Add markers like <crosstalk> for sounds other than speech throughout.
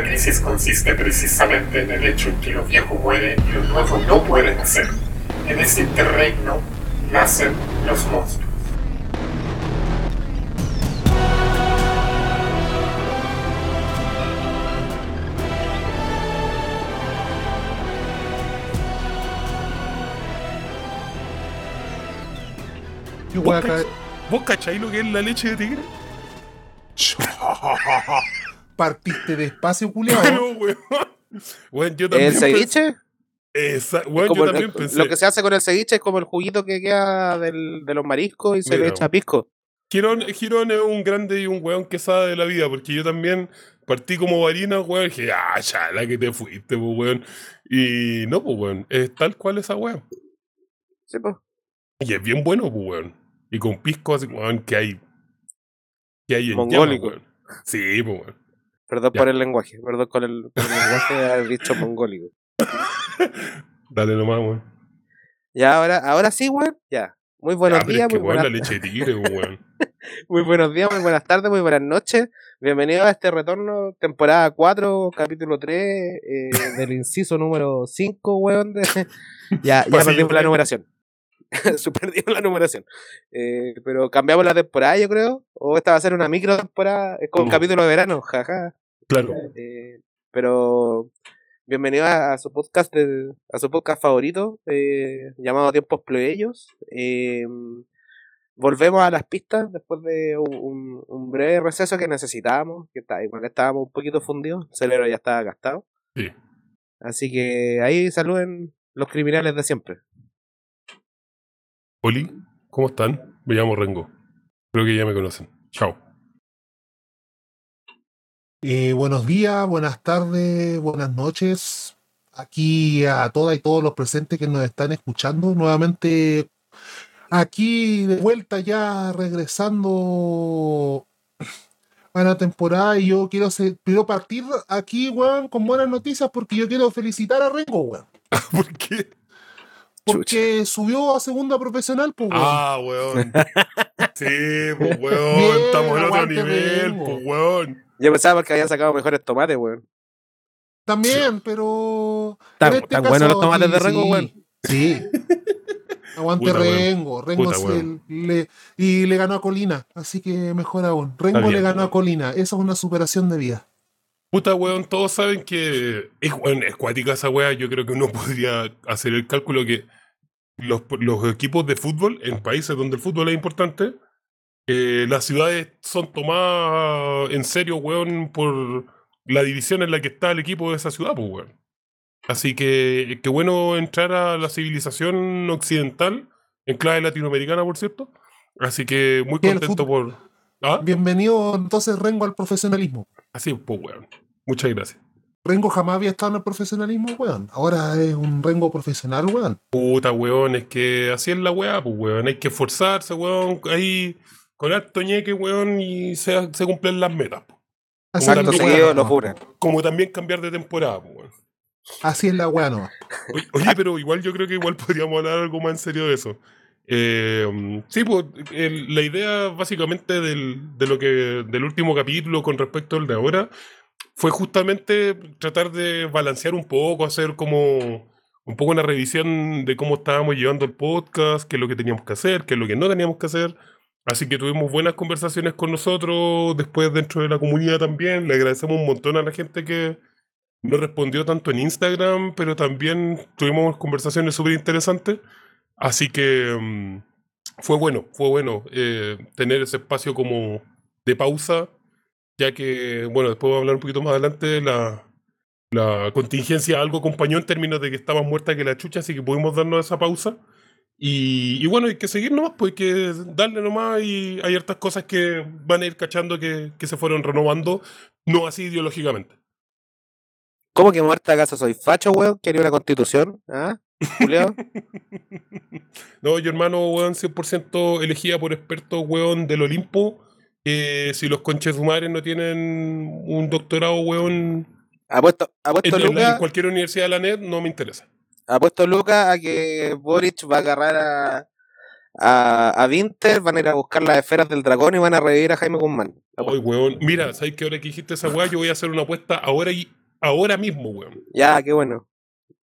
La crisis consiste precisamente en el hecho en que lo viejo muere y lo nuevo no puede nacer. En ese interregno nacen los monstruos. Yo ¿Vos, cach- ¿Vos cacháis lo que es la leche de tigre? <laughs> Partiste despacio, culiao. Pero, weón. Weón, yo también ¿El ceviche? Esa, weón, Como yo el- también pensé. Lo que se hace con el ceviche es como el juguito que queda del- de los mariscos y se Mira. le echa pisco. Girón, Girón es un grande y un weón que sabe de la vida, porque yo también partí como varina, weón, y dije, ah, ya, la que te fuiste, pues, weón. Y no, pues, weón, es tal cual esa weón. Sí, pues. Y es bien bueno, pues, weón. Y con pisco, así, weón, que hay. Que hay en Mongólico. llama, weón. Sí, pues, weón. Perdón Ya. por el lenguaje, perdón con el, con el lenguaje de haber dicho mongólico. <laughs> Dale nomás, weón. Ya, ahora, ahora sí, weón, ya. Muy buenos Ya, días, muy buenas, la leche de tigre, weón. <laughs> muy buenos días, muy buenas tardes, muy buenas noches. Bienvenidos a este retorno, temporada 4, capítulo 3, eh, del inciso número 5, weón. de- <laughs> ya, ya perdimos la numeración. Su- perdimos la numeración. Eh, pero cambiamos la temporada, yo creo. O esta va a ser una micro temporada, es como un Mm. capítulo de verano, jaja. Claro. Eh, pero bienvenido a, a su podcast de- a su podcast favorito eh, llamado Tiempos Plebeyos. Eh, volvemos a las pistas después de un, breve receso que necesitábamos, que está, igual estábamos un poquito fundidos, el cerebro ya estaba gastado. Sí. Así que ahí saluden los criminales de siempre. Oli, ¿cómo están? Me llamo Rengo. Creo que ya me conocen. Chao. Eh, buenos días, buenas tardes, buenas noches. Aquí a todas y todos los presentes que nos están escuchando. Nuevamente aquí de vuelta ya regresando a la temporada y yo quiero, se- quiero partir aquí, weón, con buenas noticias porque yo quiero felicitar a Rengo, weón. <laughs> ¿Por qué? Porque subió a segunda profesional, pues, weón. Ah, weón. <laughs> Sí, pues, weón. Bien, Estamos en otro nivel, Rengo. pues, weón. Yo pensaba que había sacado mejores tomates, weón. También, pero. Tan- este tan buenos los tomates de Rengo, sí, weón. Sí. <laughs> Aguante Puta, weón. Rengo. Rengo Puta, se- le, y le ganó a Colina. Así que mejor aún. Rengo bien, le ganó weón. a Colina. Esa es una superación de vida. Puta, weón, todos saben que es, cuática esa weá. Yo creo que uno <laughs> podría hacer el cálculo que los, los equipos de fútbol en países donde el fútbol es importante, eh, las ciudades son tomadas en serio, weón, por la división en la que está el equipo de esa ciudad, pues, weón. Así que qué bueno entrar a la civilización occidental, en clave latinoamericana, por cierto. Así que muy contento por... ¿Ah? Bienvenido entonces Rengo al profesionalismo. Así, pues, weón. Muchas gracias. Rengo jamás había estado en el profesionalismo, weón. Ahora es un Rengo profesional, weón. Puta, weón, es que así es la weá, pues, weón. Hay que esforzarse, weón. Ahí, con harto ñeque, weón, y se, se cumplen las metas. po. Así Como es la Acto tanto weá seguido nomás. lo juran. Como también cambiar de temporada, pues, weón. Así es la weá, nomás. Oye, oye, pero igual yo creo que igual <laughs> podríamos hablar algo más en serio de eso. Eh, sí, pues el- la idea básicamente del, de lo que, del último capítulo con respecto al de ahora fue justamente tratar de balancear un poco, hacer como un poco una revisión de cómo estábamos llevando el podcast, qué es lo que teníamos que hacer, qué es lo que no teníamos que hacer. Así que tuvimos buenas conversaciones con nosotros, después dentro de la comunidad también. Le agradecemos un montón a la gente que, no respondió tanto en Instagram, pero también tuvimos conversaciones súper interesantes. Así que mm, fue bueno, fue bueno eh, tener ese espacio como de pausa, ya que, bueno, después voy a hablar un poquito más adelante, la, la contingencia algo acompañó en términos de que estaba muerta que la chucha, así que pudimos darnos esa pausa. Y, bueno, hay que seguir nomás, pues hay que darle nomás y hay hartas cosas que van a ir cachando que, se fueron renovando, no así ideológicamente. ¿Cómo que muerta acaso soy facho, weón? ¿Quería una constitución? ¿Ah? Julio. <laughs> No, yo hermano, weón, 100% elegida por expertos, weón, del Olimpo. que si los conches sumares no tienen un doctorado, weón, Apuesto, apuesto en, la- en cualquier universidad de la NET, no me interesa. apuesto Lucas a que Boric va a agarrar a, a, a Winter, van a ir a buscar las esferas del dragón y van a revivir a Jaime Guzmán. Ay, weón. Mira, ¿sabes qué ahora que dijiste esa weá? Yo voy a hacer una apuesta ahora y ahora mismo, weón. Ya, qué bueno.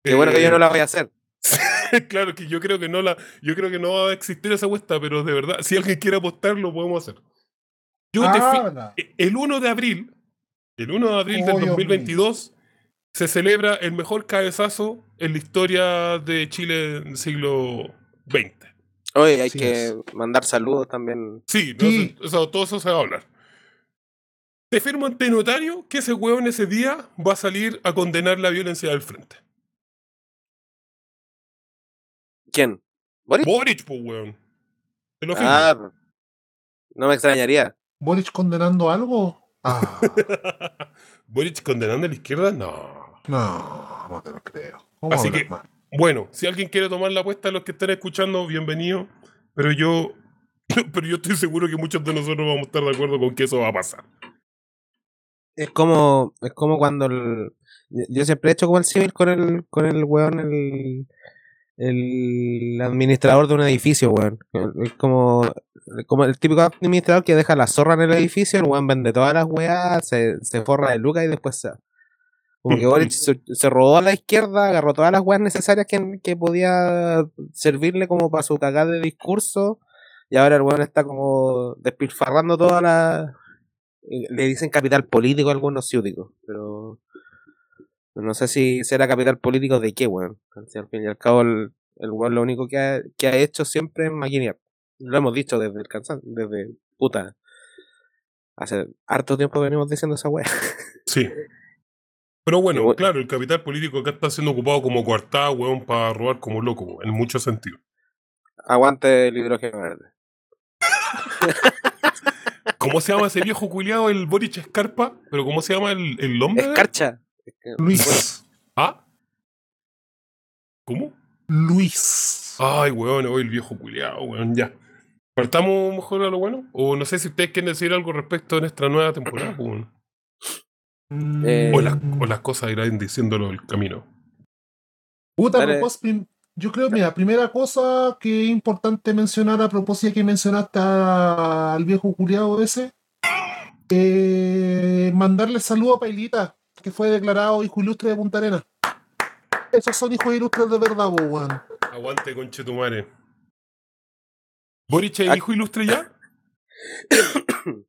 Qué bueno que yo Eh, no la voy a hacer. <laughs> claro que yo creo que no la, yo creo que no va a existir esa apuesta, pero de verdad, si alguien quiere apostar, lo podemos hacer. Yo te fi- Habla. el 1 de abril, el 1 de abril del Oh, Dios 2022, se celebra el mejor cabezazo en la historia de Chile del siglo XX. Oye, hay Así que es. mandar saludos también. Sí, no, Sí. eso- eso- todo eso se va a hablar. Te firmo ante notario que ese hueón ese día va a salir a condenar la violencia del frente. ¿Quién? ¿Boris? Boric, pues, weón. Lo. Ah, no me extrañaría. ¿Boric condenando algo? Ah, <laughs> ¿Boric condenando a la izquierda? No. no, no te lo creo. ¿Cómo Así que- más? Bueno, si alguien quiere tomar la apuesta, los que están escuchando, bienvenido. Pero yo, <laughs> pero yo estoy seguro que muchos de nosotros vamos a estar de acuerdo con que eso va a pasar. Es como, es como cuando el, yo siempre he hecho como el civil con el, con el weón, el, el administrador de un edificio, weón. Es como, como el típico administrador que deja la zorra en el edificio, el weón vende todas las weas, se, se forra de lucas y después se. Como que Boric <laughs> se, se robó a la izquierda, agarró todas las weas necesarias que, que podía servirle como para su cagada de discurso, y ahora el weón está como despilfarrando toda la, le dicen capital político a algunos ciúticos, pero no sé si será capital político de qué, weón. Si al fin y al cabo el, el weón lo único que ha, que ha hecho siempre es maquinear. Lo hemos dicho desde el cansancio, desde puta. Hace harto tiempo venimos diciendo esa weá. <laughs> Sí. Pero bueno, claro, el capital político acá está siendo ocupado como coartada, weón, para robar como loco, weón, en muchos sentidos. Aguante el hidrógeno verde. <laughs> ¿Cómo se llama ese viejo culiado, el Boric Escarpa? ¿Pero cómo se llama el, el nombre? Escarcha. Luis. ¿Ah? ¿Cómo? Luis. Ay, weón, hoy el viejo culiado, weón, ya. ¿Partamos mejor a lo bueno? O no sé si ustedes quieren decir algo respecto a nuestra nueva temporada, weón. Eh, O, las, o las cosas irán diciéndolo el camino. Puta, propósito, prim- yo creo, mira, primera cosa que es importante mencionar a propósito que mencionaste al viejo culiado ese, eh, mandarle saludo a Pailita, que fue declarado hijo ilustre de Punta Arena. Esos son hijos ilustres de verdad, po, weón. Aguante, conchetumare. ¿Boric es Ah. hijo ilustre ya? <coughs>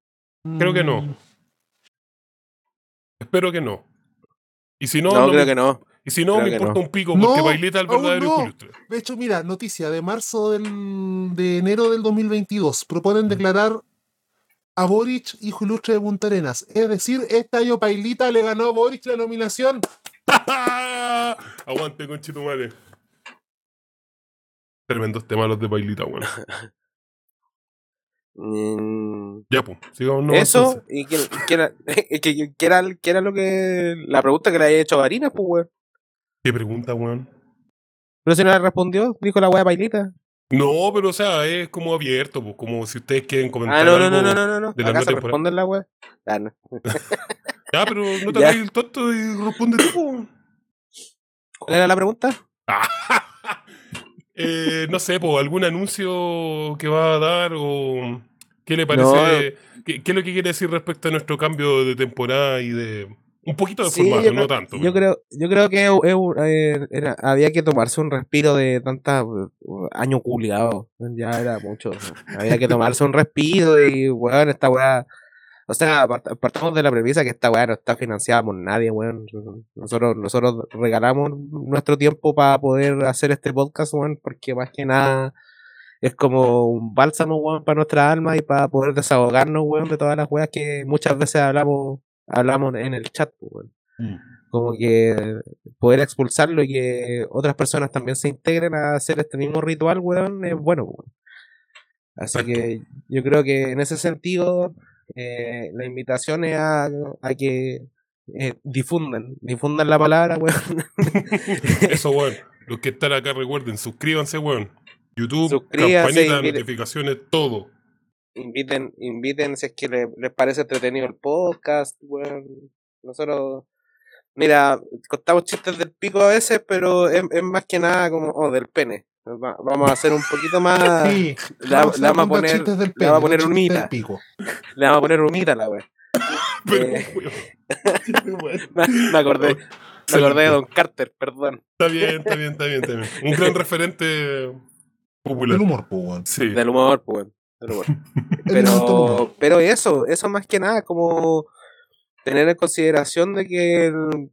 Creo que no. Mm, Espero que no. Y si no, No, no creo me- que no. y si no, creo me importa no. un pico, No, porque Baileta es el verdadero no. hijo ilustre. De hecho, mira, noticia de marzo del, de enero del 2022. Proponen declarar a Boric hijo ilustre de Punta Arenas. Es decir, este año Pailita le ganó a Boric la nominación. <laughs> Aguante, conchetumare. Tremendos temas los de Bailita, weón. Mm, Ya, pues, sigamos. no, Eso, y que, que era, <laughs> que, que era, que era lo que. La pregunta que le había hecho a Varinas, pues, weón. ¿Qué pregunta, weón? Pero si no le respondió, dijo la weá bailita. No, pero o sea, es como abierto, pues, como si ustedes quieren comentar Ah, no, no, algo. no, no, no, no, no. de la Acá nueva se temporada. responde la weá. Ah, no. <laughs> Ya, pero no <laughs> te hagas el tonto y responde tú. ¿Cuál era la pregunta? <laughs> Eh, no sé, pues, algún anuncio que va a dar o qué le parece, qué, qué es lo que quiere decir respecto a nuestro cambio de temporada y de un poquito de formato, no creo- tanto. Yo pero- creo, yo creo que eh, era- había que tomarse un respiro de tanta uh, año culiado. Ya era mucho. Había que tomarse un respiro y, weón, esta weá. O sea, part- partamos de la premisa que esta weá no está financiada por nadie, weón. Nosotros, nosotros regalamos nuestro tiempo para poder hacer este podcast, weón, porque más que nada es como un bálsamo, weón, para nuestra alma y para poder desahogarnos, weón, de todas las weas que muchas veces hablamos, hablamos en el chat, pues, Mm. como que poder expulsarlo y que otras personas también se integren a hacer este mismo ritual, weón, es bueno, weón. Así que yo creo que en ese sentido eh, la invitación es a, a que eh, difundan, difundan la palabra, weón. <laughs> Eso, weón. Los que están acá, recuerden, suscríbanse, weón. YouTube, Suscríbanse, campanita, notificaciones, todo. Inviten, inviten si es que le- les parece entretenido el podcast, weón. Nosotros, mira, contamos chistes del pico a veces, pero es, es más que nada como, o del pene. Va- vamos a hacer un poquito más. <laughs> Sí, le, va- vamos a poner, del le vamos a pene, poner humita. del pico. <laughs> Le vamos a poner humita a la wea. <laughs> Pero, Eh. Me, me acordé. Me acordé de Don Carter, perdón. Está bien, está bien, está bien, está bien. Un gran referente popular. El humor, pues, weón. Sí. Del humor, pues. Del humor. Pero, <laughs> pero eso, eso más que nada, como tener en consideración de que el-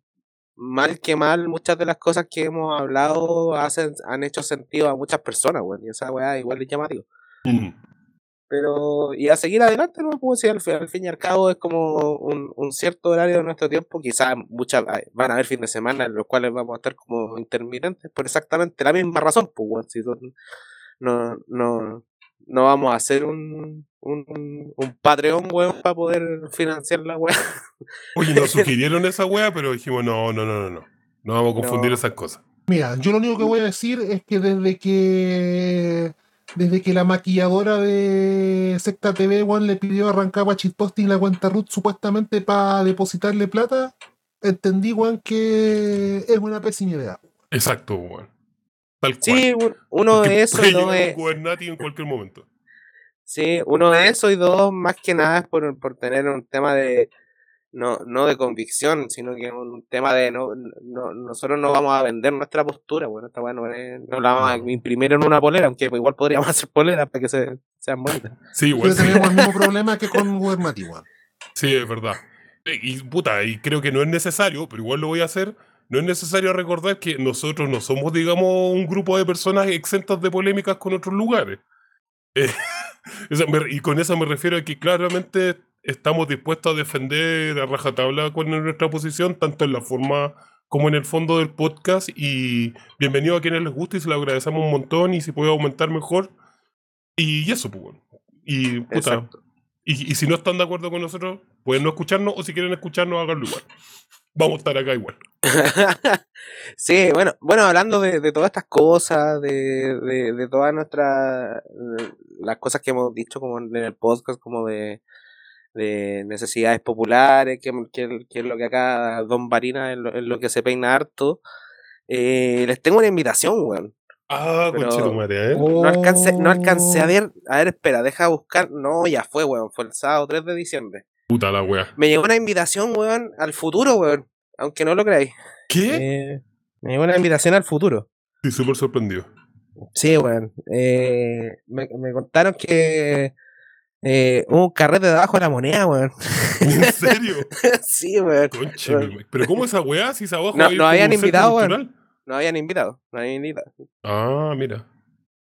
mal que mal, muchas de las cosas que hemos hablado hacen, han hecho sentido a muchas personas, weón. Y esa weá igual es llamativo. Mm. Pero, y a seguir adelante, no puedo decir, al, fin- al fin y al cabo es como un, un cierto horario de nuestro tiempo, quizás muchas, van a haber fines de semana en los cuales vamos a estar como intermitentes, por exactamente la misma razón, pues, weón, si no, no, no, vamos a hacer un, un, un Patreon, weón, para poder financiar la weá. <laughs> Oye, nos sugirieron esa wea, pero dijimos, no, no, no, no, no. No vamos a confundir No. esas cosas. Mira, yo lo único que voy a decir es que desde que desde que la maquilladora de Secta TV One le pidió arrancar a Cheatposting la cuenta root supuestamente para depositarle plata, entendí Juan que es una pésima idea. Exacto, weón. Tal cual. Sí, un- uno de eso puede y dos llegar es, Gubernati en cualquier momento. Sí, uno de eso y dos, más que nada es por, por tener un tema de, no, no de convicción, sino que un tema de, no, no nosotros no vamos a vender nuestra postura, bueno, esta weá no, es- no la vamos a imprimir en una polera, aunque igual podríamos <laughs> hacer poleras para que se, sean bonitas. Sí, Pero igual sí. tenemos el mismo problema que con Gubernati. Sí, es verdad. Y puta, y creo que no es necesario, pero igual lo voy a hacer. No es necesario recordar que nosotros no somos, digamos, un grupo de personas exentas de polémicas con otros lugares. <laughs> Eh, y con eso me refiero a que claramente estamos dispuestos a defender a rajatabla con nuestra posición, tanto en la forma como en el fondo del podcast. Y bienvenido a quienes les guste y se lo agradecemos un montón. Y si puede aumentar mejor. Y eso, pues bueno. Y puta, y si no están de acuerdo con nosotros, pueden no escucharnos o si quieren escucharnos, háganlo igual. Vamos a estar acá igual. <laughs> sí, bueno, bueno, hablando de, de todas estas cosas, de, de, de todas nuestras, las cosas que hemos dicho como en el podcast, como de, de necesidades populares, que, que, que es lo que acá Don Barina es lo, es lo que se peina harto, eh, les tengo una invitación, weón. Ah, conchetumare, ¿eh? Oh. No alcancé, no alcancé a ver, a ver, espera, deja buscar, no, ya fue, weón, fue el sábado 3 de diciembre. Puta la wea. Me llegó una invitación, weón, al futuro, weón, aunque no lo creáis. ¿Qué? Eh, me llegó una invitación al futuro. Estoy súper sorprendido. Sí, weón. Eh, me, me contaron que eh, hubo un carrete debajo de la moneda, weón. ¿En <laughs> serio? sí, weón. Conche, mi- pero ¿cómo esa weá? Si esa abajo No- no habían invitado, weón. No habían invitado, no habían invitado. Ah, mira.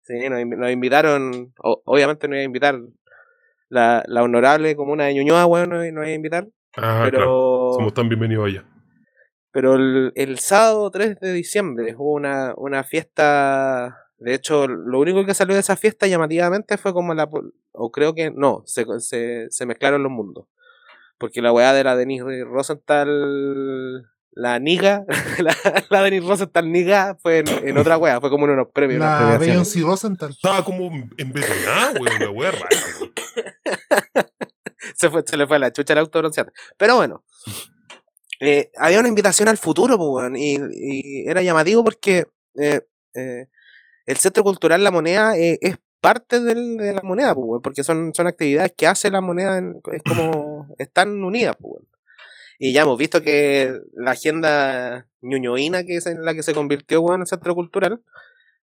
Sí, nos, nos invitaron, o- obviamente no iba a invitar la, la honorable comuna de Ñuñoa, weón, no, no iba a invitar. Ah, claro. pero Somos tan bienvenidos allá. pero el, el sábado 3 de diciembre hubo una, una fiesta. De hecho, lo único que salió de esa fiesta llamativamente fue como la. O creo que no, se, se, se mezclaron los mundos. Porque la weá de la Denise Rosenthal. La niga, <laughs> la, la Denise Rosenthal niga fue en, en otra weá, fue como en unos premios. La. Beyoncé Rosenthal. Estaba como embetonada, weón. La wea rara. <laughs> se, fue, se le fue a la chucha el autobronceante. Pero bueno, eh, había una invitación al futuro, pues, y, y era llamativo porque eh, eh, el Centro Cultural La Moneda eh, es parte del- de la moneda, pues, porque son, son actividades que hace la moneda, en- es como están unidas. Pues. Y ya hemos visto que la agenda ñuñoína que es en la que se convirtió weón, el Centro Cultural,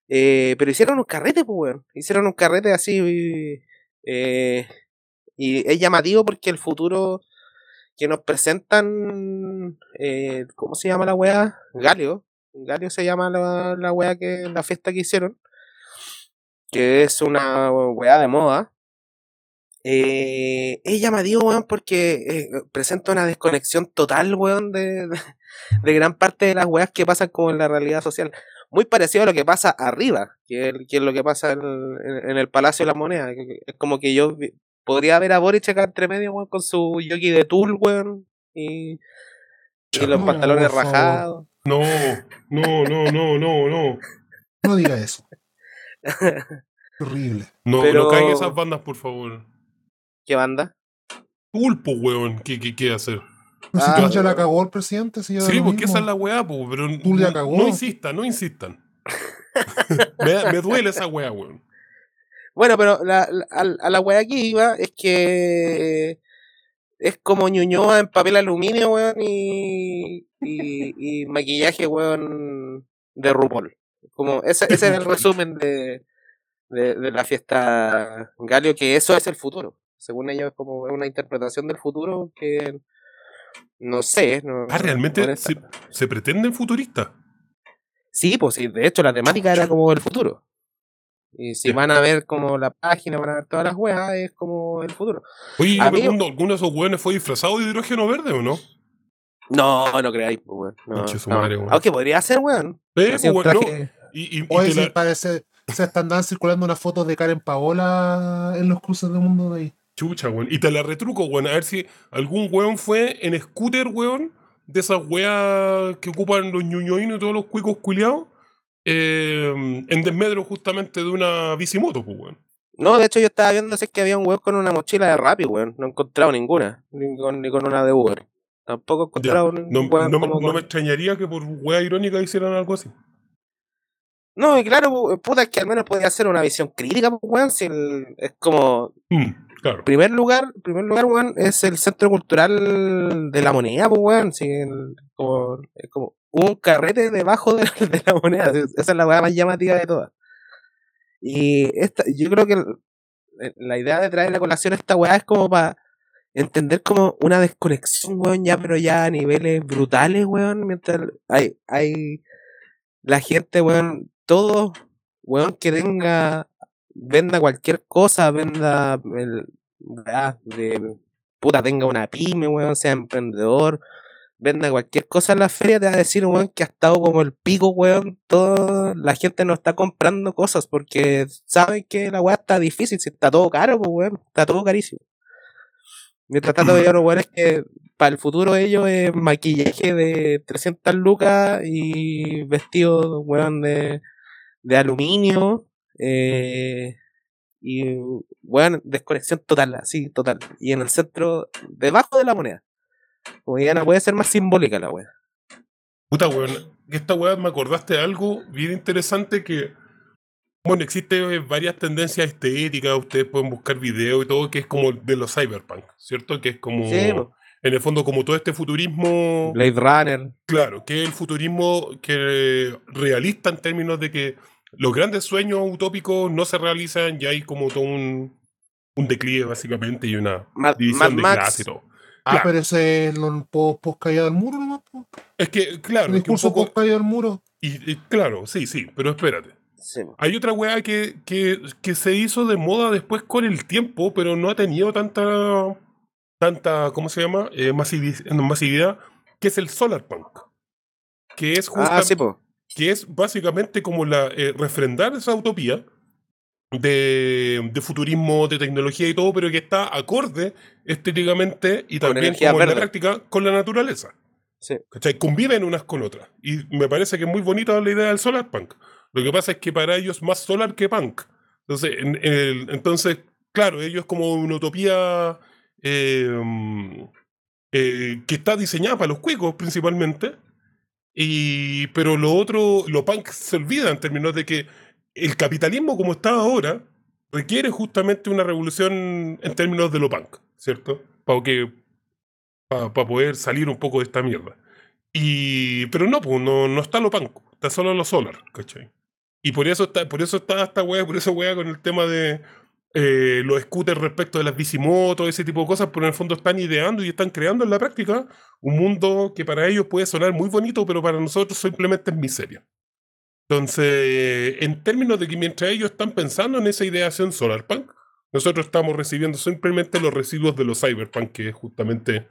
eh, pero hicieron un carrete, pues, weón. Hicieron un carrete así. eh, y es llamativo porque el futuro que nos presentan, eh, ¿cómo se llama la weá? Galio. Galio se llama la, la weá que, la fiesta que hicieron. Que es una weá de moda. Eh, es llamativo, weón, porque eh, presenta una desconexión total, weón, de, de, de gran parte de las weas que pasan como en la realidad social. Muy parecido a lo que pasa arriba, que es, que es lo que pasa en, en- en el Palacio de la Moneda. Es como que yo vi- podría ver a Boric acá entre medio, weón, con su yogi de tul, weón, y, y los No, pantalones rajados. No, no, no, no, no, no. No diga eso. <laughs> Horrible. No, Pero- no caigan esas bandas, por favor. ¿Qué banda? Pulpo, weón. ¿Qué, qué, qué hacer? <laughs> Sé Ah, quién ya la cagó el presidente. Si ya Sí, porque mismo. esa es la weá, po, pero Tú la no, cagó. no insistan, no insistan. <laughs> Me, me duele esa weá, weón. Bueno, pero la, la- a, a la weá que iba es que es como Ñuñoa en papel aluminio, weón, y, y, y maquillaje, weón, de RuPaul. Como ese, ese es el <laughs> resumen de, de, de la fiesta Galio, que eso es el futuro. Según ellos es como una interpretación del futuro que no sé. No, Ah, realmente se, se pretenden futuristas. Sí, pues sí, de hecho la temática era como el futuro. Y si van a ver como la página, van a ver todas las weas, es como el futuro. Oye, yo A me pregunto, ¿alguno de esos weones fue disfrazado de hidrógeno verde o no? No, no creáis, pues, weón. No, madre, weón. Aunque podría ser, weón. Eh, un pues, Y, y- y Oye, te sí, la- parece, se están circulando unas fotos de Karen Paola en los cruces del mundo de ahí. Chucha, weón. Y te la retruco, weón. A ver si algún weón fue en scooter, weón. De esas weas que ocupan los ñuñoinos y todos los cuicos culiados. eh, en desmedro justamente de una bicimoto, pues, weón. No, de hecho yo estaba viendo si es que había un weón con una mochila de Rappi, weón. No he encontrado ninguna. Ni con, ni con una de Uber. Tampoco he Ya, encontrado un No, weón no me, como no con- me extrañaría que por wea irónica hicieran algo así. No, y claro, pu- puta, es que al menos podía ser una visión crítica, pues, weón. Si el- es como Mm, claro. primer lugar, primer lugar, weón, es el centro cultural de la moneda, pues, weón. Sí, el- como, es como un carrete debajo de, <laughs> de la moneda. Esa es la weá más llamativa de todas. Y esta, yo creo que el- la idea de traer a colación esta weá es como para entender como una desconexión, weón, ya, pero ya a niveles brutales, weón, mientras hay, hay la gente, weón, todo, weón, que tenga, venda cualquier cosa, venda el, de, puta, tenga una pyme, weón, sea emprendedor, venda cualquier cosa en la feria, te va a decir, weón, que ha estado como el pico, weón, todo, la gente no está comprando cosas porque saben que la weá está difícil, si está todo caro, pues, weón, está todo carísimo. Mientras tanto, veía los weones que para el futuro ellos es maquillaje de 300 lucas y vestido, weón, de, de aluminio. Eh, y, weón, desconexión total, así, total. Y en el centro, debajo de la moneda. Como ya no puede ser más simbólica la weá. Puta, weón. Esta weá me acordaste de algo bien interesante que. Bueno, existen varias tendencias estéticas, ustedes pueden buscar videos y todo, que es como de los cyberpunk, ¿cierto? Que es como, Sí, en el fondo, como todo este futurismo, Blade Runner. claro, que es el futurismo que realista en términos de que los grandes sueños utópicos no se realizan y hay como todo un, un declive, básicamente, y una Mad, división Mad de Max. clase y todo. Ah, Claro. pero ese es el post caída del muro nomás. po. Es que, claro, el es que un discurso poco- post caída del muro. y, y claro, sí, sí, pero espérate. Sí. Hay otra weá que, que, que se hizo de moda después con el tiempo, pero no ha tenido tanta, tanta ¿cómo se llama? Eh, masividad, que es el solarpunk. Que es, justa- Ah, sí, po. Que es básicamente como la eh, refrendar esa utopía de, de futurismo, de tecnología y todo, pero que está acorde estéticamente y Con también como en la práctica con la naturaleza. Sí. ¿Cachai? Conviven unas con otras. Y me parece que es muy bonita la idea del solar punk. Lo que pasa es que para ellos es más solar que punk. Entonces, en- en el- entonces claro, ellos como una utopía eh, mm, eh, que está diseñada para los cuicos principalmente. Y, pero lo otro, lo punk se olvida en términos de que el capitalismo como está ahora requiere justamente una revolución en términos de lo punk, ¿cierto? Para que para poder salir un poco de esta mierda. Y, pero no, pues no, no está lo punk, está solo lo solar, ¿cachai? Y por eso está, por eso está esta wea, por eso wea con el tema de eh, los respecto de las bicimotos, ese tipo de cosas, pero en el fondo están ideando y están creando en la práctica un mundo que para ellos puede sonar muy bonito, pero para nosotros simplemente es miseria. Entonces, en términos de que mientras ellos están pensando en esa ideación solarpunk, nosotros estamos recibiendo simplemente los residuos de los cyberpunk, que es justamente,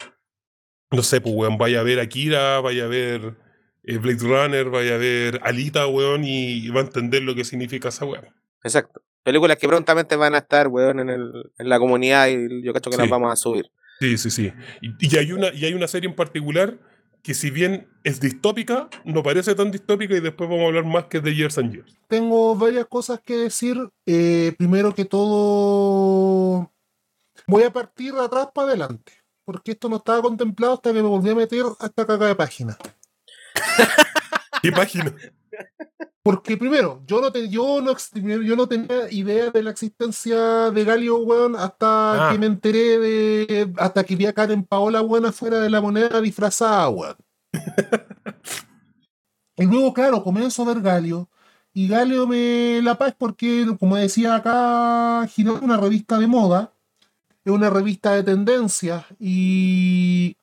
no sé, pues, weón, vaya a ver Akira, vaya a ver eh, Blade Runner, vaya a ver Alita, weón, y va a entender lo que significa esa weón. Exacto. Películas que prontamente van a estar, weón, en, el, en la comunidad y yo cacho que las vamos a subir. Sí, sí, sí. Y, y hay una, y hay una serie en particular que si bien es distópica, no parece tan distópica y después vamos a hablar más que de Years and Years. Tengo varias cosas que decir. Eh, primero que todo, voy a partir de atrás para adelante. Porque esto no estaba contemplado hasta que me volví a meter a esta caca de página. <laughs> ¿Qué página? Porque primero, yo no, te, yo, no, yo no tenía idea de la existencia de Galio, weón, hasta Ah. que me enteré de. hasta que vi a Karen Paola, weón, afuera de la moneda disfrazada, weón. y luego, claro, comienzo a ver Galio. Y Galio me la paz porque, como decía acá, Girón es una revista de moda, es una revista de tendencias. Y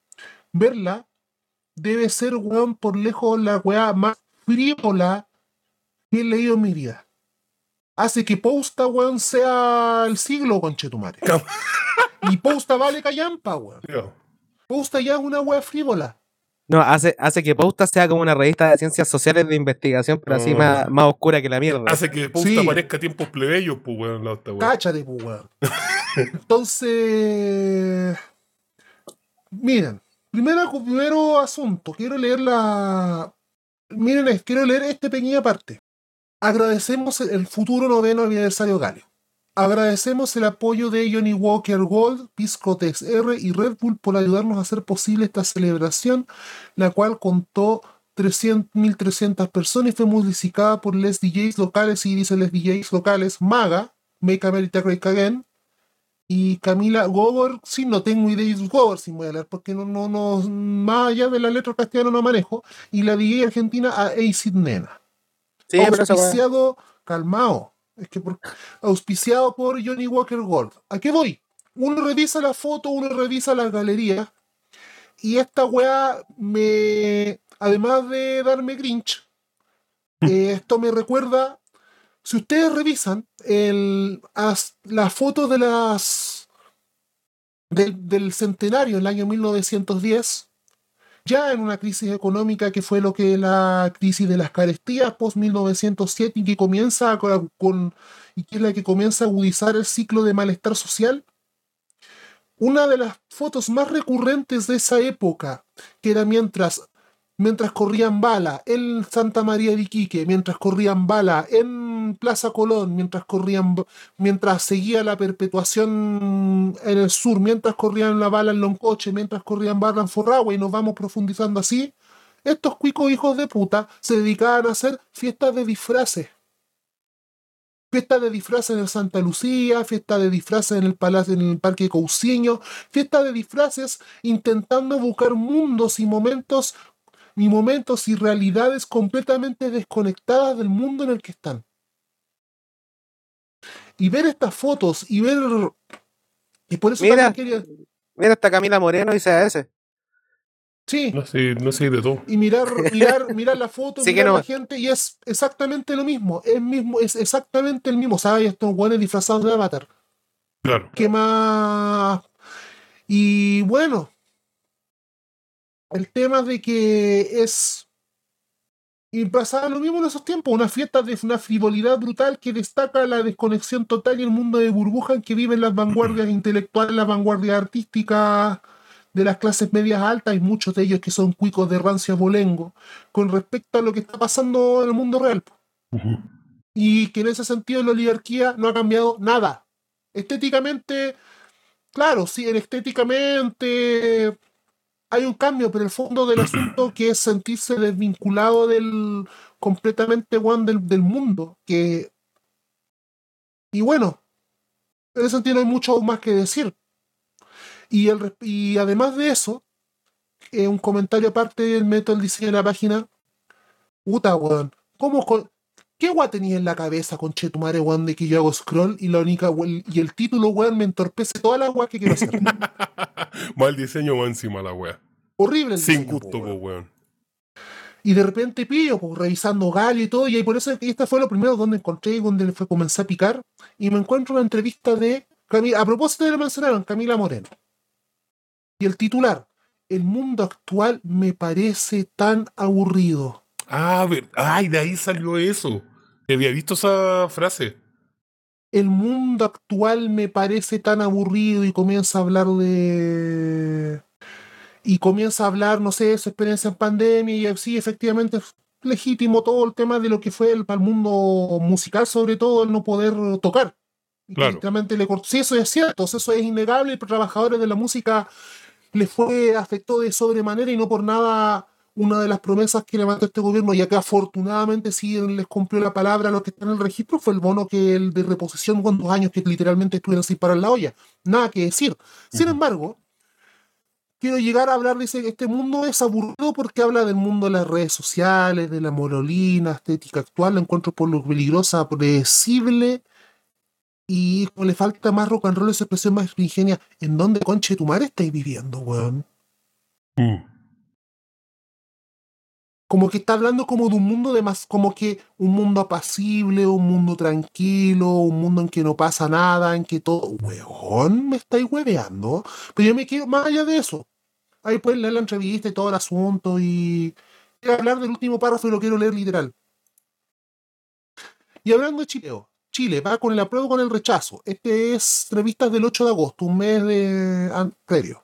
verla debe ser, weón, por lejos la weá más frívola que he leído en mi vida. Hace que Posta, weón, sea el siglo, conchetumare. Y Posta vale callampa, weón. Posta ya es una weá frívola. No, hace, hace que Pauta sea como una revista de ciencias sociales de investigación, pero así Oh. más, más oscura que la mierda. Hace que Posta Sí. aparezca a tiempos plebeyos, pues, weón, la otra, weón. Cáchate, pues, weón. Entonces, miren, primero, primero asunto, quiero leer la... Miren, quiero leer esta pequeña parte. Agradecemos el- futuro noveno aniversario Galio. Agradecemos el apoyo de Johnny Walker Gold, Piscotex R y Red Bull por ayudarnos a hacer posible esta celebración, la cual contó 300 1.300 personas y fue musicada por les DJs locales, y dice les DJs locales, Maga, Make America Great Again, y Camila Gobor, sí, no tengo idea de Gobor, sin voy a leer, porque no, no, no, más allá de la letra castellana no manejo, y la DJ argentina a Acid Nena sí, pero auspiciado, calmado, es que por- auspiciado por Johnny Walker Gold. ¿A qué voy? Uno revisa la foto, uno revisa la galería, y esta weá me, además de darme grinch, eh, esto me recuerda, si ustedes revisan el, as- las fotos de las del, del centenario, el año 1910, ya en una crisis económica que fue lo que la crisis de las carestías post 1907 y que comienza con, y que es la que comienza a agudizar el ciclo de malestar social. Una de las fotos más recurrentes de esa época, que era mientras mientras corrían bala en Santa María de Iquique, mientras corrían bala en Plaza Colón, mientras corrían mientras seguía la perpetuación en el sur, mientras corrían la bala en Loncoche, mientras corrían bala en Forragua y nos vamos profundizando así, estos cuicos hijos de puta se dedicaban a hacer fiestas de disfraces. Fiestas de disfraces en el Santa Lucía, fiestas de disfraces en el Palacio, en el Parque Cousiño, fiestas de disfraces intentando buscar mundos y momentos y momentos y realidades completamente desconectadas del mundo en el que están. Y ver estas fotos y ver. Y por eso Mira. también quería. Mira, esta Camila Moreno a ese. Sí, No sé, no sé de todo. y mirar, mirar, <laughs> mirar la foto, Sí mirar no. la gente, y es exactamente lo mismo. Es, mismo, es exactamente el mismo. ¿Sabes? Estos buenos disfrazados de avatar. Claro. ¿Qué más? Y bueno, el tema de que es. Y pasaba lo mismo en esos tiempos, una fiesta de una frivolidad brutal que destaca la desconexión total y el mundo de burbuja en que viven las vanguardias intelectuales, las vanguardias artísticas de las clases medias altas y muchos de ellos que son cuicos de rancio abolengo con respecto a lo que está pasando en el mundo real. Y que en ese sentido la oligarquía no ha cambiado nada. Estéticamente, claro, sí, en estéticamente hay un cambio, pero el fondo del asunto que es sentirse desvinculado del completamente weón, del, del mundo. Que, y bueno, en ese sentido hay mucho más que decir. Y, el, y además de eso, eh, un comentario aparte del método del diseño de la página. Puta, weón. ¿Cómo ¿Qué weón tenía en la cabeza, con Chetumare, weón, de que yo hago scroll y la única weón- y el título, weón, me entorpece toda la weón que quiero hacer? <laughs> Mal diseño va encima la wea. Horrible el Sin diseño, gusto, weón. weón. Y de repente pillo, pues, revisando Galio y todo, y ahí por eso y esta fue lo primero donde encontré, donde fue comencé a picar, y me encuentro una entrevista de Camila, a propósito de lo mencionaron, Camila Moreno. Y el titular, el mundo actual me parece tan aburrido. Ah, ver- ay, de ahí salió eso. Había visto esa frase. El mundo actual me parece tan aburrido y comienza a hablar de... Y comienza a hablar, no sé, su experiencia en pandemia y así, efectivamente, es legítimo todo el tema de lo que fue el, para el mundo musical, sobre todo el no poder tocar. Claro. le Sí, eso es cierto, eso es innegable, y para trabajadores de la música les fue, afectó de sobremanera y no por nada una de las promesas que levantó este gobierno, ya que afortunadamente sí les cumplió la palabra a los que están en el registro, fue el bono que el de reposición con dos años que literalmente estuvieron sin parar la olla. Nada que decir. Sin embargo, quiero llegar a hablar ese, este mundo es aburrido porque habla del mundo de las redes sociales, de la morolina, estética actual, la encuentro por lo peligrosa, predecible y como le falta más rock and roll, esa expresión más ingenia. ¿En dónde conche tu madre estáis viviendo, weón? Mm. Como que está hablando como de un mundo de más, como que un mundo apacible, un mundo tranquilo, un mundo en que no pasa nada, en que todo, weón, me estáis hueveando. Pero yo me quiero más allá de eso. Ahí pueden leer la entrevista y todo el asunto y quiero hablar del último párrafo y lo quiero leer literal. Y hablando de Chileo, Chile va con el apruebo con el rechazo. Este es revistas del 8 de agosto, un mes de previo.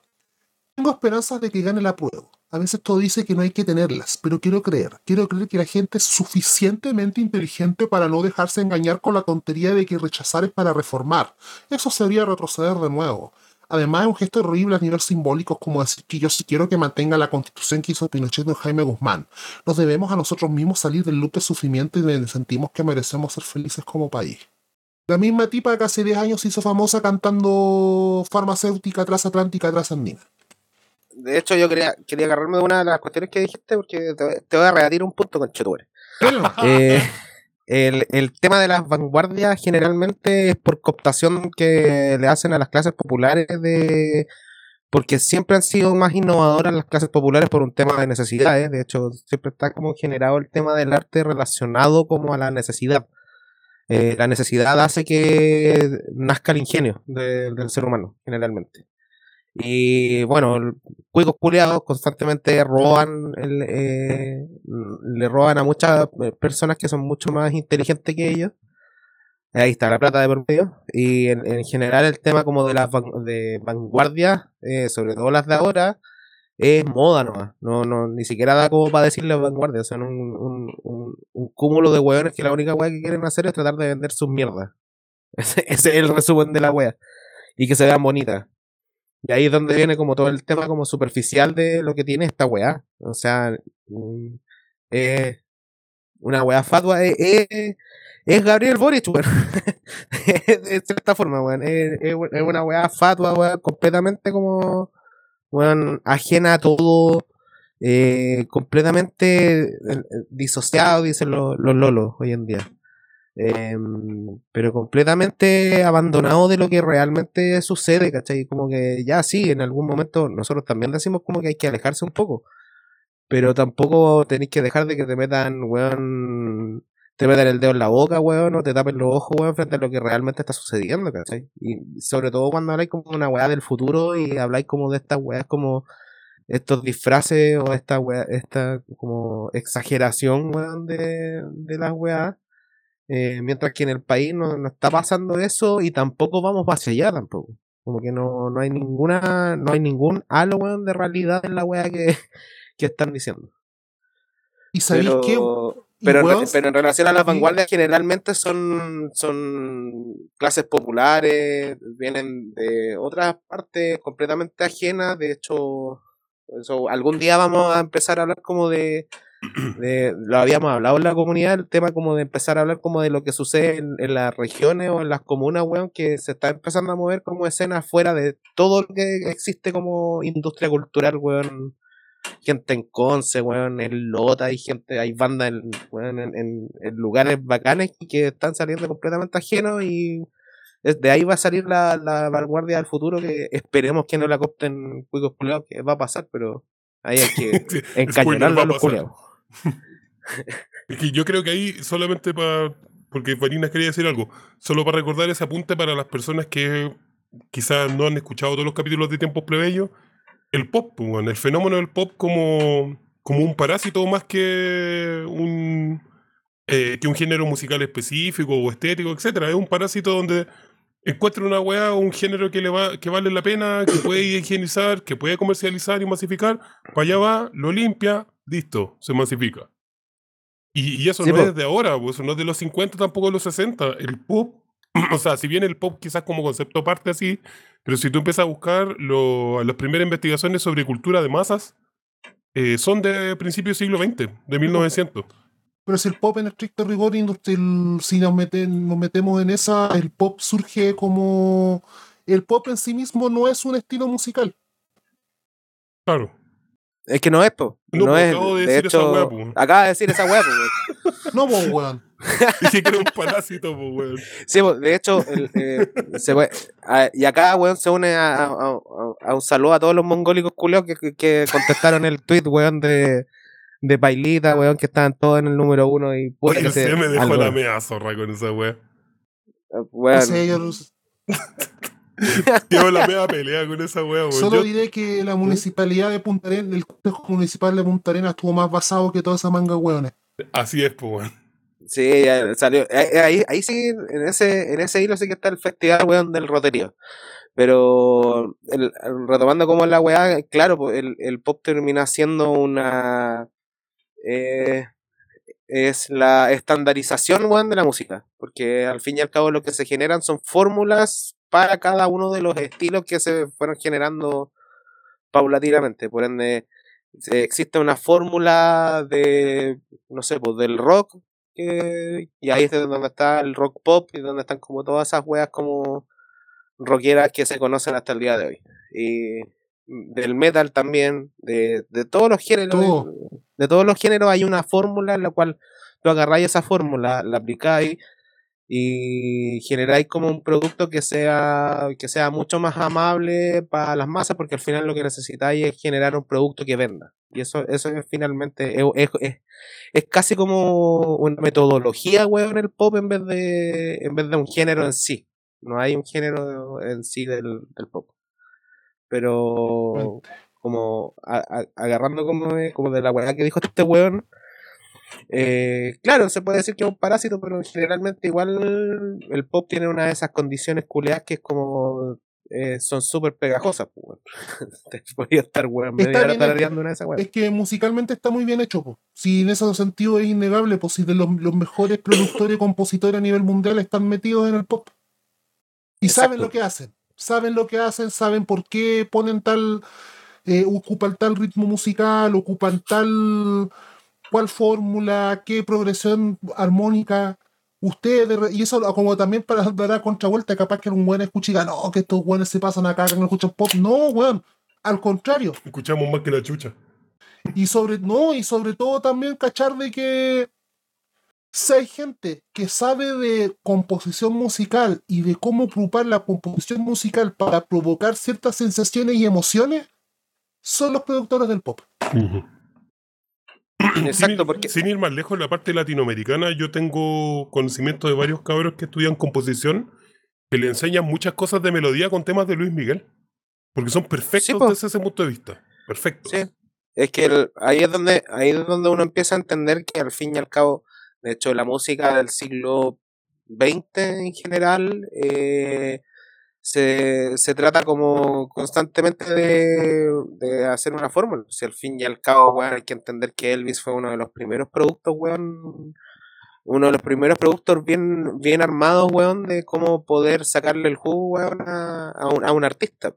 Tengo esperanzas de que gane el apruebo. A veces todo dice que no hay que tenerlas, pero quiero creer, quiero creer que la gente es suficientemente inteligente para no dejarse engañar con la tontería de que rechazar es para reformar. Eso sería retroceder de nuevo. Además, es un gesto horrible a nivel simbólico como decir que yo sí quiero que mantenga la constitución que hizo Pinochet de Jaime Guzmán. Nos debemos a nosotros mismos salir del loop de sufrimiento y sentimos que merecemos ser felices como país. La misma tipa que hace 10 años se hizo famosa cantando farmacéutica transatlántica trasandina de hecho, yo quería, quería agarrarme de una de las cuestiones que dijiste porque te, voy a rebatir un punto con Chetubre. <laughs> eh, el, el, tema de las vanguardias generalmente es por cooptación que le hacen a las clases populares de porque siempre han sido más innovadoras las clases populares por un tema de necesidades. De hecho, siempre está como generado el tema del arte relacionado como a la necesidad. Eh, la necesidad hace que nazca el ingenio del ser humano, generalmente. Y bueno, cuicos culiados constantemente roban, eh, le roban a muchas eh, personas que son mucho más inteligentes que ellos. Ahí está la plata de por medio. Y en, general el tema como de las de vanguardia, eh, sobre todo las de ahora, es moda nomás. No, no, ni siquiera da como para decirle vanguardia. Son un, un, un, un cúmulo de hueones que la única hueá que quieren hacer es tratar de vender sus mierdas. <laughs> Ese, ese es el resumen de la wea. Y que se vean bonitas. Y ahí es donde viene como todo el tema como superficial de lo que tiene esta weá. O sea, mm, eh, una weá fatua es, es, Gabriel Boric, weón. <laughs> de cierta forma, weón. Es, una weá fatua, weón, completamente como, weón, ajena a todo. Eh, completamente eh, disociado, dicen los, los lolos hoy en día. Em, pero completamente abandonado de lo que realmente sucede, ¿cachai? Como que ya sí, en algún momento nosotros también decimos como que hay que alejarse un poco, pero tampoco tenéis que dejar de que te metan, weón, te metan el dedo en la boca, weón, o te tapen los ojos, weón, frente a lo que realmente está sucediendo, ¿cachai? Y sobre todo cuando habláis como una weá del futuro y habláis como de estas weas como estos disfraces o esta weá, esta como exageración, weón, de, de las weas eh, mientras que en el país no, no, está pasando eso y tampoco vamos hacia allá tampoco. Como que no, no hay ninguna, no hay ningún halo, de realidad en la wea que, <laughs> que están diciendo. ¿Y sabéis qué? Pero, pero en relación a las vanguardias, generalmente son, son clases populares, vienen de otras partes completamente ajenas. De hecho, eso, algún día vamos a empezar a hablar como de <clears throat> de, lo habíamos hablado en la comunidad, el tema como de empezar a hablar como de lo que sucede en, las regiones o en las comunas, weón, que se está empezando a mover como escenas fuera de todo lo que existe como industria cultural, weón. Gente en Conce, weón, en Lota, hay gente, hay bandas en, en, en, lugares bacanes que están saliendo completamente ajenos y de ahí va a salir la, la vanguardia del futuro que esperemos que no la copten cuicos que va a pasar, pero ahí hay que <laughs> encañonarlo a los culeados. Es que yo creo que ahí solamente para. Porque Farina quería decir algo. Solo para recordar ese apunte para las personas que quizás no han escuchado todos los capítulos de Tiempos Plebeyos. El pop, pues, el fenómeno del pop como, como un parásito más que un, eh, que un género musical específico o estético, etcétera. Es un parásito donde encuentra una weá un género que le va, que vale la pena, que puede higienizar, que puede comercializar y masificar, para allá va, lo limpia, listo, se masifica. Y, eso no es de ahora, pues, eso no es de los 50, tampoco de los 60. El pop, <clears throat> o sea, si bien el pop quizás como concepto parte así, pero si tú empiezas a buscar lo, las primeras investigaciones sobre cultura de masas, eh, son de principios del siglo XX, de 1900. Pero si el pop en estricto rigor industrial, si nos, meten, nos metemos en esa, el pop surge como... El pop en sí mismo no es un estilo musical. Claro. Es que no es, po. No, No, es. acabo de De, decir esa hecho, po. acaba de decir esa weá, po, weón. <laughs> No, pues, weón. Dije que era un parásito, pues, weón. Sí, po, de hecho, el, eh, se a- y acá, weón, se une a, a- a- a un saludo a todos los mongólicos culeos que, que- que contestaron el tweet, weón, de, de Pailita, weón, que estaban todos en el número uno y puta Oye, se- me dejó algo, la mea zorra con esa weón. <laughs> <laughs> Llevo la mea pelea con esa weá, weón. solo Yo- diré que la municipalidad de Punta Arenas, el Consejo Municipal de Punta Arenas estuvo más basado que toda esa manga weones. Así es, pues, weón. Sí, ya salió. eh, Ahí, ahí sí, en ese, en ese hilo sí que está el festival, weón, del roterío. Pero el- retomando como la weá, claro, pues, el, el pop termina siendo una. eh, es la estandarización, weón, de la música. Porque al fin y al cabo lo que se generan son fórmulas para cada uno de los estilos que se fueron generando paulatinamente. Por ende, se- existe una fórmula de, no sé, pues del rock, que- y ahí es de donde está el rock pop y donde están como todas esas weas como rockeras que se conocen hasta el día de hoy. Y del metal también, de, de todos los géneros, Todo. de todos los géneros hay una fórmula en la cual tú agarráis esa fórmula, la aplicáis y generáis como un producto que sea, que sea mucho más amable para las masas, porque al final lo que necesitáis es generar un producto que venda. Y eso, eso es finalmente, es, es, es- casi como una metodología, weón, en el pop en vez de, en vez de un género en sí. No hay un género en sí del, del pop. Pero como a- a- agarrando como de, como de la weá que dijo este weón, eh, claro, se puede decir que es un parásito, pero generalmente igual el pop tiene una de esas condiciones culeadas que es como eh, son súper pegajosas. pues, <laughs> podría estar weón, media hora tarareando una de esas. Es que musicalmente está muy bien hecho, po. Si en ese sentido es innegable, pues si de los, los mejores productores y compositores a nivel mundial están metidos en el pop. Y saben lo que hacen. Saben lo que hacen, saben por qué ponen tal, eh, ocupan tal ritmo musical, ocupan tal cuál fórmula, qué progresión armónica. Ustedes, y eso como también para <laughs> dar a contravuelta, capaz que un buen escucha y diga, no, que estos buenos se pasan acá, que no escuchan pop. No, weón. Al contrario. Escuchamos más que la chucha. Y sobre, no, y sobre todo también cachar de que si hay gente que sabe de composición musical y de cómo ocupar la composición musical para provocar ciertas sensaciones y emociones, son los productores del pop. sin, Exacto, porque sin ir más lejos, en la parte latinoamericana, yo tengo conocimiento de varios cabros que estudian composición que le enseñan muchas cosas de melodía con temas de Luis Miguel. Porque son perfectos Sí, desde ese punto de vista. Perfectos. Sí. Es que el- ahí es donde ahí es donde uno empieza a entender que al fin y al cabo, de hecho, la música del siglo XX en general eh, se, se trata como constantemente de, de hacer una fórmula. Si al fin y al cabo, weón, hay que entender que Elvis fue uno de los primeros productos, weón, uno de los primeros productos bien, bien armados, weón, de cómo poder sacarle el jugo, weón, a, a un, a un artista.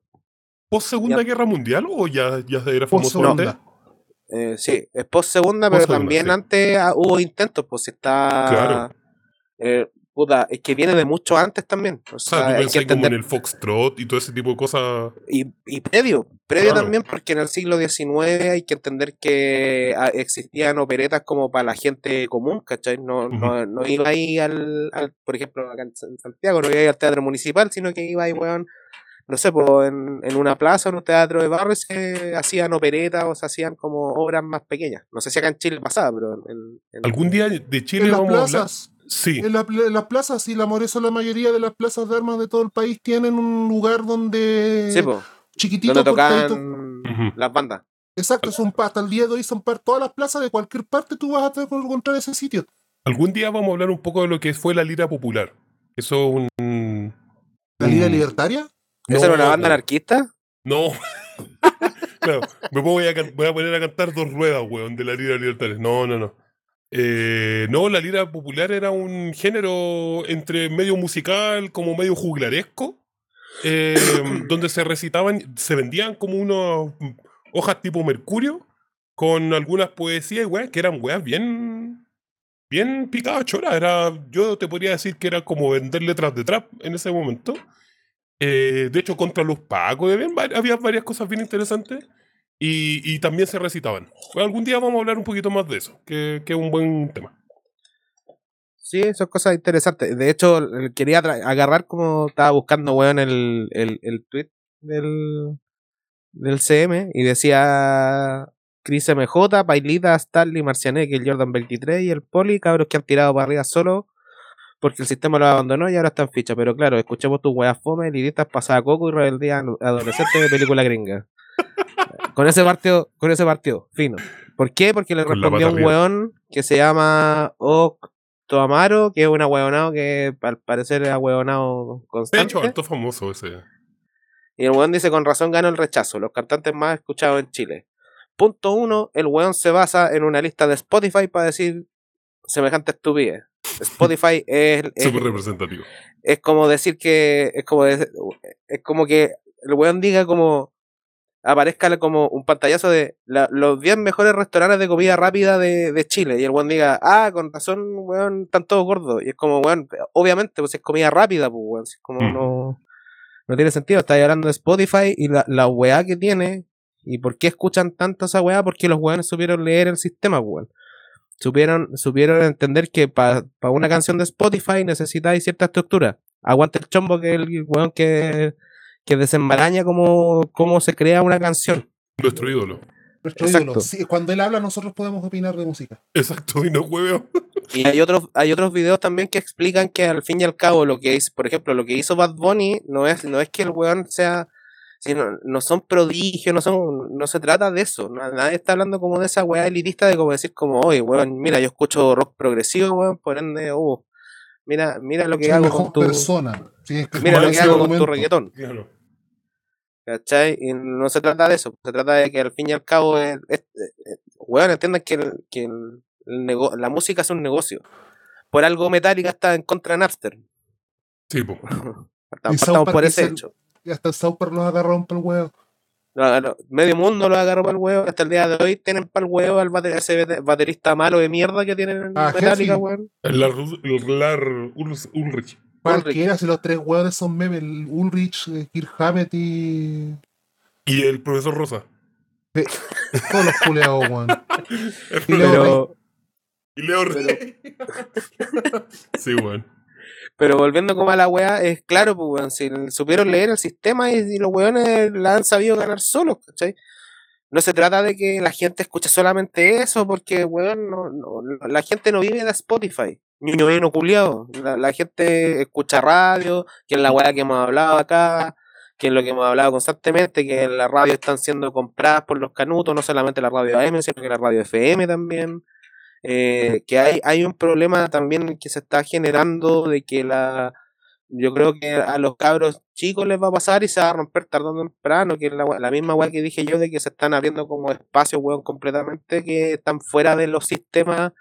¿Post Segunda Ya. Guerra Mundial o ya, ya era famoso antes? Eh, sí, es post segunda, pero también sí. antes ah, hubo intentos, pues está. Claro. eh, puta, es que viene de mucho antes también. O sea, tú hay que pensás como en entender. el Foxtrot y todo ese tipo de cosas. Y, y previo, previo Claro. también, porque en el siglo XIX hay que entender que ah, existían operetas como para la gente común, ¿cachai? No, no, no iba ahí al, al, por ejemplo, acá en San- Santiago, no iba ahí al teatro municipal, sino que iba ahí, weón, no sé, pues en, en una plaza, en un teatro de barrio, se hacían operetas o se hacían como obras más pequeñas. No sé si acá en Chile pasaba, pero en, en- Algún día de Chile En las vamos a hablar. Sí, en, la- en las plazas, y la por eso la mayoría de las plazas de armas de todo el país tienen un lugar donde Sí, pues, chiquitito, donde Ujú. las bandas. Exacto, son pa- hasta el día de hoy son par, todas las plazas de cualquier parte tú vas a tener que encontrar ese sitio. algún día vamos a hablar un poco de lo que fue la lira popular. Eso es un. La Liga un- Libertaria. ¿Esa era una No, banda no. anarquista? No. <laughs> claro, me voy a, voy a poner a cantar dos ruedas, weón, de la lira libertaria. No, no, no. Eh, no, la lira popular era un género entre medio musical, como medio juglaresco, eh, <coughs> donde se recitaban, se vendían como unas hojas tipo mercurio, con algunas poesías y weas que eran weas bien. bien picadas choras. Era, yo te podría decir que era como vender letras de trap en ese momento. Eh, de hecho, contra los pacos había, había varias cosas bien interesantes. Y, y también se recitaban. algún día vamos a hablar un poquito más de eso, que, es un buen tema. Sí, son cosas interesantes. De hecho, quería agarrar como estaba buscando, weón, el, el, el tweet del, del CM y decía Chris MJ, Pailita, Stanley, Marcianek, el Jordan 23 y el Poli, cabros que han tirado para arriba solo porque el sistema lo abandonó y ahora están ficha. Pero claro, escuchemos tus weas fome, liditas, pasada coco y rebeldía adolescente de película gringa. Con ese partido, con ese partido, fino. ¿Por qué? Porque le respondió un weón que se llama Octo Amaro, que es un ahueonado que al parecer es ahueonado constante. De hecho, alto famoso ese. Y el weón dice, con razón ganó el rechazo, los cantantes más escuchados en Chile. Punto uno, el weón se basa en una lista de Spotify para decir semejante estupidez. Spotify <laughs> es... Súper representativo. Es como decir que... Es como, es como que el weón diga como... Aparezca como un pantallazo de los 10 mejores restaurantes de comida rápida de, de, Chile. Y el weón diga, ah, con razón, weón, están todos gordos. Y es como, weón, obviamente, pues es comida rápida, pues, weón. Es como mm. no no tiene sentido. Estáis hablando de Spotify y la, la weá que tiene. ¿Y por qué escuchan tanto esa weá? Porque los weones supieron leer el sistema, weón. Supieron, supieron entender que para una canción de Spotify necesitáis cierta estructura. Aguante el chombo que el weón que, que desembaraña cómo, cómo se crea una canción. Nuestro ídolo. Nuestro cuando él habla, nosotros podemos opinar de música. Exacto, y no hueveo. Y hay otros, hay otros videos también que explican que al fin y al cabo lo que es, por ejemplo, lo que hizo Bad Bunny no es, no es que el weón sea, sino, no son prodigios, no son, no se trata de eso. Nadie está hablando como de esa weá elitista de como decir como, oye, weón, mira, yo escucho rock progresivo, weón, por ende, uh, mira, mira lo que hago con tu persona. mira lo que hago con tu reggaetón. ¿Cachai? Y no se trata de eso, se trata de que al fin y al cabo, es, weón, entiendan que, el, que el, la música es un negocio. Por algo Metallica está en contra de Napster. Sí, pues. <laughs> Estamos por ese hecho. Y hasta el Sauper los agarró para el huevo. medio mundo los agarró para el huevo. Hasta el día de hoy tienen para el huevo al ese baterista malo de mierda que tienen en ah, Metallica, weón. El Lar Ulrich. Cualquiera, si los tres huevos son memes, el Ulrich, eh, Kirk Hammett y. Y el profesor Rosa. <laughs> todos los culeados, weón. Y Leo Y Leo Rey. <laughs> sí, weón. Pero volviendo como a la weá, es claro, pues, weón, si supieron leer el sistema y, los weones la han sabido ganar solos, ¿cachai? No se trata de que la gente escuche solamente eso, porque, weón, no, la gente no vive de Spotify. Niño bien culiado. La, la gente escucha radio, que es la weá que hemos hablado acá, que es lo que hemos hablado constantemente, que la radio están siendo compradas por los canutos, no solamente la radio AM, sino que la radio FM también. Eh, que hay, hay un problema también que se está generando de que la yo creo que a los cabros chicos les va a pasar y se va a romper tarde o temprano, que es la, misma weá que dije yo de que se están abriendo como espacios, weón, completamente que están fuera de los sistemas,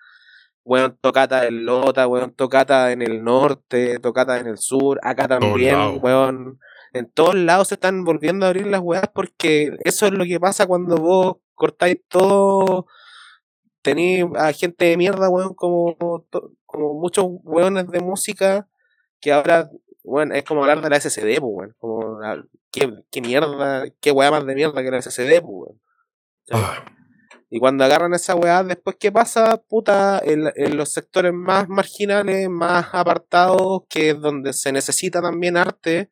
weón, tocata en Lota, weón, tocata en el norte, tocata en el sur, acá también, weón, en todos lados se están volviendo a abrir las weas porque eso es lo que pasa cuando vos cortáis todo tenéis a gente de mierda, weón, como, como muchos weones de música que ahora, bueno, es como hablar de la SSD, pues, weón. Como, ¿qué, ¿qué, mierda, qué weá más de mierda que la SSD, pues. Ah. Y cuando agarran esa weá, después, ¿qué pasa? Puta, en, en, los sectores más marginales, más apartados, que es donde se necesita también arte,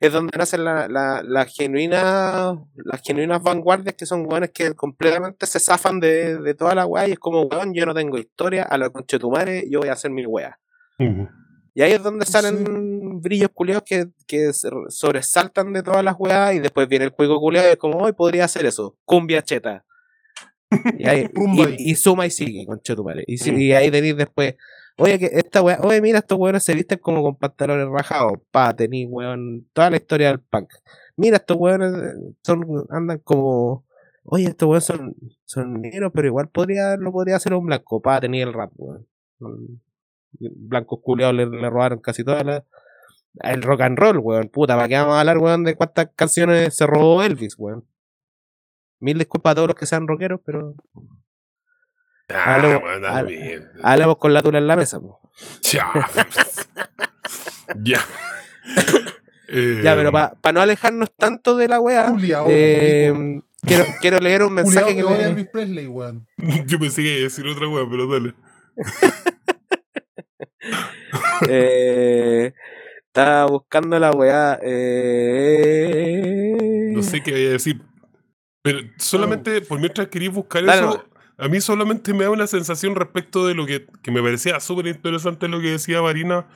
es donde nacen la, la, la genuina, las genuinas vanguardias que son weones que completamente se zafan de, de toda la weá y es como, weón, yo no tengo historia, a la concha de tu madre, yo voy a hacer mi weá. Y ahí es donde salen brillos culiados que, que sobresaltan de todas las weas y después viene el juego culiado y es como, hoy podría hacer eso, cumbia cheta. Y, ahí, <laughs> y, suma y sigue, concha tu madre. Y, y ahí tenéis después Oye, que esta weá, oye, mira, estos weones se visten como con pantalones rajados. Pa, tení, weón, toda la historia del punk. Mira, estos weones eh, son, andan como. Oye, estos weones son, son negros, pero igual podría, lo podría hacer un blanco. Pa, tenía el rap, weón. Blancos culiados le, le, robaron casi toda la. El rock and roll, weón. Puta, ¿para qué vamos a hablar, weón, de cuántas canciones se robó Elvis, weón? Mil disculpas a todos los que sean rockeros, pero Ah, bien. hablamos con la tula en la mesa. po. Ya. <laughs> ya. Eh, Ya, pero para no alejarnos tanto de la weá, eh, quiero, quiero leer un mensaje que me, Elvis Presley, weón. <laughs> Yo pensé que iba a decir otra weá, pero dale. <laughs> <laughs> eh, estaba buscando la weá. Eh, No sé qué voy a decir. Pero solamente por mientras quería buscar Dale eso, a mí solamente me da una sensación respecto de lo que, que me parecía súper interesante lo que decía Marina,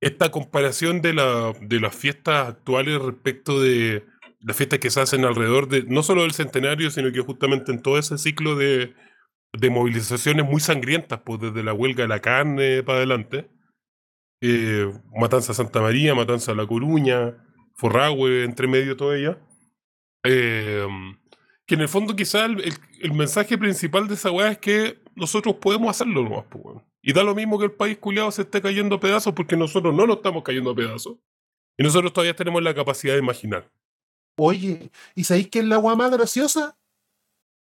esta comparación de, la, de las fiestas actuales respecto de las fiestas que se hacen alrededor de, no solo del centenario, sino que justamente en todo ese ciclo de, de movilizaciones muy sangrientas, pues desde la huelga de la carne para adelante. Eh, Matanza Santa María, Matanza La Coruña, Forragüe, entre medio todo ella. Eh, que en el fondo quizá el, el- el mensaje principal de esa weá es que nosotros podemos hacerlo nomás, pues. Y da lo mismo que el país culiado se esté cayendo a pedazos porque nosotros no lo estamos cayendo a pedazos. Y nosotros todavía tenemos la capacidad de imaginar. Oye, ¿y sabéis qué es la weá más graciosa?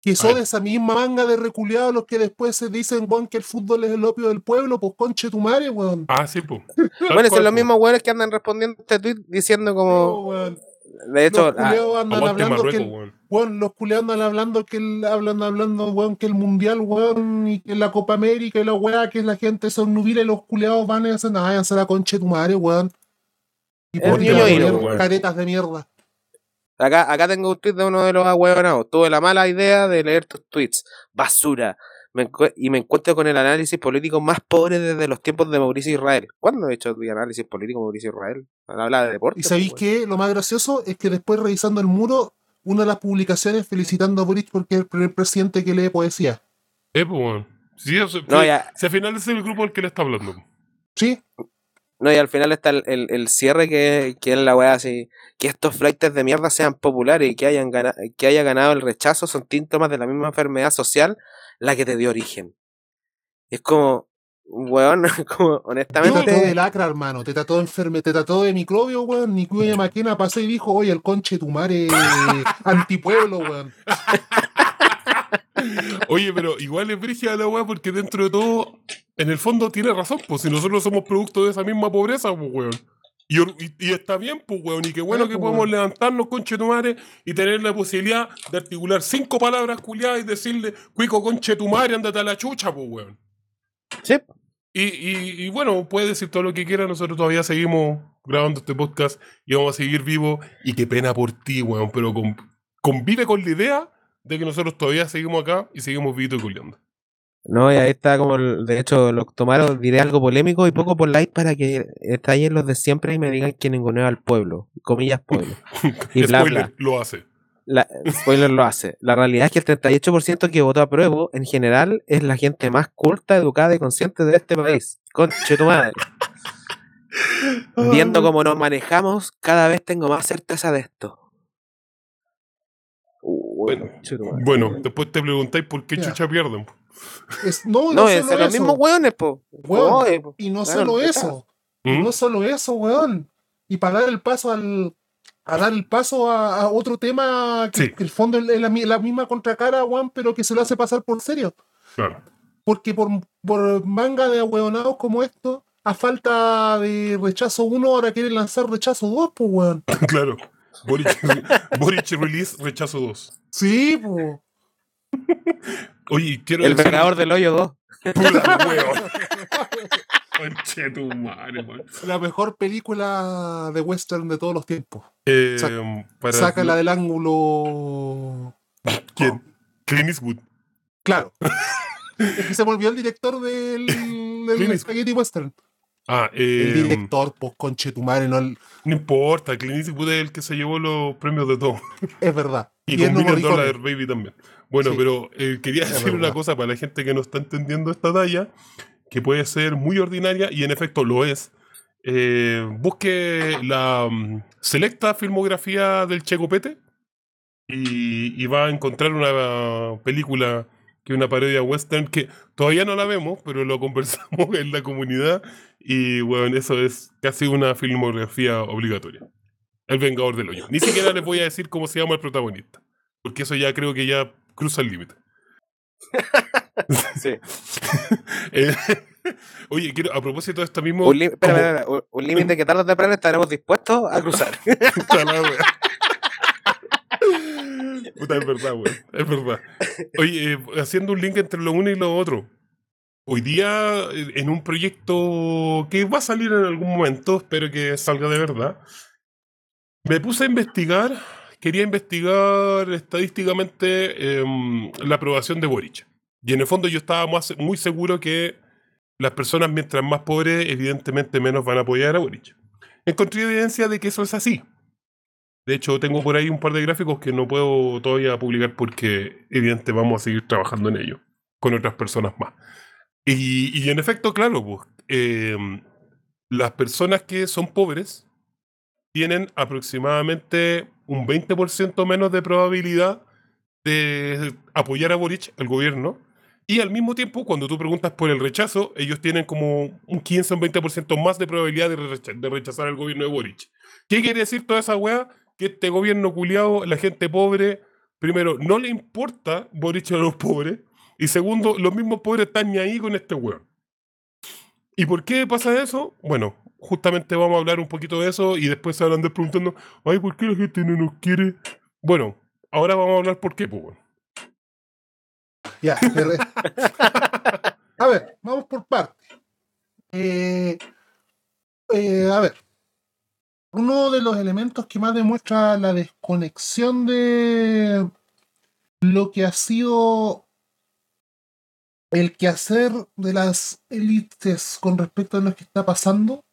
Que son esa misma manga de reculeados los que después se dicen, weón, que el fútbol es el opio del pueblo, pues conche tu madre, weón. Ah, sí, pues. <laughs> Bueno, son los mismos weones que andan respondiendo a este tweet diciendo No, como. weón. De hecho, los culeados andan Aguante hablando que el, weón. weón, los culeados andan hablando que el, hablan hablando, weón, que el mundial, weón, y que la Copa América y la weá, que la gente son nubiles y los culeados van y hacen, ay, a la conche tu madre, weón. Y weón. caretas de mierda. Acá, acá tengo un tweet de uno de los ahueonados. Tuve la mala idea de leer tus tweets. Basura. Me y me encuentro con el análisis político más pobre desde los tiempos de Mauricio Israel. ¿Cuándo he hecho mi análisis político Mauricio Israel? Habla de deporte. Y sabéis pues, que lo más gracioso es que después revisando el muro, una de las publicaciones felicitando a Boric porque es el primer presidente que lee poesía. Eh, pues, weón. Sí, o sea, No, ya, si al final es el grupo al que le está hablando. Sí, no, y al final está el, el- el cierre que, que es la weá así. Que estos flights de mierda sean populares y que, hayan gana- que haya ganado el rechazo son síntomas de la misma enfermedad social la que te dio origen. Es como, weón, <laughs> como te honestamente. trató de lacra, hermano. Te trató de enferme, te trató de microbio, weón. Ni cuya Maquena pasó y dijo, oye, el conche tu madre <laughs> antipueblo, weón. Oye, pero igual es brígida la weá porque dentro de todo, en el fondo tiene razón, pues si nosotros somos producto de esa misma pobreza, pues weón. Y, or- y- y está bien, pues weón, y qué bueno Sí, que pues, podemos weón. levantarnos, conchetumare, y tener la posibilidad de articular cinco palabras culiadas y decirle, cuico conchetumare, ándate a la chucha, pues weón. Sí, Y, y- y bueno, puede decir todo lo que quiera, nosotros todavía seguimos grabando este podcast y vamos a seguir vivos. Y qué pena por ti, weón, pero con- convive con la idea de que nosotros todavía seguimos acá y seguimos vivos y culiando. No, y ahí está como, el- de hecho, lo tomaron, diré algo polémico y poco por like para que estallen los de siempre y me digan que ninguneo al pueblo. Comillas pueblo. <laughs> Y bla, Spoiler, bla. lo hace. La, spoiler lo hace. La realidad es que el 38% que votó a prueba, en general, es la gente más culta, educada y consciente de este país. Conche tu madre. Viendo cómo nos manejamos, cada vez tengo más certeza de esto. Bueno. Bueno, después te preguntáis por qué chucha pierden. Es, no, No, no, es solo los eso. mismos hueones, po. Weón, Oye, po. Y no Claro, solo eso. Y ¿Mm? no solo eso, weón. Y para dar el paso al. A dar el paso a, a otro tema que, Sí. que el fondo es la, mi- la misma contracara, weón, pero que se lo hace pasar por serio. Claro. Porque por, por manga de ahueonados como esto, a falta de rechazo 1, ahora quieren lanzar rechazo 2, pues, weón. <laughs> claro. Boric, <laughs> Boric release rechazo 2. Sí, pues. Oye, quiero El decir- vengador del hoyo 2. Puta, <laughs> tu madre, weón. La mejor película de western de todos los tiempos. Eh, Saca- para- Sácala del ángulo. ¿Quién? Clint Eastwood. Claro. <laughs> es que se volvió el director del. Spaghetti Western. Ah, El eh, director, pues, conchetumare, no el- no importa, Clint Eastwood es el que se llevó los premios de todo. es verdad. Y, es con Million. Dollar Baby también. Bueno, Sí. pero eh, quería decir una cosa para la gente que no está entendiendo esta talla, que puede ser muy ordinaria y en efecto lo es. Eh, busque la mm, selecta filmografía del Che Copete y, y va a encontrar una película que es una parodia western que todavía no la vemos, pero lo conversamos <laughs> en la comunidad y bueno, eso es casi una filmografía obligatoria. El Vengador del Hoyo. Ni siquiera les voy a decir cómo se llama el protagonista. porque eso ya creo que ya cruza el límite. Sí. <laughs> Eh, Oye, quiero, a propósito de esto mismo. Un, como- límite que tarde o temprano estaremos dispuestos a cruzar. <laughs> Puta es verdad, weón. Es verdad. Oye, eh, haciendo un link entre lo uno y lo otro. Hoy día, eh, en un proyecto que va a salir en algún momento, espero que salga de verdad, me puse a investigar, quería investigar estadísticamente em, la aprobación de Boric. Y en el fondo yo estaba muy seguro que las personas, mientras más pobres, evidentemente menos van a apoyar a Boric. Encontré evidencia de que eso es así. De hecho, tengo por ahí un par de gráficos que no puedo todavía publicar porque, evidente, vamos a seguir trabajando en ello con otras personas más. Y, en efecto, claro, pues, eh, las personas que son pobres tienen aproximadamente un 20% menos de probabilidad de apoyar a Boric, el gobierno. Y al mismo tiempo, cuando tú preguntas por el rechazo, ellos tienen como un 15 o un 20% más de probabilidad de, recha- de rechazar al gobierno de Boric. ¿Qué quiere decir toda esa weá? Que este gobierno culiado, la gente pobre, primero, no le importa Boric a los pobres, y segundo, los mismos pobres están ni ahí con este weón. ¿Y por qué pasa eso? Bueno, justamente vamos a hablar un poquito de eso y después se van a andar preguntando, ay, ¿por qué la gente no nos quiere? Bueno, ahora vamos a hablar por qué, pues. Ya, a ver, vamos por partes. Eh, eh, a ver, uno de los elementos que más demuestra la desconexión de lo que ha sido el quehacer de las élites con respecto a lo que está pasando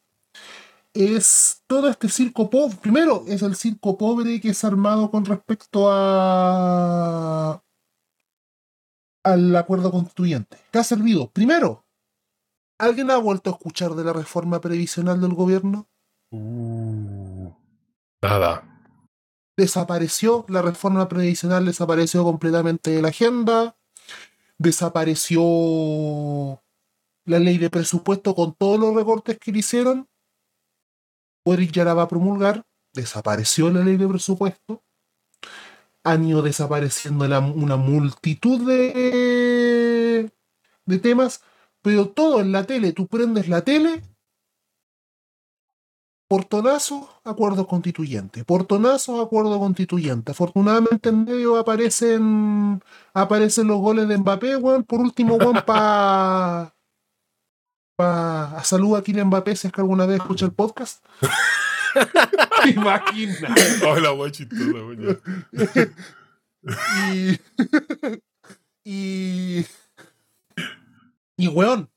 es todo este circo pobre. Primero, es el circo pobre que es armado con respecto a al acuerdo constituyente. ¿Qué ha servido? Primero, ¿alguien ha vuelto a escuchar de la reforma previsional del gobierno? Nada. Desapareció, la reforma previsional desapareció completamente de la agenda, desapareció la ley de presupuesto con todos los recortes que le hicieron. Boric ya la va a promulgar, desapareció la ley de presupuesto. Han ido desapareciendo la- una multitud de, de temas, pero todo en la tele, tú prendes la tele, portonazo, acuerdo constituyente, portonazo, acuerdo constituyente. Afortunadamente en medio aparecen aparecen los goles de Mbappé, weón. Por último, weón, <laughs> pa a salud a Kylian Mbappé si es que alguna vez escucha el podcast. ¿Te imaginas? Hola, weón, chistosa. <laughs> Y. y. Y, weón.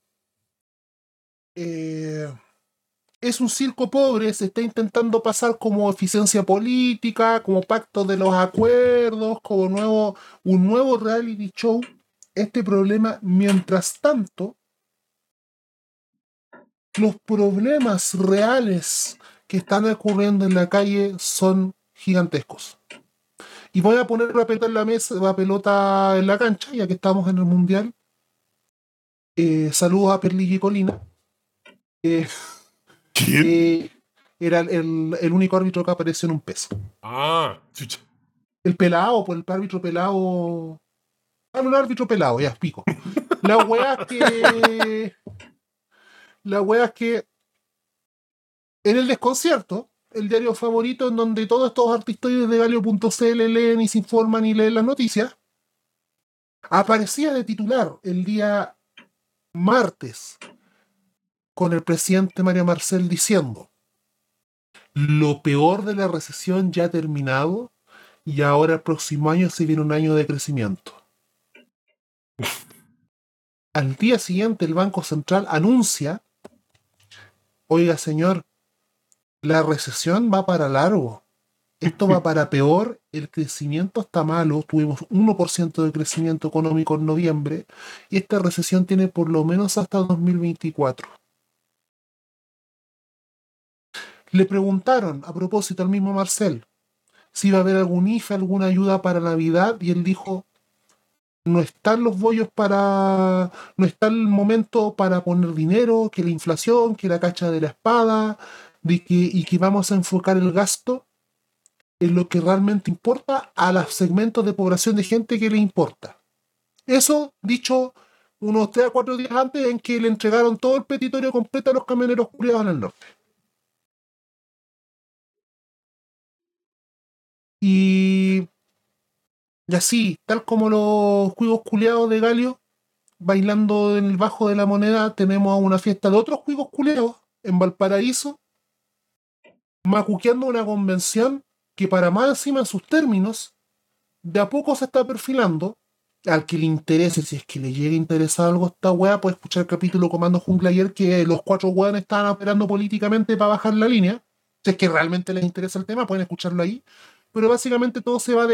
eh, es un circo pobre, se está intentando pasar como eficiencia política, como pacto de los acuerdos, como nuevo, un nuevo reality show. Este problema, mientras tanto, los problemas reales que están ocurriendo en la calle son gigantescos. Y voy a poner la pelota en la mesa, la pelota en la cancha, ya que estamos en el mundial. Eh, saludos a Perligi Colina. Eh, ¿Quién? eh, era el, único árbitro que apareció en un peso. Ah, chucha. El pelado, pues el árbitro pelado. Ah, no, el árbitro pelado, ya explico. La wea es que. La wea es que. En el desconcierto, el diario favorito en donde todos estos artistoides de Galio.cl leen y se informan y leen las noticias, aparecía de titular el día martes con el presidente Mario Marcel diciendo: Lo peor de la recesión ya ha terminado y ahora el próximo año se viene un año de crecimiento. <laughs> Al día siguiente el Banco Central anuncia, oiga señor, la recesión va para largo, esto va <laughs> para peor, el crecimiento está malo, tuvimos 1% de crecimiento económico en noviembre y esta recesión tiene por lo menos hasta 2024. Le preguntaron a propósito al mismo Marcel, si iba a haber algún IFE, alguna ayuda para Navidad, y él dijo, no están los bollos para, no está el momento para poner dinero, que la inflación, que la cacha de la espada, de que, y que vamos a enfocar el gasto en lo que realmente importa a los segmentos de población de gente que le importa. Eso dicho unos 3 a 4 días antes en que le entregaron todo el petitorio completo a los camioneros culiados en el norte. Y, y así, tal como los juegos culiados de Galio, bailando en el bajo de la moneda, tenemos una fiesta de otros juegos culiados en Valparaíso, macuqueando una convención que para más encima en sus términos, de a poco se está perfilando. Al que le interese, si es que le llega a interesar algo a esta weá, puede escuchar el capítulo Comando Jungla ayer que los cuatro weones estaban operando políticamente para bajar la línea. Si es que realmente les interesa el tema, pueden escucharlo ahí. Pero básicamente todo se va a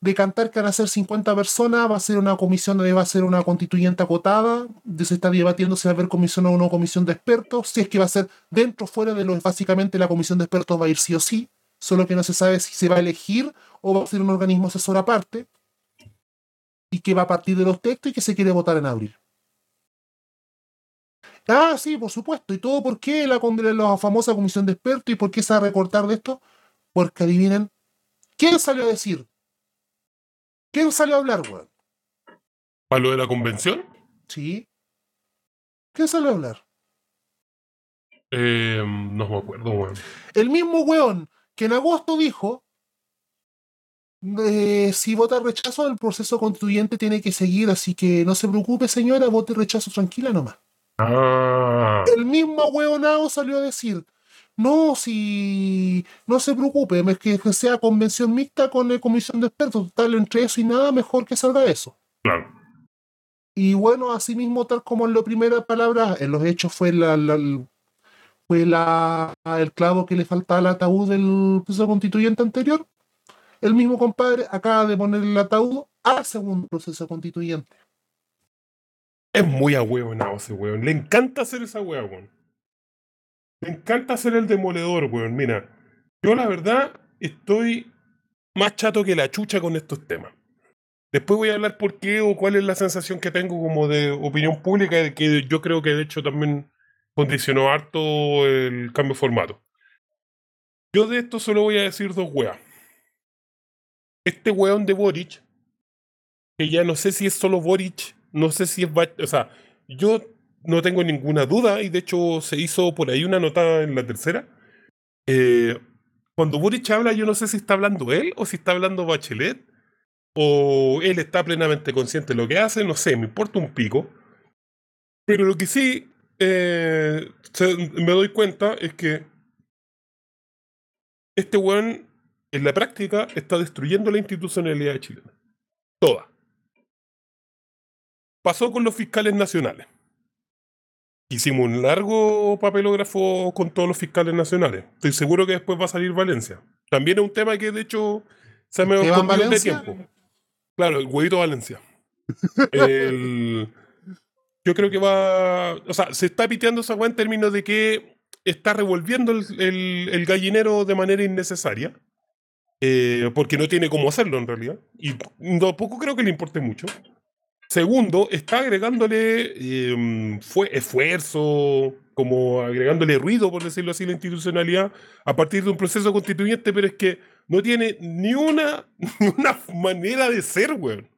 decantar que van a ser 50 personas, va a ser una comisión, va a ser una constituyente acotada, se está debatiendo si va a haber comisión o no comisión de expertos, si es que va a ser dentro o fuera de lo básicamente la comisión de expertos va a ir sí o sí solo que no se sabe si se va a elegir o va a ser un organismo asesor aparte y que va a partir de los textos y que se quiere votar en abril. Ah, sí, por supuesto. ¿Y todo por qué la, la famosa comisión de expertos y por qué se va a recortar de esto? Porque adivinen, ¿quién salió a decir? ¿Quién salió a hablar, weón? ¿Para lo de la convención? Sí. ¿Quién salió a hablar? Eh, no me acuerdo, weón. El mismo weón que en agosto dijo, eh, si vota rechazo, el proceso constituyente tiene que seguir, así que no se preocupe señora, vote rechazo tranquila nomás. Ah. El mismo hueonado salió a decir, no, si no se preocupe, es que sea convención mixta con la comisión de expertos, tal entre eso y nada, mejor que salga eso. Claro. Y bueno, asimismo, tal como en la primera palabra, en los hechos fue la, fue la, el clavo que le faltaba al ataúd del proceso constituyente anterior. El mismo compadre acaba de poner el ataúd al segundo proceso constituyente. Es muy ahueonado ese weón. Le encanta hacer esa weón. Le encanta hacer el demoledor, weón. Mira, yo la verdad estoy más chato que la chucha con estos temas. Después voy a hablar por qué o cuál es la sensación que tengo como de opinión pública, que yo creo que de hecho también condicionó harto el cambio de formato. Yo de esto solo voy a decir dos weas. Este weón de Boric, que ya no sé si es solo Boric, no sé si es... O sea, yo no tengo ninguna duda, y de hecho se hizo por ahí una nota en la tercera. Eh, cuando Boric habla, yo no sé si está hablando él o si está hablando Bachelet, o él está plenamente consciente de lo que hace, no sé, me importa un pico. Pero lo que sí eh, me doy cuenta es que este weón en la práctica está destruyendo la institucionalidad de Chile. Toda. Pasó con los fiscales nacionales. Hicimos un largo papelógrafo con todos los fiscales nacionales. Estoy seguro que después va a salir Valencia. También es un tema que de hecho se me va de tiempo. Claro, el huevito Valencia. el, <laughs> yo creo que va. O sea, se está piteando esa en términos de que está revolviendo el, gallinero de manera innecesaria. Eh, porque no tiene cómo hacerlo en realidad. Y tampoco creo que le importe mucho. Segundo, está agregándole em, fue esfuerzo, como agregándole ruido, por decirlo así, la institucionalidad a partir de un proceso constituyente, pero es que no tiene ni una, <laughs> ni una manera de ser, weón.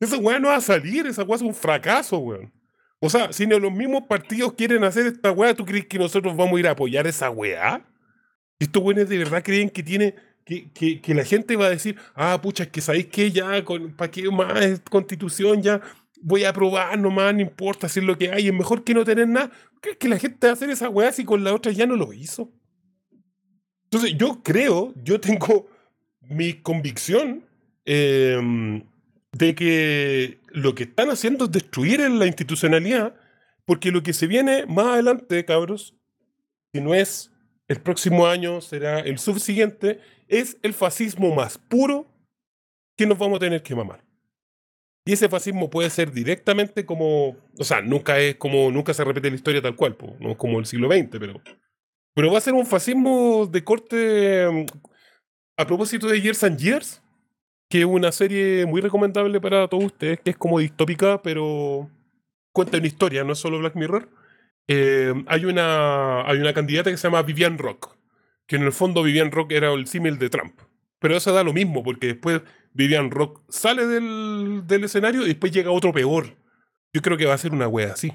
Esa weá no va a salir, esa weá es un fracaso, weón. O sea, si los mismos partidos quieren hacer esta weá, ¿tú crees que nosotros vamos a ir a apoyar esa weá? Estos weones de verdad creen que tiene. Que, la gente va a decir, ah, pucha, es que sabéis que ya, ¿para qué más constitución? Ya voy a aprobar nomás, no importa si es lo que hay, es mejor que no tener nada. ¿Crees que la gente va a hacer esa weá si con la otra ya no lo hizo? Entonces, yo creo, yo tengo mi convicción eh, de que lo que están haciendo es destruir la institucionalidad, porque lo que se viene más adelante, cabros, si no es el próximo año, será el subsiguiente, es el fascismo más puro que nos vamos a tener que mamar. Y ese fascismo puede ser directamente como, o sea, nunca es como, nunca se repite la historia tal cual, no como el siglo XX, pero, pero va a ser un fascismo de corte, a propósito de Years and Years, que es una serie muy recomendable para todos ustedes, que es como distópica, pero cuenta una historia, no es solo Black Mirror. Eh, hay, una, hay una candidata que se llama Vivian Rock, que en el fondo Vivian Rock era el símil de Trump. Pero eso da lo mismo, porque después Vivian Rock sale del, del escenario y después llega otro peor. Yo creo que va a ser una wea así.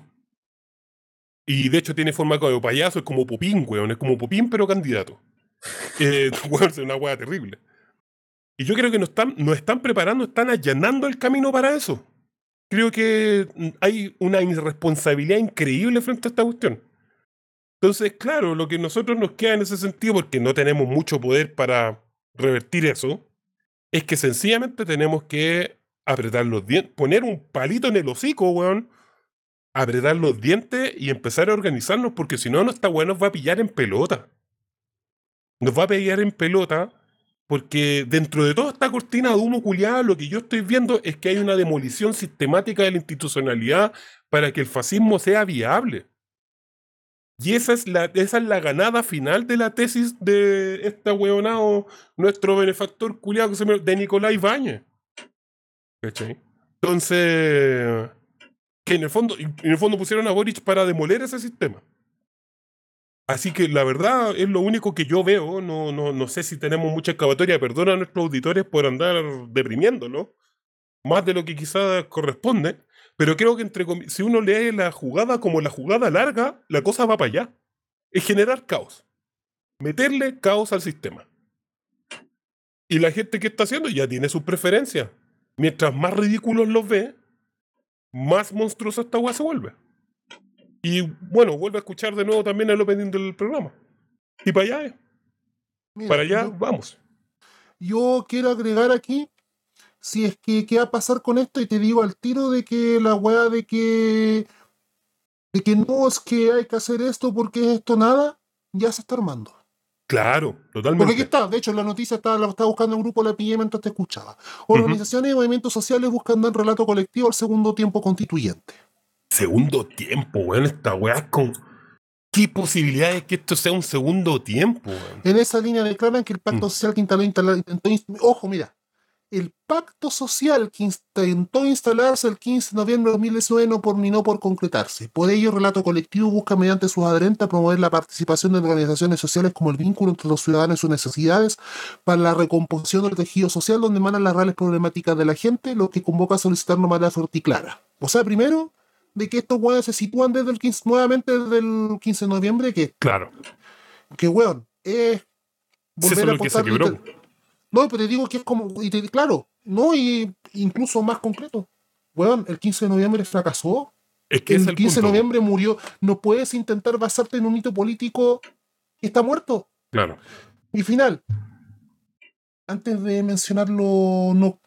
Y de hecho tiene forma como payaso, es como Pupín, weón. Es como Pupín, pero candidato. Eh, <laughs> es una wea terrible. Y yo creo que nos están, nos están preparando, están allanando el camino para eso. Creo que hay una irresponsabilidad increíble frente a esta cuestión. Entonces, claro, lo que nosotros nos queda en ese sentido, porque no tenemos mucho poder para revertir eso, es que sencillamente tenemos que apretar los dientes, poner un palito en el hocico, weón, apretar los dientes y empezar a organizarnos, porque si no, no está bueno, nos va a pillar en pelota. Nos va a pillar en pelota, porque dentro de toda esta cortina de humo culiada, lo que yo estoy viendo es que hay una demolición sistemática de la institucionalidad para que el fascismo sea viable. Y esa es la, esa es la ganada final de la tesis de este hueonado, nuestro benefactor culiado de Nicolás Ibáñez. ¿Cachai? Entonces, que en el fondo, en el fondo pusieron a Boric para demoler ese sistema. Así que la verdad es lo único que yo veo. No, no, no sé si tenemos mucha excavatoria. Perdona a nuestros auditores por andar deprimiéndolo. Más de lo que quizás corresponde. Pero creo que entre si uno lee la jugada como la jugada larga, la cosa va para allá. Es generar caos. Meterle caos al sistema. Y la gente que está haciendo ya tiene sus preferencias. Mientras más ridículos los ve, más monstruosa esta weá se vuelve. Y bueno, vuelve a escuchar de nuevo también el opening del programa. Y para allá. Mira, Para allá yo- vamos. Yo quiero agregar aquí, si es que qué va a pasar con esto, y te digo al tiro de que la weá de que de que no es que hay que hacer esto porque esto nada, ya se está armando. Claro, Porque aquí totalmente. está, de hecho la noticia está, la estaba buscando un grupo, la pillé mientras te escuchaba. Organizaciones y movimientos sociales buscan dar relato colectivo al segundo tiempo constituyente. Segundo tiempo, weón. Esta weá es con. ¿Qué posibilidades que esto sea un segundo tiempo, weón? En esa línea declaran que el pacto Mm. social que instaló, instala- intentó ins- ojo, mira, el pacto social que intentó instalarse el 15 de noviembre de 2019 no terminó por concretarse. Por ello, el relato colectivo busca mediante sus adherentes promover la participación de organizaciones sociales como el vínculo entre los ciudadanos y sus necesidades para la recomposición del tejido social donde emanan las reales problemáticas de la gente, lo que convoca a solicitar una fuerte y clara. O sea, primero, de que estos weones se sitúan desde el 15, nuevamente desde el 15 de noviembre, que Claro. que weón, es volver eso es a lo que se apostar. No, pero te digo que es como, y te- claro, no, y incluso más concreto. Weón, el 15 de noviembre fracasó. Es que es el el 15 de noviembre murió. No puedes intentar basarte en un hito político que está muerto. Claro. Y final, antes de mencionarlo, no.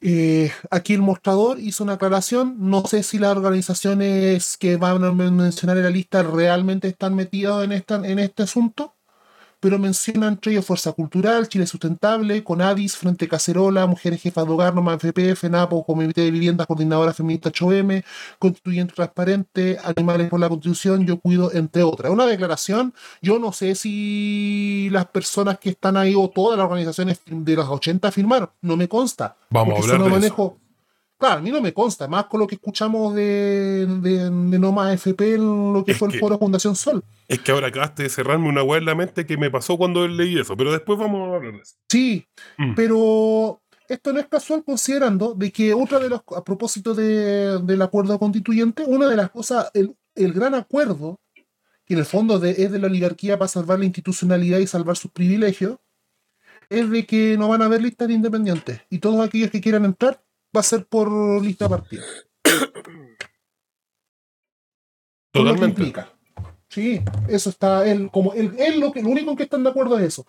eh, aquí el mostrador hizo una aclaración. No sé si las organizaciones que van a men- mencionar en la lista realmente están metidas en, esta, en este asunto, pero mencionan entre ellos Fuerza Cultural, Chile Sustentable, Conadis, Frente Cacerola, Mujeres Jefas de Hogar, Noma FP, FENAPO, Comité de Viviendas, Coordinadora Feminista 8M, Constituyente Transparente, Animales por la Constitución, Yo Cuido, entre otras. Una declaración, yo no sé si las personas que están ahí o todas las organizaciones de las 80 firmaron, no me consta. Vamos a hablar eso de manejo. Claro, a mí no me consta, más con lo que escuchamos de, de, de Noma FP en lo que Es fue el foro Fundación Sol. Es que ahora acabaste de cerrarme una weá en la mente que me pasó cuando leí eso, pero después vamos a hablar de eso. Sí, Mm. pero esto no es casual considerando de que otra de las, a propósito de- del acuerdo constituyente, una de las cosas, el, el gran acuerdo, que en el fondo de- es de la oligarquía para salvar la institucionalidad y salvar sus privilegios, es de que no van a haber listas de independientes y todos aquellos que quieran entrar va a ser por lista partida. <coughs> Por lo que Totalmente. Sí, eso está, él, como él, él lo, que, lo único en que están de acuerdo es eso.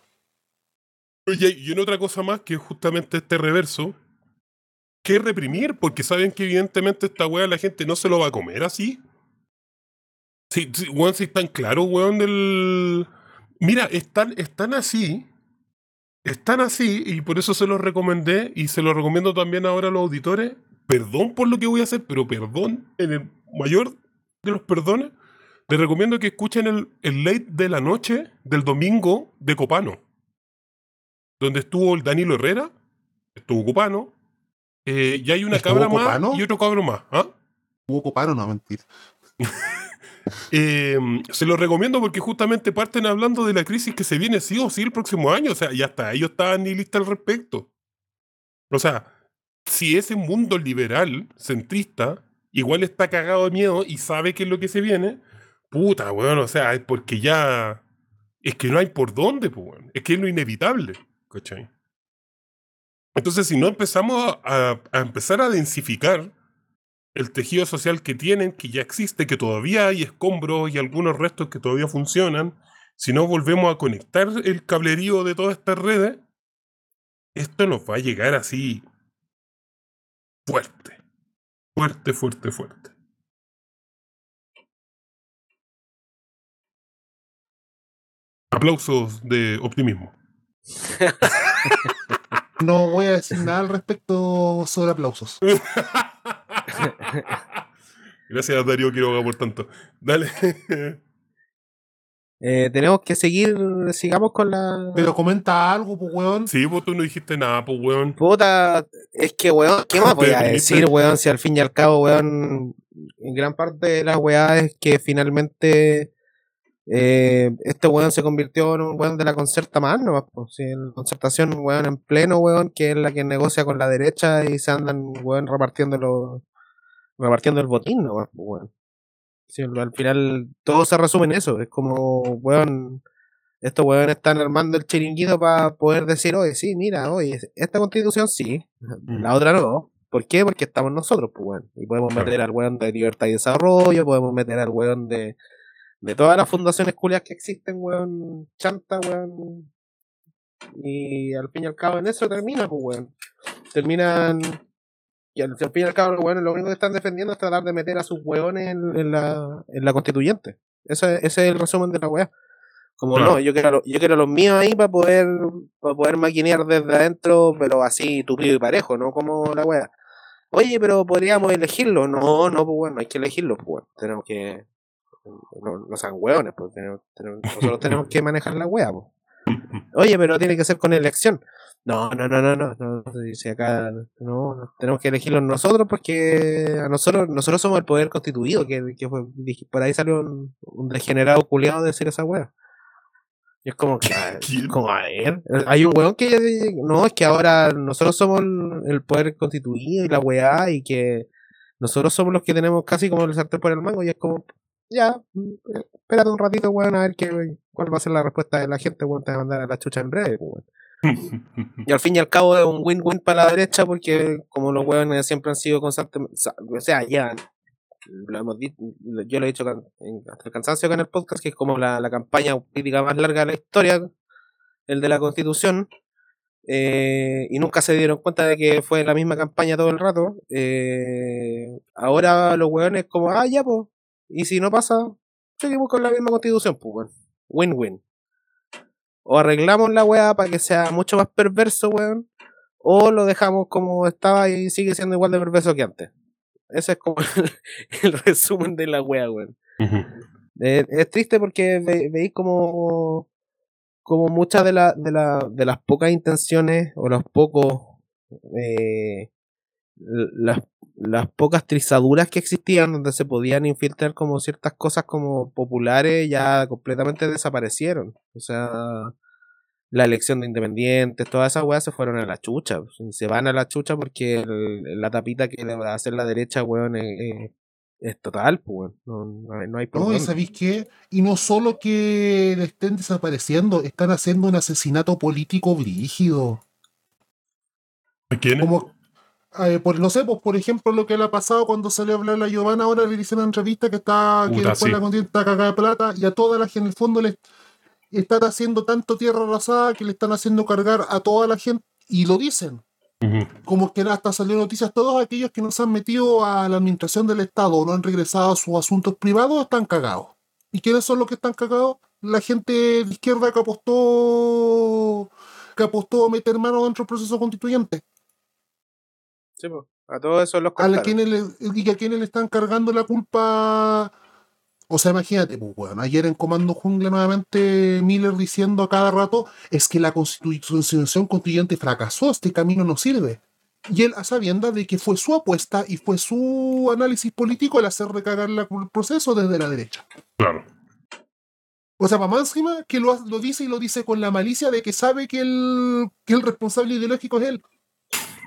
Oye, y en otra cosa más, que es justamente este reverso, que reprimir, porque saben que evidentemente esta weá la gente no se lo va a comer así. Sí, sí, weón, si están claros, weón, del... Mira, están, están así, están así, y por eso se los recomendé, y se los recomiendo también ahora a los auditores. Perdón por lo que voy a hacer, pero perdón, en el mayor de los perdones, les recomiendo que escuchen el, el late de la noche del domingo de Copano donde estuvo el Danilo Herrera, estuvo Copano, eh, y hay una ¿Estuvo cabra Copano? más y otro cabro más. ¿ah? Hubo coparo, no, mentira. <laughs> Eh, se lo recomiendo porque justamente parten hablando de la crisis que se viene sí o sí el próximo año. O sea, ya está, ellos estaban ni listos al respecto. O sea, si ese mundo liberal, centrista, igual está cagado de miedo y sabe qué es lo que se viene, puta, weón, o sea, es porque ya. Es que no hay por dónde, pues. Es que es lo inevitable, ¿cachai? Entonces, si no empezamos a, a empezar a densificar el tejido social que tienen, que ya existe, que todavía hay escombros y algunos restos que todavía funcionan, si no volvemos a conectar el cablerío de todas estas redes, esto nos va a llegar así fuerte. Fuerte, fuerte, fuerte. Aplausos de optimismo. <laughs> No voy a decir nada al respecto sobre aplausos. <laughs> <laughs> Gracias, Darío Quiroga, por tanto. Dale. <laughs> Eh, tenemos que seguir, sigamos con la. Pero comenta algo, pues, weón. Sí, vos tú no dijiste nada, pues, weón. Puta, es que, weón, ¿qué más voy a decir, weón? Si al fin y al cabo, weón, en gran parte de las weá es que finalmente eh, este weón se convirtió en un weón de la concerta más, ¿no? Pues, si la concertación, weón, en pleno, weón, que es la que negocia con la derecha y se andan, weón, repartiendo los, repartiendo el botín, ¿no? Pues. Sí, al final todo se resume en eso, es como, weón, estos weones están armando el chiringuito para poder decir, oye, sí, mira, oye, esta constitución sí, la otra no. ¿Por qué? Porque estamos nosotros, pues, weón. Y podemos Claro. meter al weón de libertad y desarrollo, podemos meter al weón de, de todas las fundaciones culias que existen, weón, chanta, weón. Y al fin y al cabo en eso termina, pues, weón. Terminan. Y al, al fin y al cabo, los weones lo único que están defendiendo es tratar de meter a sus weones en, en la, en la constituyente. Ese, ese es el resumen de la weá. Como Claro. no, yo quiero, yo quiero los míos ahí para poder, para poder maquinear desde adentro, pero así tupido y parejo, no como la weá. Oye, pero podríamos elegirlo. No, no, pues bueno, hay que elegirlo, pues bueno. Tenemos que. No, no sean hueones, pues tenemos- tenemos- nosotros tenemos que <laughs> manejar la wea, pues. Oye, pero tiene que ser con elección. No, no, no, no, no. no si acá no, no, tenemos que elegirlo nosotros porque a nosotros nosotros somos el poder constituido, que, que fue, por ahí salió un, un degenerado culiado de decir esa wea. Y es como que, <laughs> ah, como a ver, hay un weón que no, es que ahora nosotros somos el, el poder constituido y la weá y que nosotros somos los que tenemos casi como el sartén por el mango y es como, ya, mm, espérate un ratito, weón, a ver qué, cuál va a ser la respuesta de la gente, weón, te va a mandar a la chucha en breve, pues, weón. <laughs> Y al fin y al cabo es un win-win para la derecha porque como los hueones siempre han sido constantemente, o sea, ya lo hemos dicho, yo lo he dicho hasta el cansancio acá en el podcast, que es como la, la campaña política más larga de la historia, el de la constitución, eh, y nunca se dieron cuenta de que fue la misma campaña todo el rato. eh, ahora los hueones como, ah, ya, pues, y si no pasa, seguimos con la misma constitución, pues, weón. Win-win. O arreglamos la weá para que sea mucho más perverso, weón. O lo dejamos como estaba y sigue siendo igual de perverso que antes. Ese es como <laughs> el, el resumen de la weá, weón. Eh, es triste porque ve- veis como, como muchas de, la, de, la, de las pocas intenciones o los pocos eh, las, las pocas trizaduras que existían donde se podían infiltrar como ciertas cosas como populares ya completamente desaparecieron. O sea, la elección de independientes, todas esas weas se fueron a la chucha. pues, se van a la chucha porque el- la tapita que le va a hacer la derecha, weón, es, es- es total, pues. No, no hay- no hay por No, y. ¿sabéis qué? Y no solo que estén desapareciendo, están haciendo un asesinato político brígido. ¿A quién? Como, eh, por, no sé, pues por ejemplo lo que le ha pasado cuando salió a hablar la Giovanna, ahora le hicieron una entrevista que está, que Puta, después sí. la contienda cagada de plata, y a toda la gente, en el fondo, le están haciendo tanto tierra arrasada que le están haciendo cargar a toda la gente, y lo dicen. Ujú. Como que hasta salió noticias, todos aquellos que no se han metido a la administración del Estado o no han regresado a sus asuntos privados están cagados. ¿Y quiénes son los que están cagados? La gente de izquierda que apostó que apostó a meter mano dentro del proceso constituyente. Sí, po. A todos esos los A quienes le, y a quienes le están cargando la culpa. O sea, imagínate, pues, weón, ayer en Comando Jungla nuevamente Miller diciendo a cada rato es que la constitución constituyente fracasó, este camino no sirve. y él a sabiendas de que fue su apuesta y fue su análisis político el hacer recagar la- el proceso desde la derecha. Claro. O sea, para más encima que lo, lo dice y lo dice con la malicia de que sabe que el, que el responsable ideológico es él.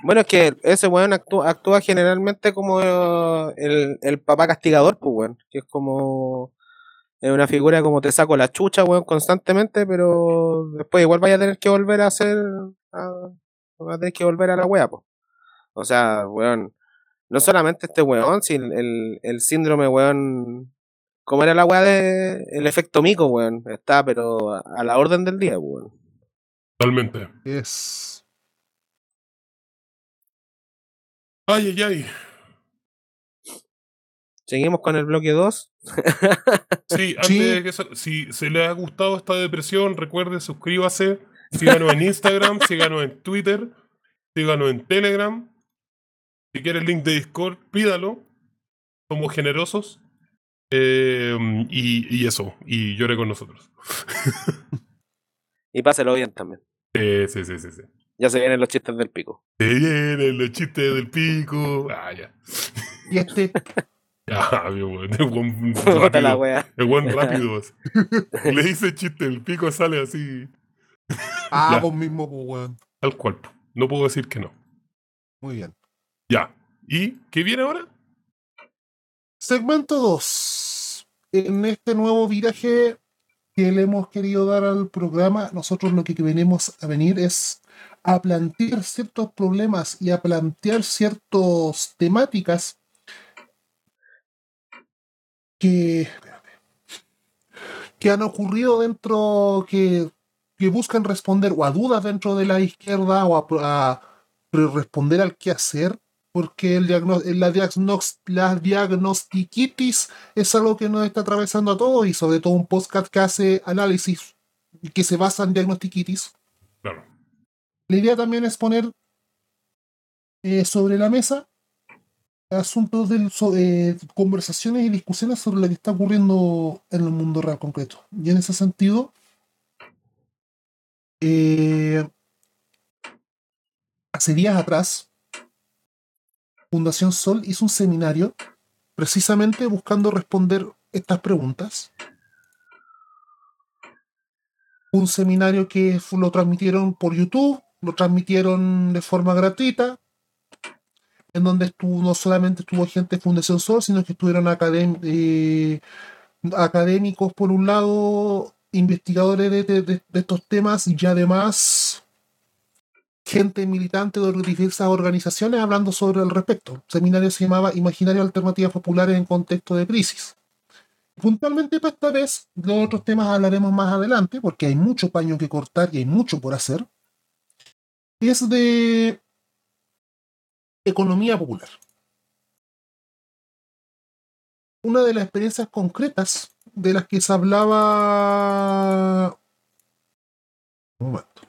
Bueno, es que ese weón actúa, actúa generalmente como eh, el, el papá castigador, pues weón. Que es como. Es una figura como te saco la chucha, weón, constantemente, pero después igual vaya a tener que volver a hacer. A, va a tener que volver a la wea, pues. O sea, weón. No solamente este weón, sino el, el, el síndrome, weón. ¿Cómo era la weá de. El efecto mico, weón? Está, pero a, a la orden del día, weón. Totalmente. Es. Ay, ay, ay. Seguimos con el bloque 2. <laughs> Sí, antes Sí. de que eso- si se les ha gustado esta depresión, recuerde, suscríbase, síganos en Instagram, <laughs> síganos en Twitter, síganos en Telegram. Si quiere el link de Discord, pídalo. Somos generosos. Eh, y, y eso, y llore con nosotros. <laughs> Y páselo bien también. Eh, sí, sí, sí, sí. Ya se vienen los chistes del pico. Se vienen los chistes del pico. Ah, ya. Y este, <laughs> Ya, mi weón, el buen <laughs> la rápido. wea. El buen rápido. <laughs> Le dice chiste, el pico sale así, ah, Ya. vos mismo, pues, weón. tal cual. No puedo decir que no. Muy bien. Ya. ¿Y qué viene ahora? Segmento 2. En este nuevo viraje que le hemos querido dar al programa, nosotros lo que venimos a venir es a plantear ciertos problemas y a plantear ciertas temáticas que, que han ocurrido dentro, que, que buscan responder o a dudas dentro de la izquierda o a, a responder al qué hacer porque el diagno- la, diagnos- la diagnostiquitis es algo que nos está atravesando a todos y sobre todo un podcast que hace análisis que se basa en diagnostiquitis. Claro. La idea también es poner eh, sobre la mesa asuntos de conversaciones y discusiones sobre lo que está ocurriendo en el mundo real concreto. Y en ese sentido, eh, hace días atrás, Fundación Sol hizo un seminario precisamente buscando responder estas preguntas. Un seminario que lo transmitieron por YouTube, lo transmitieron de forma gratuita, en donde estuvo, no solamente estuvo gente de Fundación Sol, sino que estuvieron eh, académicos por un lado, investigadores de, estos temas y además gente militante de diversas organizaciones hablando sobre el respecto. El seminario se llamaba Imaginario Alternativas Populares en Contexto de Crisis. Puntualmente para esta vez, de otros temas hablaremos más adelante, porque hay mucho paño que cortar y hay mucho por hacer. Es de economía popular. Una de las experiencias concretas de las que se hablaba... Un momento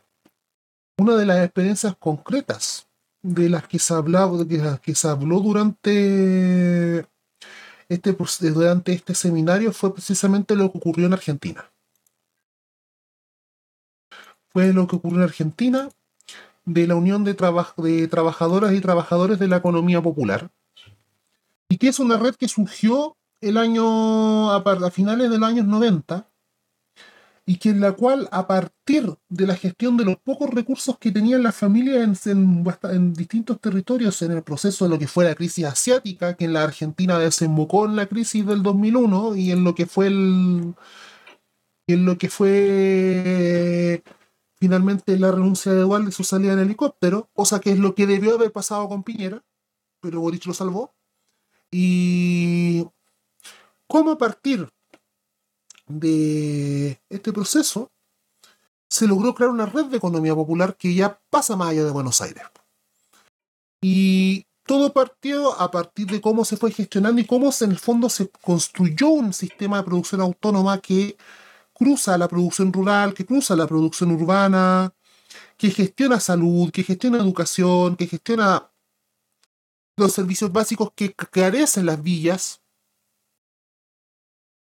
una de las experiencias concretas de las que se hablaba, de las que se habló durante este, durante este seminario fue precisamente lo que ocurrió en Argentina. Fue lo que ocurrió en Argentina de la Unión de, Traba- de Trabajadoras y Trabajadores de la Economía Popular, y que es una red que surgió el año, a, finales del año 90, y que en la cual a partir de la gestión de los pocos recursos que tenían las familias en distintos territorios en el proceso de lo que fue la crisis asiática, que en la Argentina desembocó en la crisis del 2001 y en lo que fue el en lo que fue finalmente la renuncia de Duarte y su salida en helicóptero, cosa que es lo que debió haber pasado con Piñera, pero Boric lo salvó. Y cómo a partir de este proceso se logró crear una red de economía popular que ya pasa más allá de Buenos Aires. Y todo partió a partir de cómo se fue gestionando y cómo en el fondo se construyó un sistema de producción autónoma que cruza la producción rural, que cruza la producción urbana, que gestiona salud, que gestiona educación, que gestiona los servicios básicos que carecen las villas.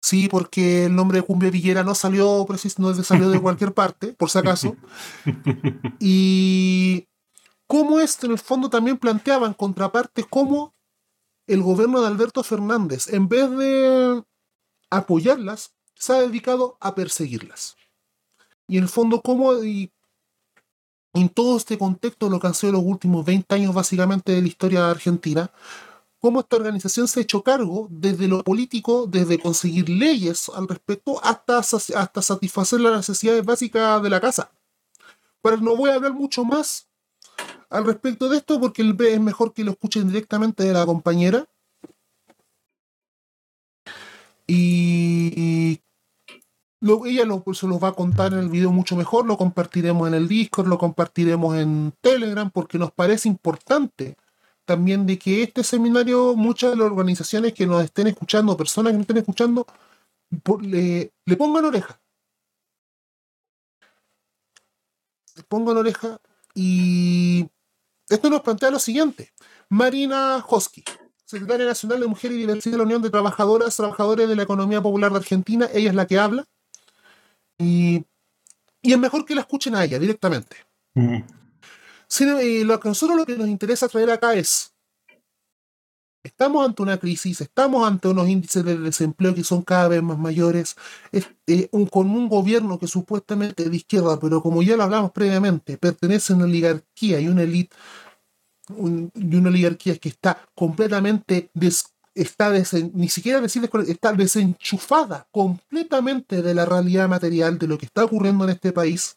Sí, porque el nombre de Cumbia Villera no salió, no salió de cualquier parte, por si acaso. <laughs> Y cómo esto en el fondo también planteaban contrapartes como el gobierno de Alberto Fernández, en vez de apoyarlas, se ha dedicado a perseguirlas. Y en el fondo, cómo y en todo este contexto, lo que han sido los últimos 20 años básicamente de la historia de Argentina, cómo esta organización se ha hecho cargo desde lo político, desde conseguir leyes al respecto, hasta, hasta satisfacer las necesidades básicas de la casa. Pero no voy a hablar mucho más al respecto de esto porque es mejor que lo escuchen directamente de la compañera. Y ella lo, se los va a contar en el video mucho mejor, lo compartiremos en el Discord, lo compartiremos en Telegram, porque nos parece importante también de que este seminario, muchas de las organizaciones que nos estén escuchando, personas que nos estén escuchando, le, le pongan oreja. Le pongan oreja y esto nos plantea lo siguiente. Marina Hosky, secretaria nacional de Mujer y Diversidad de la Unión de Trabajadoras, Trabajadores de la Economía Popular de Argentina, ella es la que habla. Y, es mejor que la escuchen a ella directamente. y lo que nosotros lo que nos interesa traer acá es, estamos ante una crisis, estamos ante unos índices de desempleo que son cada vez más mayores, eh, con un gobierno que supuestamente es de izquierda, pero como ya lo hablamos previamente, pertenece a una oligarquía y una élite y una oligarquía que está completamente está ni siquiera decir está desenchufada completamente de la realidad material de lo que está ocurriendo en este país.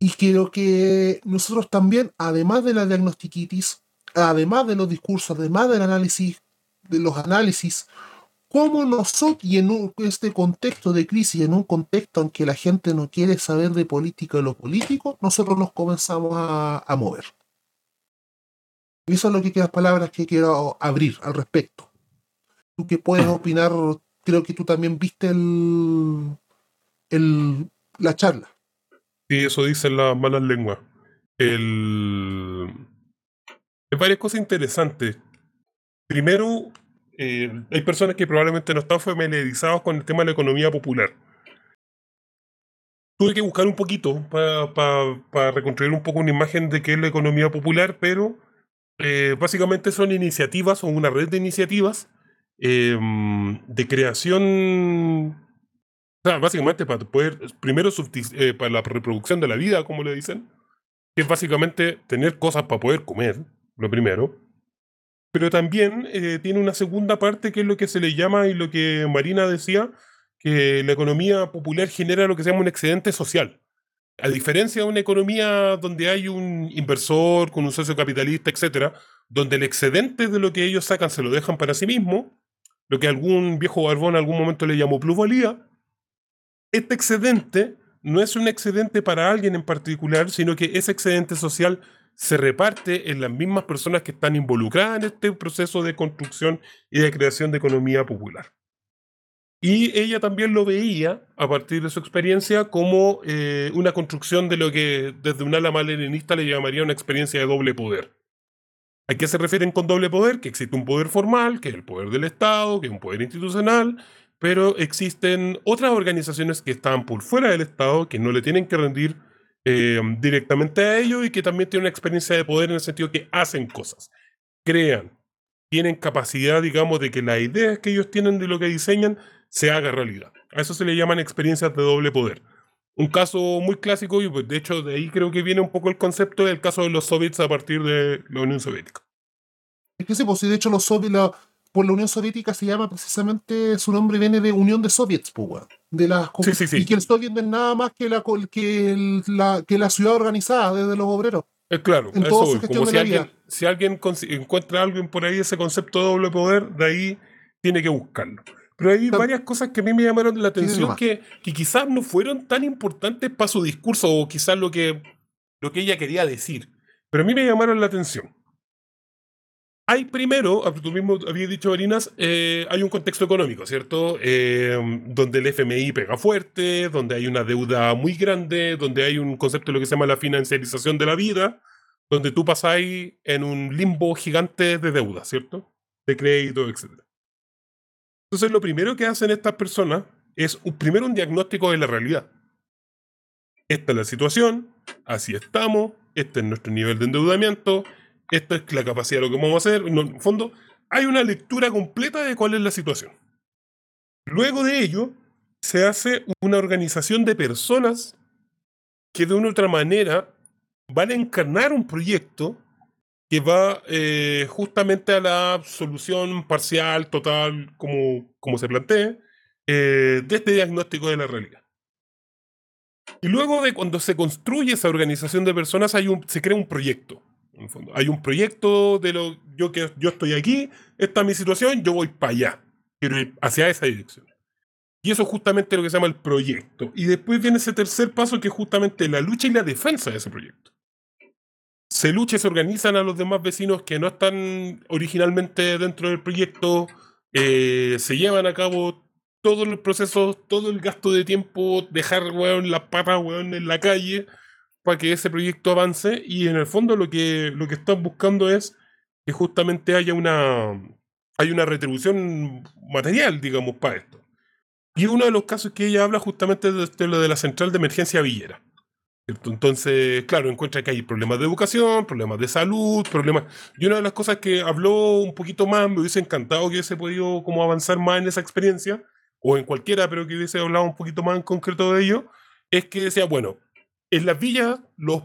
Y creo que nosotros también, además de la diagnostiquitis, además de los discursos, además del análisis, de los análisis, cómo nosotros, y en este contexto de crisis, en un contexto en que la gente no quiere saber de política o lo político, nosotros nos comenzamos a mover. Y eso es lo que quedan palabras que quiero abrir al respecto. Tú que puedes <clears throat> opinar, creo que tú también viste el, el la charla. Sí, eso dicen las malas lenguas. El... Hay varias cosas interesantes. Primero, eh, hay personas que probablemente no están familiarizados con el tema de la economía popular. Tuve que buscar un poquito para reconstruir un poco una imagen de qué es la economía popular, pero eh, básicamente son iniciativas o una red de iniciativas em, de creación, básicamente para poder, primero eh, para la reproducción de la vida, como le dicen, que es básicamente tener cosas para poder comer, lo primero. Pero también eh, tiene una segunda parte que es lo que se le llama y lo que Marina decía, que la economía popular genera lo que se llama un excedente social. A diferencia de una economía donde hay un inversor con un socio capitalista, etcétera, donde el excedente de lo que ellos sacan se lo dejan para sí mismo, lo que algún viejo barbón en algún momento le llamó plusvalía, este excedente no es un excedente para alguien en particular, sino que ese excedente social se reparte en las mismas personas que están involucradas en este proceso de construcción y de creación de economía popular. Y ella también lo veía, a partir de su experiencia, como eh, una construcción de lo que desde un ala leninista le llamaría una experiencia de doble poder. ¿A qué se refieren con doble poder? Que existe un poder formal, que es el poder del Estado, que es un poder institucional, pero existen otras organizaciones que están por fuera del Estado, que no le tienen que rendir eh, directamente a ellos y que también tienen una experiencia de poder en el sentido que hacen cosas, crean, tienen capacidad, digamos, de que las ideas que ellos tienen de lo que diseñan se haga realidad. A eso se le llaman experiencias de doble poder. Un caso muy clásico, y de hecho de ahí creo que viene un poco el concepto del caso de los soviets a partir de la Unión Soviética. Es que sí, pues de hecho los soviets, por la Unión Soviética se llama precisamente, su nombre viene de Unión de Soviets, pues, de las sí, sí, sí. y que el soviet no es nada más que la, que, la, que la ciudad organizada desde los obreros. Es claro, en eso, como si alguien, si alguien encuentra a alguien por ahí ese concepto de doble poder, de ahí tiene que buscarlo. Pero hay varias cosas que a mí me llamaron la atención que, que, quizás no fueron tan importantes para su discurso o quizás lo que, lo que ella quería decir. Pero a mí me llamaron la atención. Hay primero, ah, tú mismo habías dicho, Marinas, eh, hay un contexto económico, ¿cierto? Eh, donde el FMI pega fuerte, donde hay una deuda muy grande, donde hay un concepto de lo que se llama la financiarización de la vida, donde tú pasáis en un limbo gigante de deuda, ¿cierto? De crédito, etc. Entonces, lo primero que hacen estas personas es primero un diagnóstico de la realidad. Esta es la situación, así estamos, este es nuestro nivel de endeudamiento, esta es la capacidad de lo que vamos a hacer. en el fondo, hay una lectura completa de cuál es la situación. Luego de ello, se hace una organización de personas que de una u otra manera van a encarnar un proyecto que va eh, justamente a la solución parcial, total, como, como se plantee, eh, de este diagnóstico de la realidad. Y luego de cuando se construye esa organización de personas, hay un, se crea un proyecto. Hay un proyecto de lo yo que yo estoy aquí, esta es mi situación, yo voy para allá. Quiero ir hacia esa dirección. Y eso es justamente lo que se llama el proyecto. Y después viene ese tercer paso que es justamente la lucha y la defensa de ese proyecto. Se lucha se organizan a los demás vecinos que no están originalmente dentro del proyecto. eh, se llevan a cabo todos los procesos, todo el gasto de tiempo, dejar weón, las patas weón, en la calle para que ese proyecto avance. Y en el fondo lo que, lo que están buscando es que justamente haya una, hay una retribución material, digamos, para esto. Y uno de los casos que ella habla justamente es de lo de la central de emergencia Villera. Entonces, claro, encuentra que hay problemas de educación, problemas de salud, problemas... Y una de las cosas que habló un poquito más, me hubiese encantado que hubiese podido como avanzar más en esa experiencia, o en cualquiera, pero que hubiese hablado un poquito más en concreto de ello, es que decía, bueno, en las villas, los,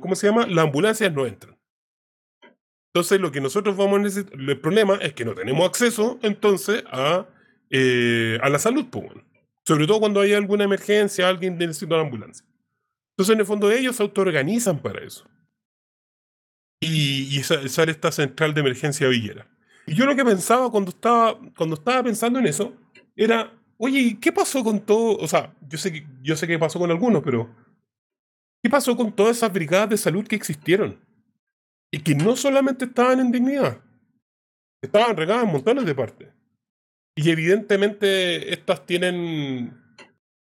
¿cómo se llama? Las ambulancias no entran. Entonces, lo que nosotros vamos a necesitar, el problema es que no tenemos acceso, entonces, a, eh, a la salud, pues. Sobre todo cuando hay alguna emergencia, alguien necesita una ambulancia. Entonces, en el fondo, ellos se autoorganizan para eso. Y, y sa- sale esta central de emergencia villera. Y yo lo que pensaba cuando estaba, cuando estaba pensando en eso era, oye, ¿y ¿qué pasó con todo? O sea, yo sé que, yo sé qué pasó con algunos, pero ¿qué pasó con todas esas brigadas de salud que existieron? Y que no solamente estaban en dignidad, estaban regadas en montones de partes. Y evidentemente estas tienen,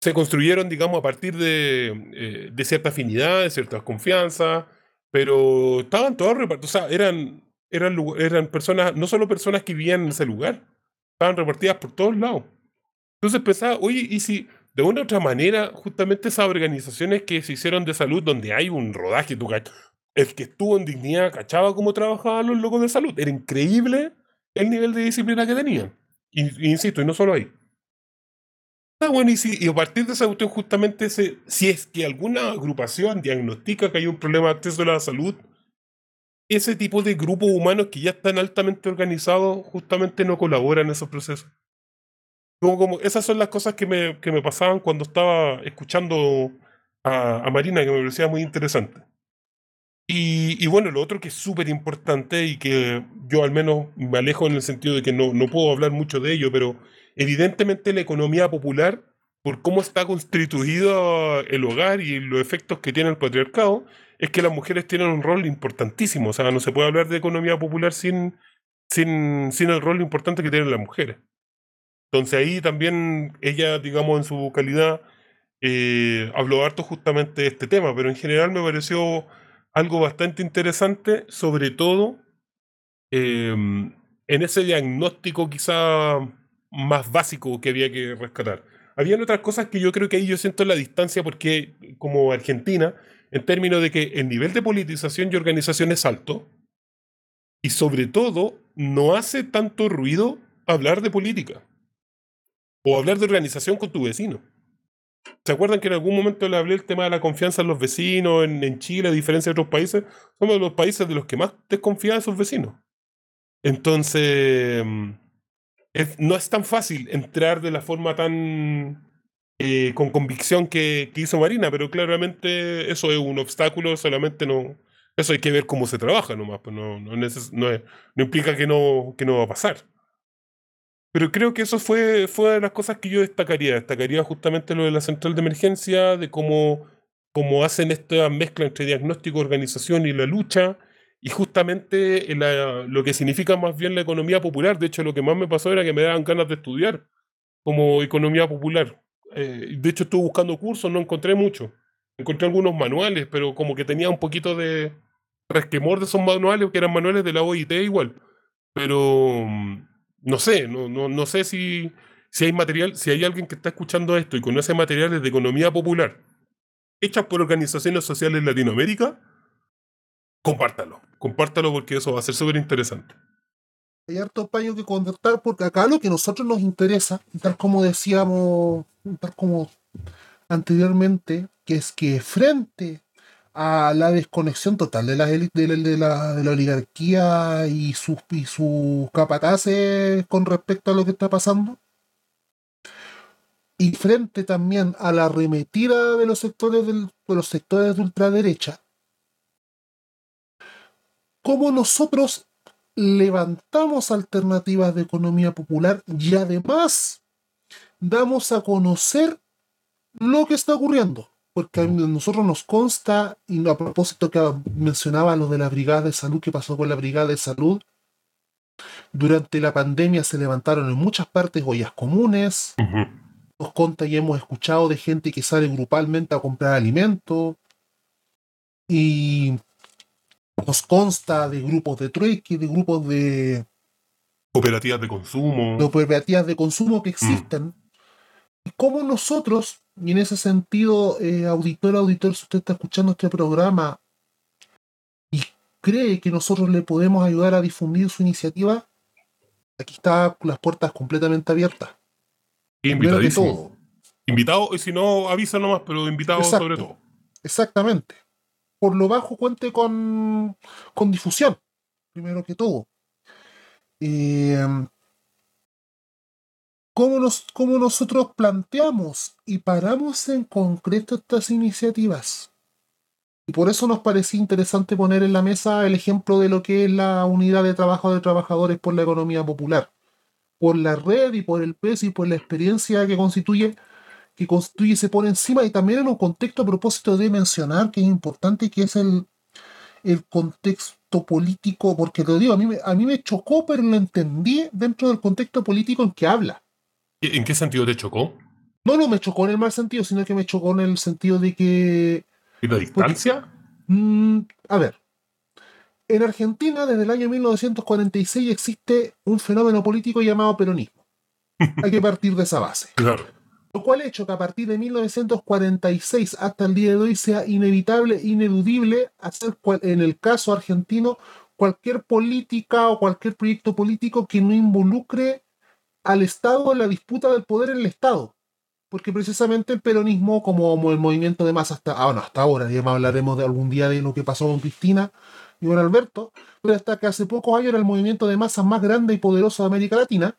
se construyeron, digamos, a partir de, eh, de cierta afinidad, de cierta confianza, pero estaban todas repartidas, o sea, eran, eran, eran personas, no solo personas que vivían en ese lugar, estaban repartidas por todos lados. Entonces pensaba, oye, ¿y si de una u otra manera, justamente esas organizaciones que se hicieron de salud, donde hay un rodaje, tú el que estuvo en dignidad cachaba cómo trabajaban los locos de salud. Era increíble el nivel de disciplina que tenían. Insisto, y no solo ahí. Ah, bueno, y, si, y a partir de esa cuestión, justamente, si es que alguna agrupación diagnostica que hay un problema de acceso a la salud, ese tipo de grupos humanos que ya están altamente organizados, justamente no colaboran en esos procesos. Como, como, esas son las cosas que me, que me pasaban cuando estaba escuchando a, a Marina, que me parecía muy interesante. Y, y bueno, lo otro que es súper importante y que yo al menos me alejo en el sentido de que no, no puedo hablar mucho de ello, pero evidentemente la economía popular, por cómo está constituido el hogar y los efectos que tiene el patriarcado, es que las mujeres tienen un rol importantísimo. O sea, no se puede hablar de economía popular sin, sin, sin el rol importante que tienen las mujeres. Entonces ahí también ella, digamos, en su calidad, eh, habló harto justamente de este tema, pero en general me pareció algo bastante interesante, sobre todo eh, en ese diagnóstico quizá más básico que había que rescatar. Habían otras cosas que yo creo que ahí yo siento la distancia porque como Argentina, en términos de que el nivel de politización y organización es alto, y sobre todo no hace tanto ruido hablar de política o hablar de organización con tu vecino. ¿Se acuerdan que en algún momento le hablé el tema de la confianza en los vecinos en, en Chile, a diferencia de otros países? Somos los países de los que más desconfían de sus vecinos. Entonces, mm, no es tan fácil entrar de la forma tan eh, con convicción que, que hizo Marina, pero claramente eso es un obstáculo, solamente no. Eso hay que ver cómo se trabaja nomás, pues no, no, no, implica que no, que no va a pasar. Pero creo que eso fue, fue de las cosas que yo destacaría. Destacaría justamente lo de la central de emergencia, de cómo, cómo hacen esta mezcla entre diagnóstico, organización y la lucha, y justamente la- lo que significa más bien la economía popular. De hecho, lo que más me pasó era que me daban ganas de estudiar como economía popular. Eh, de hecho, estuve buscando cursos, no encontré mucho. Encontré algunos manuales, pero como que tenía un poquito de resquemor de esos manuales, que eran manuales de la OIT igual. Pero mm, no sé, no, no, no sé si, si hay material, si hay alguien que está escuchando esto y conoce materiales de economía popular hechas por organizaciones sociales en Latinoamérica, compártalo. Compártalo porque eso va a ser súper interesante. Hay harto paño que contar porque acá lo que nosotros nos interesa, tal como decíamos, tal como anteriormente, que es que frente a la desconexión total de la, de de la, de la oligarquía y sus, y sus capataces con respecto a lo que está pasando, y frente también a la arremetida de los sectores del, de los sectores de ultraderecha, cómo nosotros levantamos alternativas de economía popular y además damos a conocer lo que está ocurriendo. Porque a nosotros nos consta, y a propósito que mencionaba lo de la brigada de salud, que pasó con la brigada de salud, durante la pandemia se levantaron en muchas partes ollas comunes, nos conta y hemos escuchado de gente que sale grupalmente a comprar alimentos, y nos consta de grupos de trueque, de grupos de Cooperativas de consumo. de cooperativas de consumo que existen. Y cómo nosotros, y en ese sentido, eh, auditor, auditor, si usted está escuchando este programa y cree que nosotros le podemos ayudar a difundir su iniciativa, aquí está las puertas completamente abiertas. Invitadísimo. todo. Invitado, y si no, avisa nomás, pero invitado Exacto. sobre todo. Exactamente. Por lo bajo cuente con, con difusión, primero que todo. Eh, ¿cómo, nos, cómo nosotros planteamos y paramos en concreto estas iniciativas? Y por eso nos parecía interesante poner en la mesa el ejemplo de lo que es la unidad de trabajo de trabajadores por la economía popular. Por la red y por el peso y por la experiencia que constituye que constituye y se pone encima y también en un contexto a propósito de mencionar que es importante que es el, el contexto político, porque te lo digo, a mí, me, a mí me chocó, pero lo entendí dentro del contexto político en que habla. ¿En qué sentido te chocó? No, no me chocó en el mal sentido, sino que me chocó en el sentido de que, ¿Y la distancia? mm, a ver, en Argentina desde el año 1946 existe un fenómeno político llamado peronismo. <laughs> Hay que partir de esa base. Claro. Lo cual ha hecho que a partir de 1946 hasta el día de hoy sea inevitable, ineludible hacer cual- en el caso argentino cualquier política o cualquier proyecto político que no involucre al Estado en la disputa del poder en el Estado. Porque precisamente el peronismo, como el movimiento de masa hasta, ah, bueno, hasta ahora, ya hablaremos de algún día de lo que pasó con Cristina y con Alberto, pero hasta que hace pocos años era el movimiento de masas más grande y poderoso de América Latina,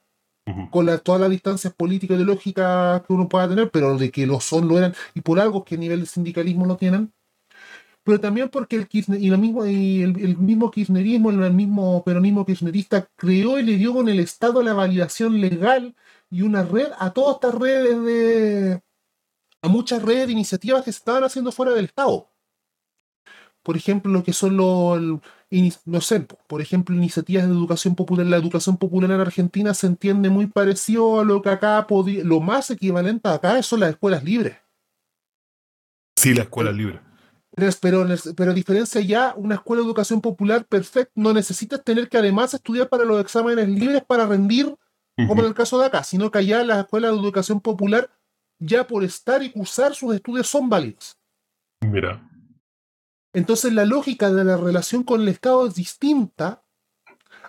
Con todas las distancias políticas y ideológicas que uno pueda tener, pero de que lo son, lo eran, y por algo que a nivel de sindicalismo lo tienen, pero también porque el, Kirchner, y mismo, el, el mismo kirchnerismo, el mismo peronismo kirchnerista creó y le dio con el Estado la validación legal y una red a todas estas redes de... a muchas redes de iniciativas que se estaban haciendo fuera del Estado. Por ejemplo, lo que son los, no sé, por ejemplo, iniciativas de educación popular. La educación popular en Argentina se entiende muy parecido a lo que acá podría, lo más equivalente acá son las escuelas libres. Sí, la escuela libre. Pero, pero, en el- pero a diferencia ya, una escuela de educación popular perfecta, no necesitas tener que además estudiar para los exámenes libres para rendir, como en el caso de acá, sino que allá las escuelas de educación popular, ya por estar y cursar sus estudios son válidos. Mira. Entonces la lógica de la relación con el Estado es distinta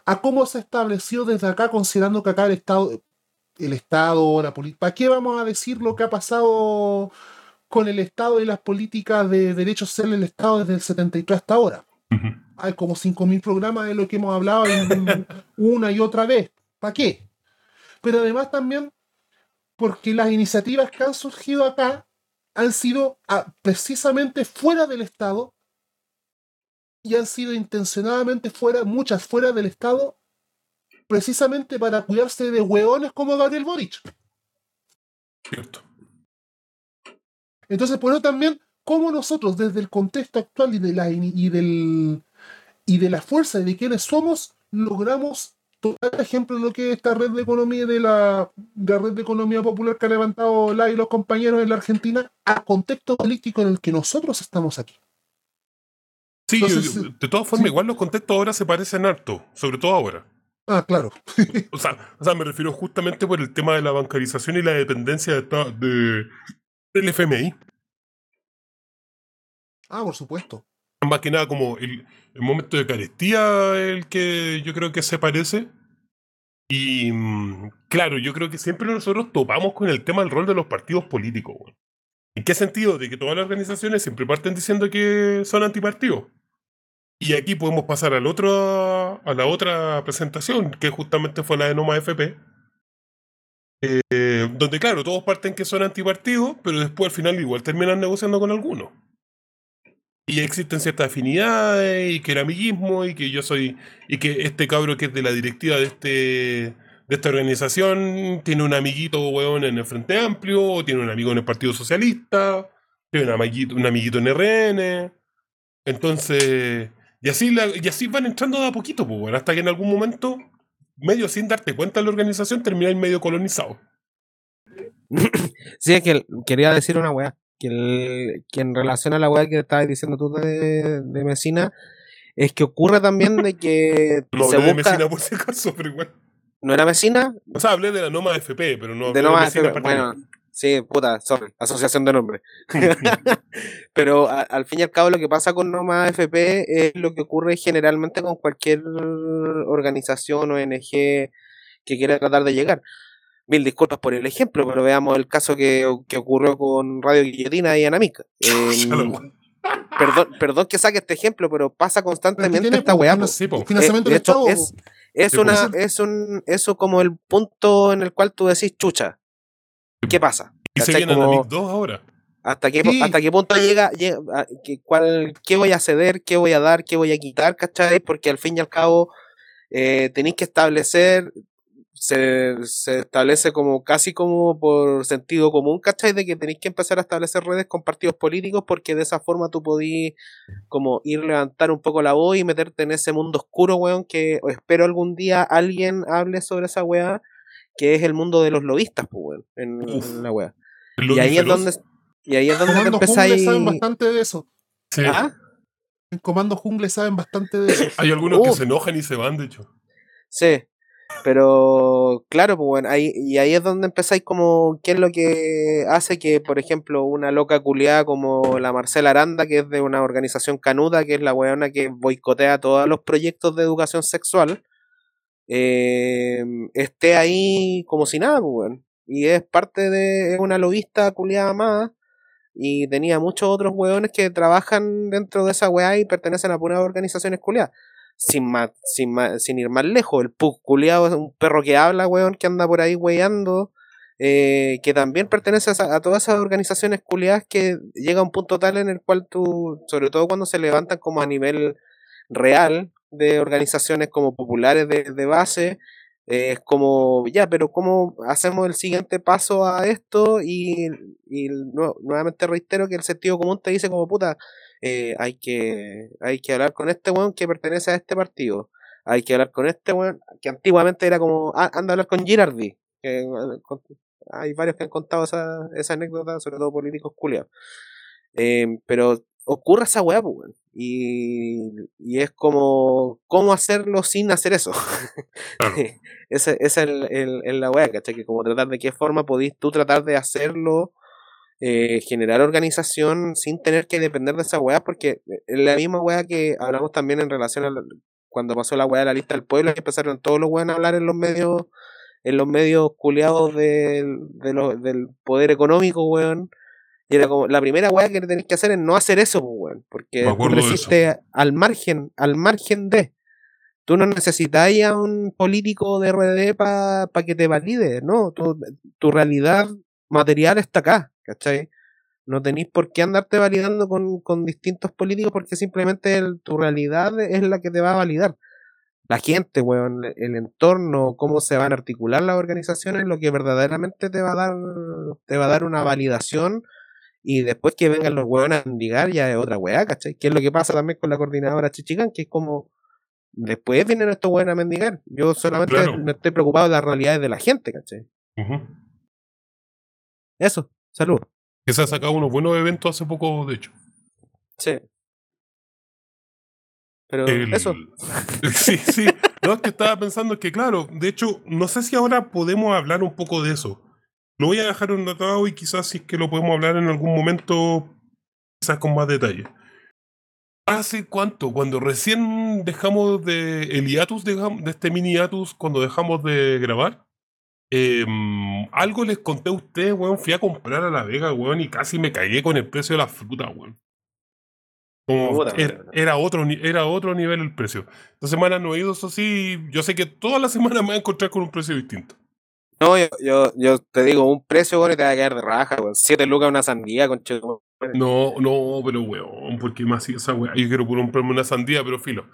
a cómo se estableció desde acá, considerando que acá el Estado, el Estado, la política. ¿Para qué vamos a decir lo que ha pasado con el Estado y las políticas de derechos sociales del Estado desde el 73 hasta ahora? Hay como 5.000 programas de lo que hemos hablado en- <laughs> una y otra vez. ¿Para qué? Pero además también porque las iniciativas que han surgido acá han sido ah, precisamente fuera del Estado y han sido intencionadamente fuera, muchas fuera del Estado, precisamente para cuidarse de hueones como Gabriel Boric. Cierto. Entonces, por eso también, cómo nosotros, desde el contexto actual y de la, y del, y de la fuerza de quienes somos, logramos tomar ejemplo de lo que es esta red de economía de la, de la red de economía popular que ha levantado la y los compañeros en la Argentina al contexto político en el que nosotros estamos aquí. Sí, Entonces, yo- sí. de todas formas, Sí. igual los contextos ahora se parecen harto, sobre todo ahora. Ah, claro. <laughs> O sea, o sea, me refiero justamente por el tema de la bancarización y la dependencia de, de- del FMI. Ah, por supuesto. más que nada como el, el momento de carestía el que yo creo que se parece. Y mm, claro, yo creo que siempre nosotros topamos con el tema del rol de los partidos políticos. weón. ¿En qué sentido? De que todas las organizaciones siempre parten diciendo que son antipartidos. Y aquí podemos pasar al otro, a la otra presentación, que justamente fue la de Noma FP. eh, donde, claro, todos parten que son antipartidos, pero después al final igual terminan negociando con algunos. Y existen ciertas afinidades, y que el amiguismo, y que yo soy. Y que este cabro que es de la directiva de este. De esta organización tiene un amiguito, weón, en el Frente Amplio, tiene un amigo en el Partido Socialista, tiene un amiguito, un amiguito en RN. Entonces, y así, la- y así van entrando de a poquito, pues, weón, hasta que en algún momento, medio sin darte cuenta de la organización, termináis medio colonizado. <coughs> Sí, es que quería decir una weá. Que, el- que en relación a la weá que estabas diciendo tú de, de Mesina, es que ocurre también de que No se hablé de busca. Mesina por si acaso, pero igual. ¿No era Mesina? O sea, hablé de la Noma FP, pero no hablé De de, no más. Mesina en particular. Bueno, sí, puta, sorry. Asociación de nombres. <laughs> <laughs> Pero a- al fin y al cabo lo que pasa con Noma FP es lo que ocurre generalmente con cualquier organización o ONG que quiera tratar de llegar. Mil disculpas por el ejemplo, pero veamos el caso que, que ocurrió con Radio Guillotina y Anamica. <laughs> Em, perdón, perdón que saque este ejemplo, pero pasa Pero constantemente tiene, esta weá. po. Financiamiento Eh, de hecho, es. Es una, es un, eso como el punto en el cual tú decís, chucha, ¿qué pasa? Y se vienen a Como- 2 ahora. ¿Hasta qué, Sí. hasta qué punto llega, llega a- que, cuál, qué voy a ceder, qué voy a dar, qué voy a quitar, ¿cachai? Porque al fin y al cabo eh, tenéis que establecer, se, se establece como casi como por sentido común, ¿cachai? De que tenéis que empezar a establecer redes con partidos políticos porque de esa forma tú podís como ir levantar un poco la voz y meterte en ese mundo oscuro, weón, que espero algún día alguien hable sobre esa weá, que es el mundo de los lobistas, pues, weón, en, Uf. en la weá. Y ahí es donde y ahí es donde te empezáis. saben bastante de eso. Sí. ¿Ah? En Comando Jungle saben bastante de eso. Hay algunos que se enojan y se van, de hecho. Sí. Pero claro, pues bueno, ahí, y ahí es donde empezáis como qué es lo que hace que, por ejemplo, una loca culiada como la Marcela Aranda, que es de una organización canuda, que es la weona que boicotea todos los proyectos de educación sexual, eh, esté ahí como si nada, pues weón. Y es parte de es una lobista culiada más. Y tenía muchos otros weones que trabajan dentro de esa weá y pertenecen a puras organizaciones culiadas sin, más, sin, más- sin ir más lejos, el Pug culiado es un perro que habla, weón, que anda por ahí weyando, eh, que también pertenece a, a todas esas organizaciones culiadas que llega a un punto tal en el cual tú, sobre todo cuando se levantan como a nivel real de organizaciones como populares de, base, es como, ya, pero ¿cómo hacemos el siguiente paso a esto? Y, y nue- nuevamente reitero que el sentido común te dice como puta, eh, hay que hay que hablar con este weón que pertenece a este partido. Hay que hablar con este weón que antiguamente era como, ah, anda a hablar con Girardi. que, eh, con- hay varios que han contado esa, esa anécdota, sobre todo políticos culiados. Eh, pero ocurre esa weá, pues, weón. Y, y es como, ¿cómo hacerlo sin hacer eso? <laughs> Claro. esa esa es el, el- el la weá, ¿cachai? Que como tratar de qué forma podís tú tratar de hacerlo eh, generar organización sin tener que depender de esa weá, porque es la misma weá que hablamos también en relación a la- cuando pasó la weá de la lista del pueblo, que empezaron todos los weones a hablar en los medios, en los medios culiados del, de lo- del poder económico, weón. Y era como, la primera weá que tenéis que hacer es no hacer eso, pues, weón, porque tú resistes al margen, al margen de. Tú no necesitas a un político de RD para que te valide, ¿no? Tu, tu realidad material está acá, ¿cachai? No tenéis por qué andarte validando con, con distintos políticos porque simplemente el- tu realidad es la que te va a validar. La gente, weón, el entorno, cómo se van a articular las organizaciones, lo que verdaderamente te va a dar, te va a dar una validación y después que vengan los weones a mendigar ya es otra weá, ¿cachai? Que es lo que pasa también con la coordinadora Chichigán, que es como después vienen estos weones a mendigar. Yo solamente Claro. me estoy preocupado de las realidades de la gente, ¿cachai? Eso, salud. Que se ha sacado unos buenos eventos hace poco, de hecho. Sí. Pero El- eso. <laughs> Sí, sí. No, es que estaba pensando que, claro, de hecho, no sé si ahora podemos hablar un poco de eso. Lo voy a dejar anotado y quizás si es que lo podemos hablar en algún momento, quizás con más detalle. ¿Hace cuánto? Cuando recién dejamos de el hiatus, de este mini hiatus, cuando dejamos de grabar, em, algo les conté a ustedes, weón. Fui a comprar a La Vega, weón, y casi me cagué con el precio de las frutas, weón. Como Puta era, otro, era otro nivel el precio. Esta semana no he ido, eso sí. Yo sé que toda la <laughs> semana me voy a encontrar con un precio distinto. No, yo, yo, yo te digo, un precio, weón, y te va a quedar de raja, weón. Siete lucas una sandía, con No, no, pero weón, ¿por qué me hacía esa weá? Yo quiero comprarme una sandía, pero filo.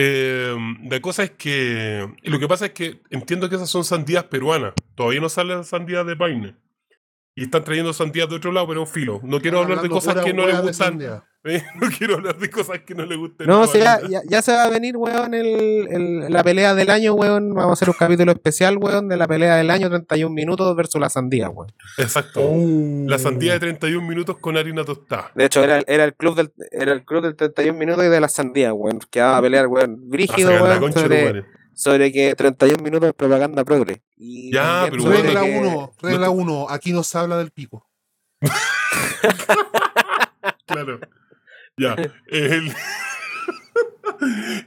Eh, la cosa es que. Lo que pasa es que entiendo que esas son sandías peruanas. Todavía no salen sandías de Paine. Y están trayendo sandías de otro lado, pero filo. No quiero hablar de cosas que no de gustan. <laughs> ¿eh? No quiero hablar de cosas que no les gusten. No, o sea, ya, ya se va a venir, weón, el, el- la pelea del año, weón. Vamos a hacer un capítulo especial, weón, de la pelea del año 31 minutos versus la sandía, weón. Exacto. Oh. La sandía de 31 minutos con harina tostada. De hecho, era, era el club del era el club del 31 minutos y de la sandía, weón. Que va a pelear, weón, brígido, weón, sobre. Sobre que 31 minutos de propaganda progre. Y Ya, pero sobre bueno, Regla que- 1, regla 1, aquí no se habla del pico. <laughs> Claro. Ya. El-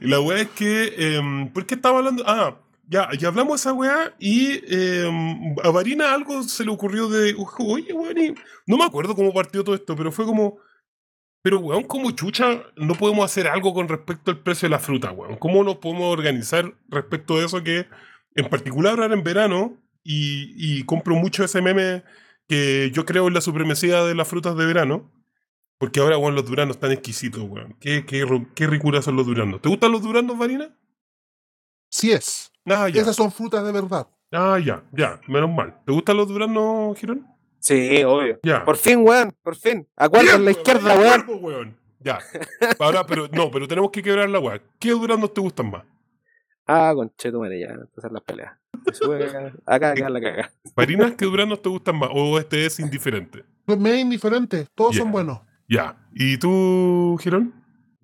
<laughs> la weá es que. em, ¿Por qué estaba hablando? Ah, ya, ya hablamos de esa weá y em, a Varina algo se le ocurrió de. Oye, weón, y- no me acuerdo cómo partió todo esto, pero fue como. Pero, weón, como chucha, no podemos hacer algo con respecto al precio de la fruta, weón. ¿Cómo nos podemos organizar respecto de eso que, en particular ahora en verano, y, y compro mucho ese meme que yo creo en la supremacía de las frutas de verano? Porque ahora, weón, los duranos están exquisitos, weón. ¿Qué, qué, qué ricura son los duranos? ¿Te gustan los duranos, Varina? Sí es. Ah, ya. Esas son frutas de verdad. Ah, ya, ya. Menos mal. ¿Te gustan los duranos, Girón? Sí, obvio. Ya. Por fin, weón, por fin. Acuerdo en la Bien, izquierda, weón, weón. weón. Ya. Ahora, pero no, pero tenemos que quebrar la weá. ¿Qué duranos te gustan más? Ah, conche tu madre, ya, empezar las peleas. Sube <laughs> acá, acá la caga. Varinas, ¿qué duranos te gustan más? ¿O este es indiferente? Pues me es indiferente, todos son buenos. Ya. ¿Y tú, Girón?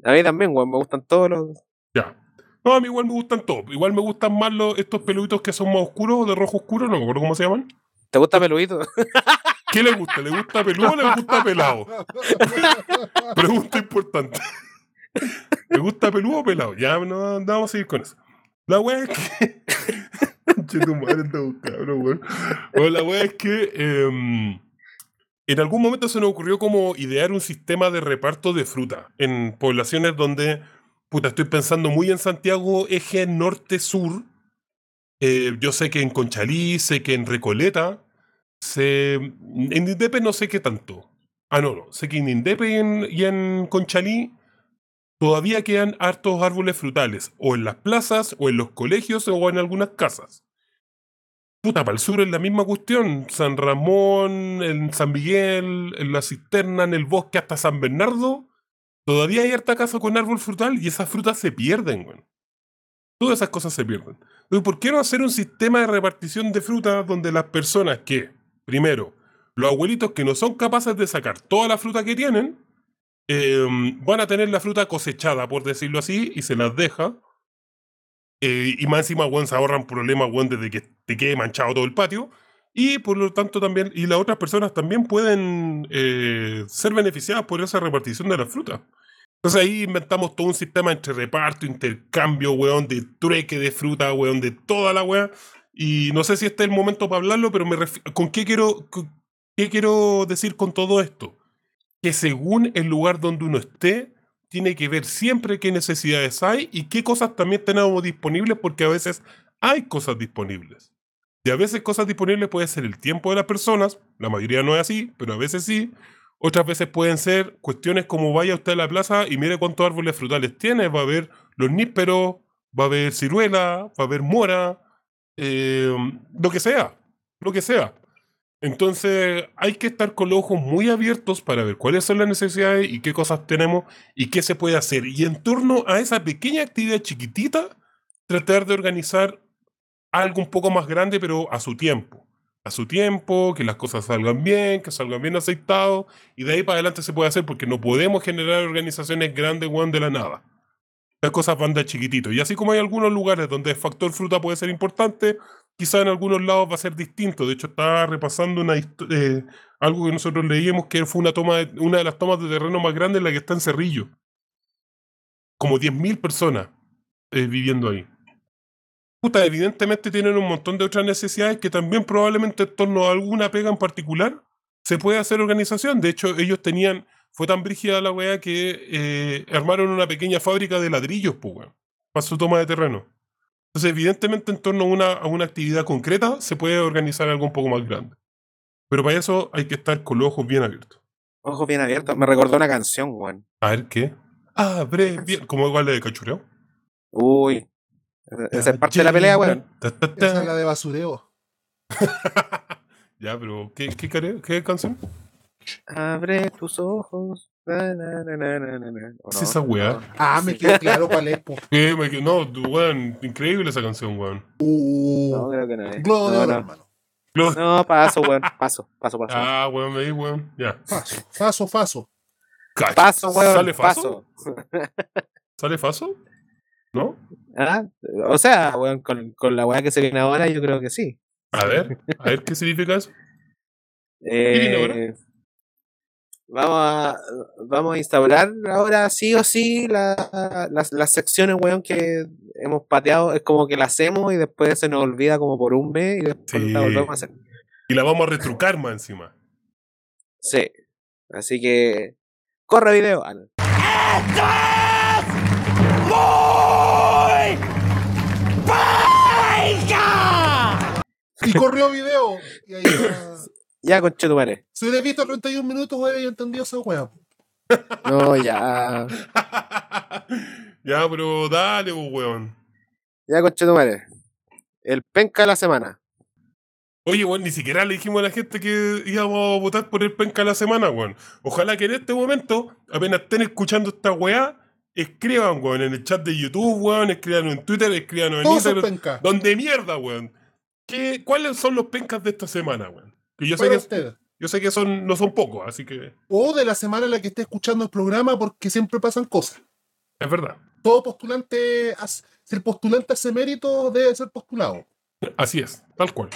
A mí también, weón, me gustan todos los. Ya. No, a mí igual me gustan todos. Igual me gustan más los, estos peluditos que son más oscuros, de rojo oscuro, no me acuerdo cómo se llaman. ¿Te gusta peludito? <laughs> ¿Qué le gusta? ¿Le gusta peludo o le gusta pelado? <laughs> Pregunta importante. ¿Le gusta peludo o pelado? Ya, no, no vamos a seguir con eso. La wea es que. <laughs> Che, tu madre está buscando, weón. Bueno, la wea es que. em, en algún momento se nos ocurrió como idear un sistema de reparto de fruta en poblaciones donde. Puta, estoy pensando muy en Santiago, eje norte-sur. Eh, yo sé que en Conchalí, sé que en Recoleta. Se, en Indepe no sé qué tanto. Ah, no, no. Sé que en Indepe y en, y en Conchalí todavía quedan hartos árboles frutales, o en las plazas, o en los colegios, o en algunas casas. Puta, para el sur es la misma cuestión. San Ramón, en San Miguel, en la cisterna, en el bosque, hasta San Bernardo. Todavía hay harta casa con árbol frutal y esas frutas se pierden, güey. Todas esas cosas se pierden. ¿Por qué no hacer un sistema de repartición de frutas donde las personas que, primero, los abuelitos que no son capaces de sacar toda la fruta que tienen, eh, van a tener la fruta cosechada, por decirlo así, y se las deja. Eh, y más encima, se ahorran problemas, weón, desde que te quede manchado todo el patio. Y por lo tanto también, y las otras personas también pueden eh, ser beneficiadas por esa repartición de las frutas. Entonces ahí inventamos todo un sistema entre reparto, intercambio, weón, de trueque de fruta, weón, de toda la weá. Y no sé si este es el momento para hablarlo, pero me ¿con qué quiero, con- qué quiero decir con todo esto? Que según el lugar donde uno esté, tiene que ver siempre qué necesidades hay y qué cosas también tenemos disponibles, porque a veces hay cosas disponibles. Y a veces cosas disponibles puede ser el tiempo de las personas, la mayoría no es así, pero a veces sí. Otras veces pueden ser cuestiones como vaya usted a la plaza y mire cuántos árboles frutales tiene. Va a haber los nísperos, va a haber ciruela, va a haber mora, eh, lo que sea, lo que sea. Entonces hay que estar con los ojos muy abiertos para ver cuáles son las necesidades y qué cosas tenemos y qué se puede hacer. Y en torno a esa pequeña actividad chiquitita, tratar de organizar algo un poco más grande, pero a su tiempo. Su tiempo, que las cosas salgan bien, que salgan bien aceitados, y de ahí para adelante se puede hacer porque no podemos generar organizaciones grandes, weón, de la nada. Las cosas van de chiquitito. Y así como hay algunos lugares donde el factor fruta puede ser importante, quizá en algunos lados va a ser distinto. De hecho, estaba repasando una eh, algo que nosotros leíamos que fue una toma de- una de las tomas de terreno más grandes, la que está en Cerrillo. como 10.000 personas eh, viviendo ahí. Puta, evidentemente tienen un montón de otras necesidades que también probablemente en torno a alguna pega en particular se puede hacer organización. De hecho, ellos tenían, fue tan brígida la weá que eh, armaron una pequeña fábrica de ladrillos, pues, para su toma de terreno. Entonces, evidentemente, en torno a una, a una actividad concreta se puede organizar algo un poco más grande. Pero para eso hay que estar con los ojos bien abiertos. Ojos bien abiertos. Me recordó una canción, weón. A ver qué. Abre bien. Como igual de cachureo. Uy. Esa es parte de la pelea, weón. Esa es la de basureo. <laughs> ya, pero ¿qué, qué, canción? Abre tus ojos. Na, na, na, na, na, na, na. ¿O ¿Qué no? es esa weá? No. Ah, me quedó claro cuál es, po. <laughs> ¿Qué? Me qued- No, weón, increíble esa canción, weón. Uh, No, creo que no es. Globo de No, hermano. No, paso, weón. Paso, paso, paso. Ah, weón, me di, weón. Ya. Faso, faso, faso. Cacha. Paso, weón. ¿Sale Faso? paso. <laughs> ¿Sale Faso? ¿No? Ah, O sea, con, con la weá que se viene ahora, yo creo que sí. A ver, a ver qué significa eso. viene ahora? Eh, vamos a vamos a instaurar ahora sí o sí la- las, las secciones, weón, que hemos pateado. Es como que las hacemos y después se nos olvida como por un mes y después Sí. la volvemos a hacer. Y la vamos a retrucar más encima. Sí. Así que. Corre video. Ah, Y corrió video. Y ahí está. <coughs> Ya, conchetumare. Si hubiera visto 31 minutos, hubiera entendido esa wea. No, ya. <laughs> ya, pero dale, pues, weón. Ya, conchetumare. El penca de la semana. Oye, weón, ni siquiera le dijimos a la gente que íbamos a votar por el penca de la semana, weón. Ojalá que en este momento, apenas estén escuchando esta weá, escriban, weón, en el chat de YouTube, weón, escriban en Twitter, escriban en Instagram. penca. Donde mierda, weón. ¿Qué, ¿Cuáles son los pencas de esta semana, weón? Que yo sé que, usted. yo sé que son, no son pocos, así que O de la semana en la que esté escuchando el programa, porque siempre pasan cosas. es verdad. Todo postulante, si el postulante hace mérito, debe ser postulado. Así es, tal cual.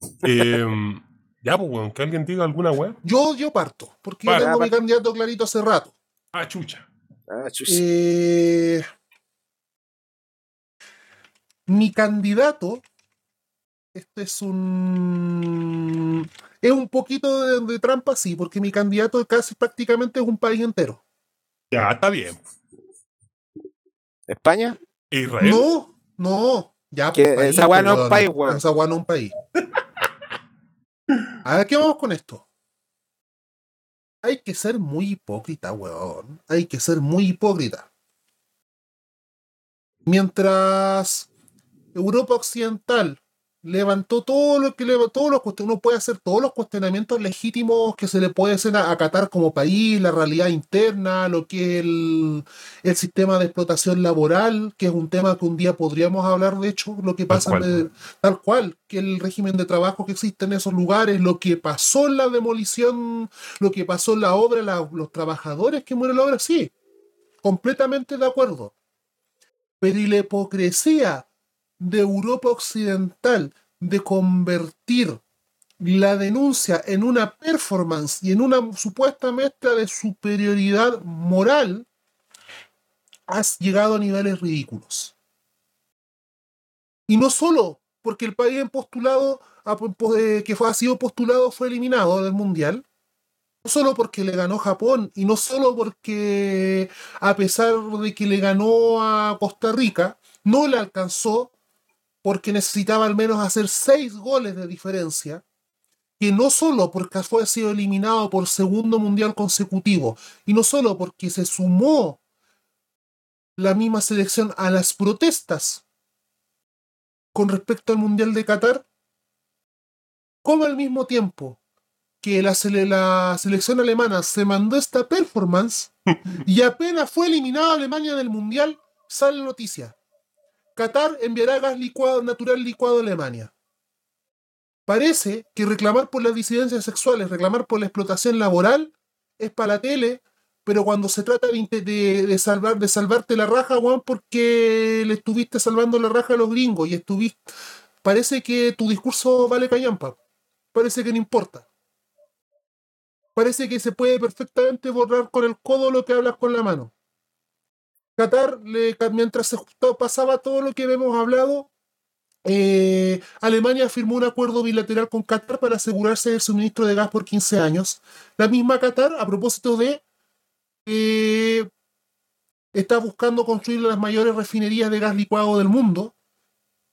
<laughs> Em, ya, pues, weón, que alguien diga alguna weá. Yo, yo parto, porque Para, yo tengo para. mi candidato clarito hace rato. Ah, chucha. Ah, chus. Eh, mi candidato, este es un. Es un poquito de, de trampa, sí, porque mi candidato casi prácticamente es un país entero. Ya, está bien. ¿España? Israel. No, no, ya. Pues, país, esa weá no es weón. país, weón. Esa weá no es un país. A ver, ¿qué vamos con esto? Hay que ser muy hipócrita, weón. Hay que ser muy hipócrita. Mientras Europa Occidental levantó todo lo que los cuestion- uno puede hacer todos los cuestionamientos legítimos que se le puede hacer a, a Qatar como país, la realidad interna, lo que es el, el sistema de explotación laboral, que es un tema que un día podríamos hablar, de hecho, lo que Tal pasa cual. de- tal cual, que el régimen de trabajo que existe en esos lugares, lo que pasó en la demolición, lo que pasó en la obra, la- los trabajadores que mueren en la obra, sí, completamente de acuerdo. Pero y la hipocresía de Europa Occidental de convertir la denuncia en una performance y en una supuesta muestra de superioridad moral, has llegado a niveles ridículos. Y no solo porque el país postulado, eh, que ha sido postulado fue eliminado del Mundial, no solo porque le ganó Japón y no solo porque a pesar de que le ganó a Costa Rica, no le alcanzó porque necesitaba al menos hacer seis goles de diferencia, que no solo porque fue sido eliminado por segundo mundial consecutivo, y no solo porque se sumó la misma selección a las protestas con respecto al mundial de Qatar, como al mismo tiempo que la, sele- la selección alemana se mandó esta performance <laughs> y apenas fue eliminada Alemania del mundial, sale noticia. Qatar enviará gas licuado, natural licuado a Alemania. Parece que reclamar por las disidencias sexuales, reclamar por la explotación laboral, es para la tele, pero cuando se trata de, salvar, de salvarte la raja, Juan, porque le estuviste salvando la raja a los gringos y estuviste. Parece que tu discurso vale callampa. Parece que no importa. Parece que se puede perfectamente borrar con el codo lo que hablas con la mano. Qatar, le- mientras se pasaba todo lo que hemos hablado, eh, Alemania firmó un acuerdo bilateral con Qatar para asegurarse del suministro de gas por 15 años. La misma Qatar, a propósito de, eh, está buscando construir las mayores refinerías de gas licuado del mundo.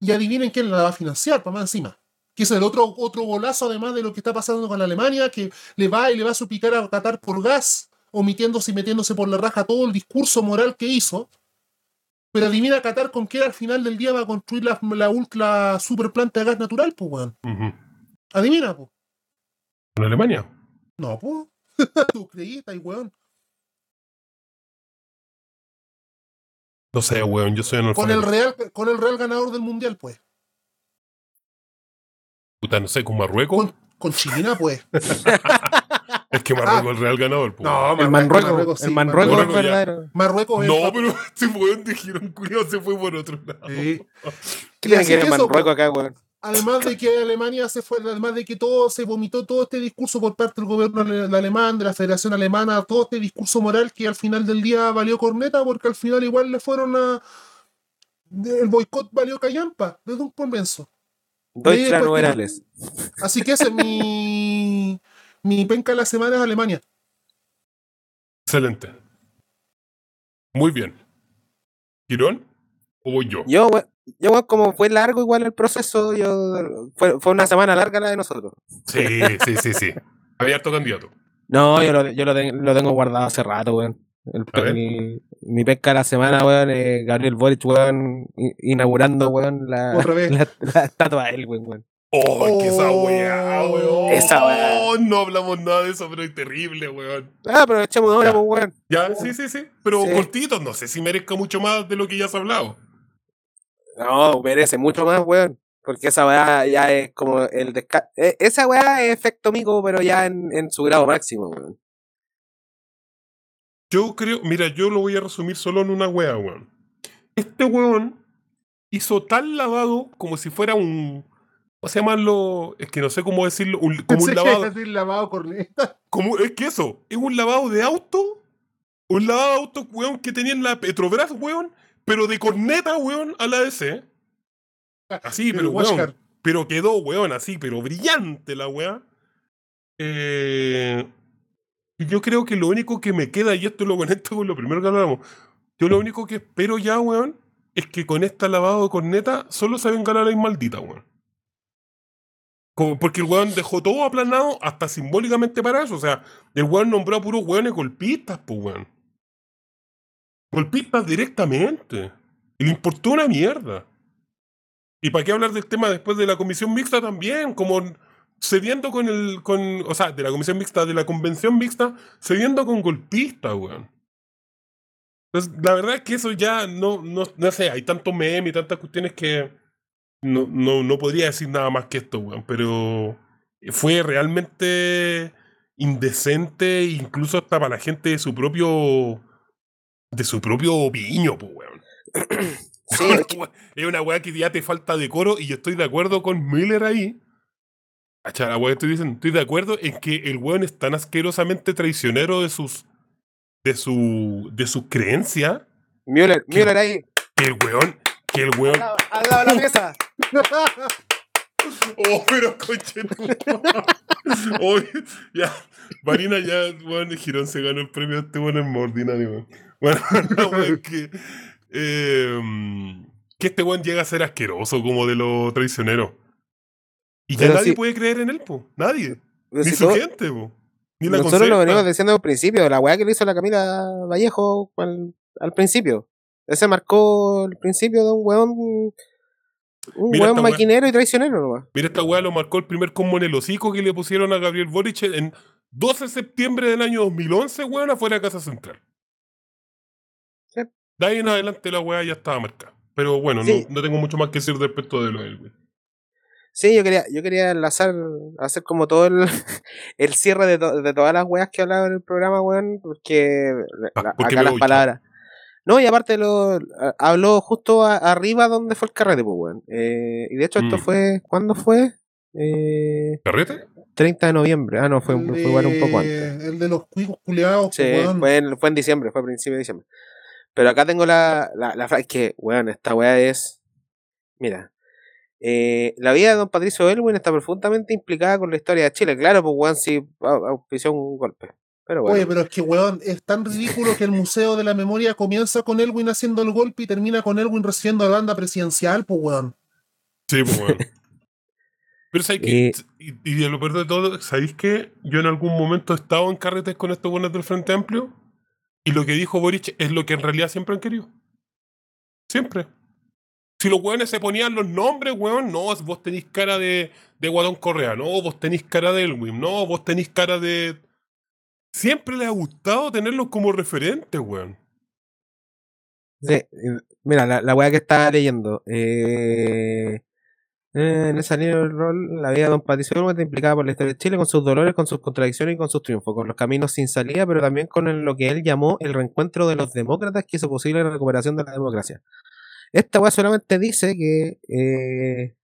Y adivinen quién la va a financiar, para más encima. Que es el otro, otro golazo, además de lo que está pasando con Alemania, que le va y le va a suplicar a Qatar por gas, omitiéndose y metiéndose por la raja todo el discurso moral que hizo. Pero adivina Qatar con qué al final del día va a construir la, la ultra super planta de gas natural, pues, weón. Adivina, pues. ¿En Alemania? No, pues. <laughs> Tú creíste, ahí, weón. No sé, weón, yo soy Con el, analfabeto. real, con el real ganador del mundial, pues. Puta, no sé, con Marruecos. Con, con China, pues. <laughs> Es que Marruecos es el real ganador. po. No, El Marruecos, Marruecos, sí, el Marruecos es Marruecos verdadero. Marruecos es No, el- pero <laughs> este weón dijeron, culiao, se fue por otro lado. Sí. ¿Qué tiene que ver Marruecos acá, weón? Además de que Alemania se fue, además de que todo se vomitó todo este discurso por parte del gobierno ale- alemán, de la Federación Alemana, todo este discurso moral que al final del día valió corneta, porque al final igual le fueron a. El boicot valió callampa, desde un comienzo. Deutschland. Así que ese es mi. Mi penca de la semana es Alemania. Excelente. Muy bien. ¿Girón? ¿O voy yo? Yo, yo, como fue largo igual el proceso, yo fue, fue una semana larga la de nosotros. Sí, sí, sí, sí. <laughs> Había harto candidato. No, yo, lo, yo lo, ten- lo tengo guardado hace rato, weón. El- el- mi pesca de la semana, weón, eh, Gabriel Boric, weón, inaugurando, weón, la, Otra vez. <laughs> la, la estatua de él, weón, weón. ¡Oh, que esa Oh. weá, weón! Esa weá. No hablamos nada de eso, pero es terrible, weón. Ah, pero echemos ahora, Ya. pues, weón. Ya, sí, sí, sí. Pero Sí. cortito, no sé si merezca mucho más de lo que ya has hablado. No, merece mucho más, weón. Porque esa weá ya es como el desca eh, Esa weá es efecto mico, pero ya en, en su grado máximo, weón. Yo creo, mira, yo lo voy a resumir solo en una wea, weón. Este weón hizo tal lavado como si fuera un. ¿Cómo se llamarlo? Es que no sé cómo decirlo. un- como un lavado. es decir, lavado corneta. <laughs> Como, es que eso, es un lavado de auto. Un lavado de auto, weón, que tenía en la Petrobras, weón. Pero de corneta, weón, a la DC. Así, <laughs> pero weón. Pero quedó, weón, así, pero brillante la weá. Eh, y yo creo que lo único que me queda, y esto lo conecto con lo primero que hablamos, yo lo único que espero ya, weón, es que con esta lavado de corneta solo se venga la ley maldita, weón. Porque el weón dejó todo aplanado hasta simbólicamente para eso. O sea, el weón nombró a puros weones golpistas, pues weón. Golpistas directamente. Y le importó una mierda. ¿Y para qué hablar del tema después de la comisión mixta también? Como cediendo con el. Con, o sea, de la comisión mixta, de la convención mixta, cediendo con golpistas, weón. Entonces, la verdad es que eso ya no, no, no sé, hay tantos memes y tantas cuestiones que no, no, no podría decir nada más que esto, weón. Pero fue realmente indecente, incluso hasta para la gente de su propio. de su propio piño, pues, weón. <clears throat> Sí, es que- <laughs> es una weá que ya te falta decoro y yo estoy de acuerdo con Miller ahí. Cacha, la weá que estoy diciendo, estoy de acuerdo en que el weón es tan asquerosamente traicionero de sus. de su. de sus creencias. Müller, Müller ahí. Que el weón. Que el weón. Al lado, de la mesa. <laughs> Oh, pero coche. oh, ya. Marina ya, weón, el Girón se ganó el premio este weón es muy ordinario. Bueno, <laughs> weá es que. eh, que este weón llega a ser asqueroso como de lo traicionero. Y ya Pero nadie puede creer en él, po. Nadie. Ni si su todo- gente, po. Ni la Nosotros lo venimos diciendo al principio, la weá que le hizo la Camila Vallejo al, al principio. Ese marcó el principio de un weón. Un Mira weón maquinero y traicionero nomás. Mira, esta weá lo marcó el primer combo en el hocico que le pusieron a Gabriel Boric en 12 de septiembre del año 2011, weón, afuera de Casa Central. Sí. De ahí en adelante la weá ya estaba marcada. Pero bueno, Sí. no, no tengo mucho más que decir respecto de lo de él, weón. Sí, yo quería, yo quería enlazar, hacer como todo el, <laughs> el cierre de, to- de todas las weas que hablaba en el programa, weón, porque, Ah, la- ¿por qué acá me las voy, palabras. No, y aparte lo a- habló justo a- arriba donde fue el carrete, pues, weón. Eh, y de hecho esto Mm. fue, ¿cuándo fue? Eh, ¿Carrete? 30 de noviembre. Ah, no, fue, el, fue igual un poco antes. el de los cuicos culiados, Sí, pues, weón. fue en, fue en diciembre, fue a principios de diciembre. Pero acá tengo la, la, la frase que, weón, esta weá es. Mira. eh, la vida de don Patricio Elwin está profundamente implicada con la historia de Chile. Claro, pues weón, sí au- auspició un golpe. Pero bueno. Oye, pero es que, weón, es tan ridículo que el Museo de la Memoria comienza con Elwin haciendo el golpe y termina con Elwin recibiendo la banda presidencial, pues, weón. Sí, pues, weón. <laughs> Pero ¿sabéis qué? Eh. Y, y de lo peor de todo, ¿sabéis que yo en algún momento he estado en carretes con estos buenos del Frente Amplio? Y lo que dijo Boric es lo que en realidad siempre han querido. Siempre. Si los weones se ponían los nombres, weón, no, vos tenés cara de, de Guadón Correa, no, vos tenés cara de Elwin, no, vos tenés cara de... Siempre les ha gustado tenerlos como referentes, weón. Sí, mira, la, la weá que estaba leyendo. Eh, en esa línea del rol, la vida de Don Patricio está implicada por la historia de Chile, con sus dolores, con sus contradicciones y con sus triunfos, con los caminos sin salida, pero también con lo que él llamó el reencuentro de los demócratas que hizo posible la recuperación de la democracia. Esta weá solamente dice que eh,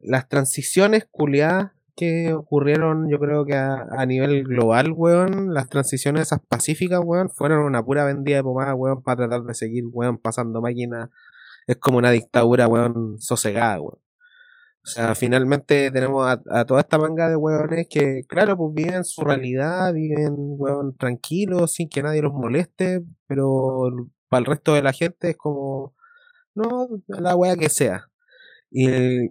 las transiciones culiadas que ocurrieron, yo creo que a, a nivel global, weón, las transiciones esas pacíficas, weón, fueron una pura vendida de pomada, weón, para tratar de seguir, weón, pasando máquinas. Es como una dictadura, weón, sosegada, weón. O sea, finalmente tenemos a, a toda esta manga de weones que, claro, pues viven su realidad, viven, weón, tranquilos, sin que nadie los moleste, pero para el resto de la gente es como, no, la wea que sea. Y,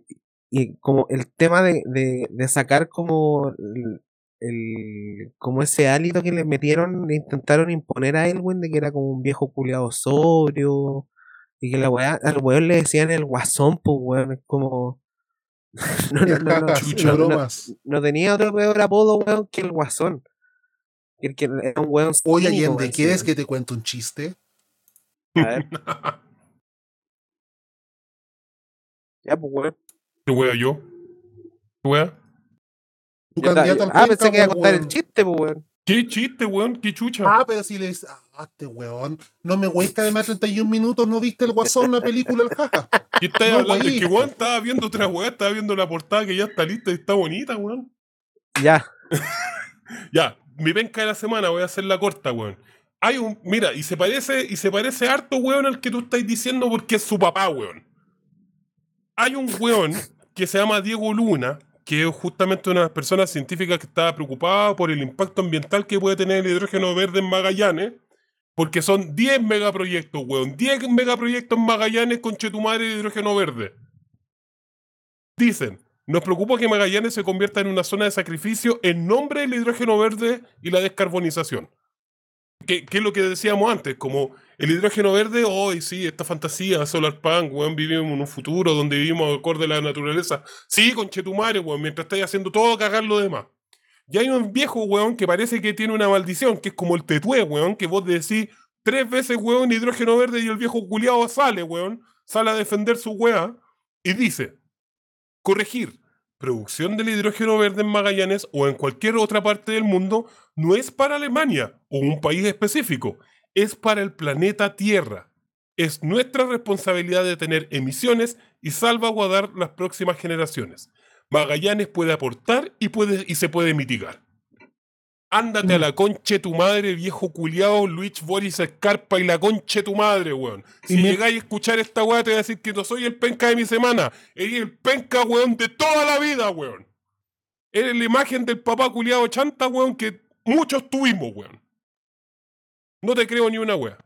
y como el tema de, de, de sacar como el, el- como ese hálito que le metieron, le intentaron imponer a Elwin de que era como un viejo culiado sobrio, y que la weá, al weón le decían el guasón, pues weón, es como <laughs> no, no, no, <laughs> no, no, no, bromas. no tenía otro peor apodo, weón, que el guasón. El que era un weón Oye, Allende, ¿quieres que te cuente un chiste? A ver. <laughs> Ya, pues weón. ¿Qué wea yo? ¿Qué wea? Ah, pensé que iba a contar el chiste, pues weón. ¿Qué chiste, weón? ¿Qué chucha? Ah, pero si le dices, ah, este weón, no me cuesta de más 31 minutos, ¿no viste el guasón, la película, el jaja? <laughs> ¿Qué estás no, hablando? Es que, weón, estaba viendo otra weá, estaba viendo la portada que ya está lista y está bonita, weón. Ya. <laughs> Ya, mi penca de la semana, voy a hacerla corta, weón. Hay un, mira, y se parece, y se parece harto, weón, al que tú estás diciendo porque es su papá, weón. Hay un weón que se llama Diego Luna, que es justamente una personas científicas que estaba preocupada por el impacto ambiental que puede tener el hidrógeno verde en Magallanes, porque son 10 megaproyectos, weón. 10 megaproyectos en Magallanes con Chetumare de hidrógeno verde. Dicen, nos preocupa que Magallanes se convierta en una zona de sacrificio en nombre del hidrógeno verde y la descarbonización. ¿Qué, qué es lo que decíamos antes? Como el hidrógeno verde, hoy sí, esta fantasía, solar punk, weón, vivimos en un futuro donde vivimos acorde a la naturaleza. Sí, con Chetumare, weón, mientras estáis haciendo todo cagar lo demás. Y hay un viejo, weón, que parece que tiene una maldición, que es como el tetué, weón, que vos decís tres veces, weón, hidrógeno verde y el viejo culiado sale, weón, sale a defender su weá y dice, corregir, producción del hidrógeno verde en Magallanes o en cualquier otra parte del mundo no es para Alemania o un país específico, es para el planeta Tierra. Es nuestra responsabilidad de tener emisiones y salvaguardar las próximas generaciones. Magallanes puede aportar y, puede, y se puede mitigar. Ándate a la conche tu madre, viejo culiao, Luis Boris Escarpa y la conche tu madre, weón. Si me- llegáis a escuchar esta weá, te voy a decir que no soy el penca de mi semana. Eres el penca, weón, de toda la vida, weón. Eres la imagen del papá culiao chanta, weón, que muchos tuvimos, weón. No te creo ni una weá.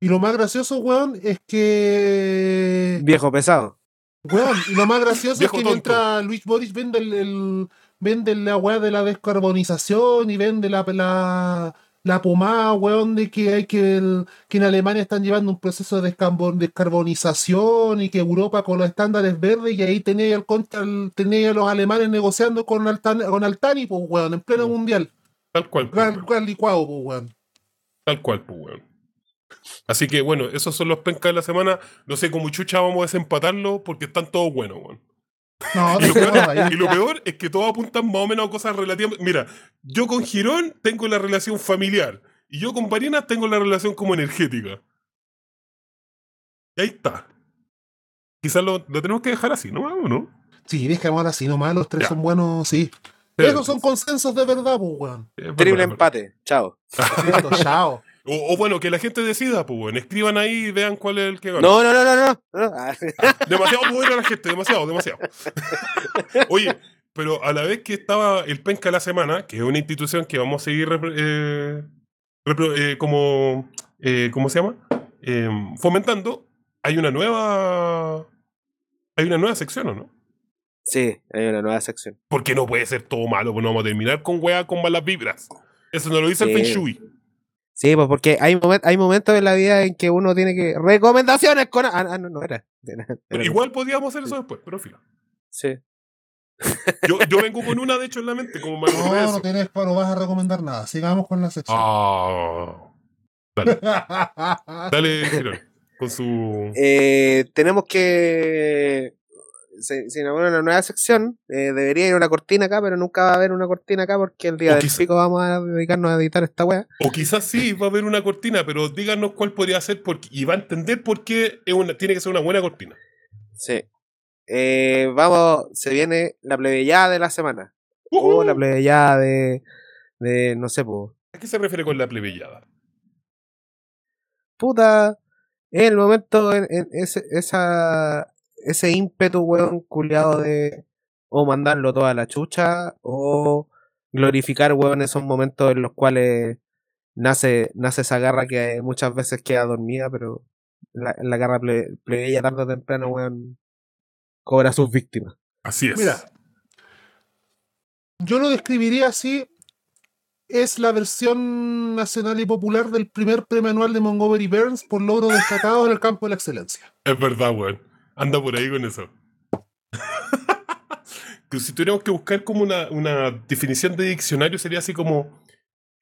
Y lo más gracioso, weón, es que. Viejo pesado. Weón, y lo más <laughs> gracioso es que tonto. mientras Luis Boris vende el, el- vende la weá de la descarbonización y vende la, la, la pomada, weón, de que hay que, el- que en Alemania están llevando un proceso de descarbo- descarbonización y que Europa con los estándares verdes y ahí tenéis al contra el- tenéis a los alemanes negociando con Altani, con Altani pues weón, en pleno mundial. Tal cual. pues, Gran, weón. gran licuado, pues weón. Tal cual, pues, weón. Así que, bueno, esos son los pencas de la semana. No sé cómo chucha vamos a desempatarlo porque están todos buenos, weón. No, <laughs> Y lo, no, peor, y lo peor es que todos apuntan más o menos a cosas relativamente. Mira, yo con Girón tengo la relación familiar. Y yo con Varinas tengo la relación como energética. Y ahí está. Quizás lo, lo tenemos que dejar así, ¿no? ¿O no? Sí, dejémoslo así nomás, los tres Ya. son buenos, sí. Pero- Esos son consensos de verdad, pues weón. verdad, Triple empate. Chao. Listo, <laughs> chao. O, o bueno, que la gente decida, pues, weón. Escriban ahí y vean cuál es el que gana. No, no, no, no, no. no. Ah, Demasiado poder a la gente, demasiado, demasiado. <laughs> Oye, pero a la vez que estaba el Penca de la Semana, que es una institución que vamos a seguir eh, eh, como, eh, ¿cómo se llama? Eh, fomentando, hay una nueva, hay una nueva sección, ¿o no? Sí, hay una nueva sección. Porque no puede ser todo malo, pues no vamos a terminar con weá con malas vibras. Eso no lo dice el. Feng Shui. Sí, pues porque hay, momen- hay momentos en la vida en que uno tiene que. Recomendaciones con. Ah, no, no era. <laughs> Era- Pero igual podíamos hacer eso después, pero filo. Sí. Yo, yo vengo con una, de hecho, en la mente, como me No, eso. no tienes, no vas a recomendar nada. Sigamos con la sección. Ah. Dale, <laughs> Girón, con su... Eh, tenemos que. Se, se inaugura una nueva sección. eh, debería ir una cortina acá, pero nunca va a haber una cortina acá porque el día O del quizá- pico vamos a dedicarnos a editar esta wea. O quizás sí va a haber una cortina, pero díganos cuál podría ser porque, y va a entender por qué es una, tiene que ser una buena cortina. Sí. Eh, vamos, se viene la plebeyada de la semana. O la plebeyada de. de no sé, pues. ¿A qué se refiere con la plebeyada? puta, en el momento, en, en ese, esa, ese ímpetu, weón, culiado de o mandarlo toda la chucha, o glorificar, weón, esos momentos en los cuales nace, nace esa garra que muchas veces queda dormida, pero la, la garra ple- plebeya tarde o temprano, weón, cobra a sus víctimas. Así es. Mira. Yo lo describiría así. Es la versión nacional y popular del primer premio anual de Montgomery Burns por logros destacados en el campo de la excelencia. Es verdad, weón. Anda por ahí con eso. <laughs> si tuviéramos que buscar como una, una definición de diccionario sería así como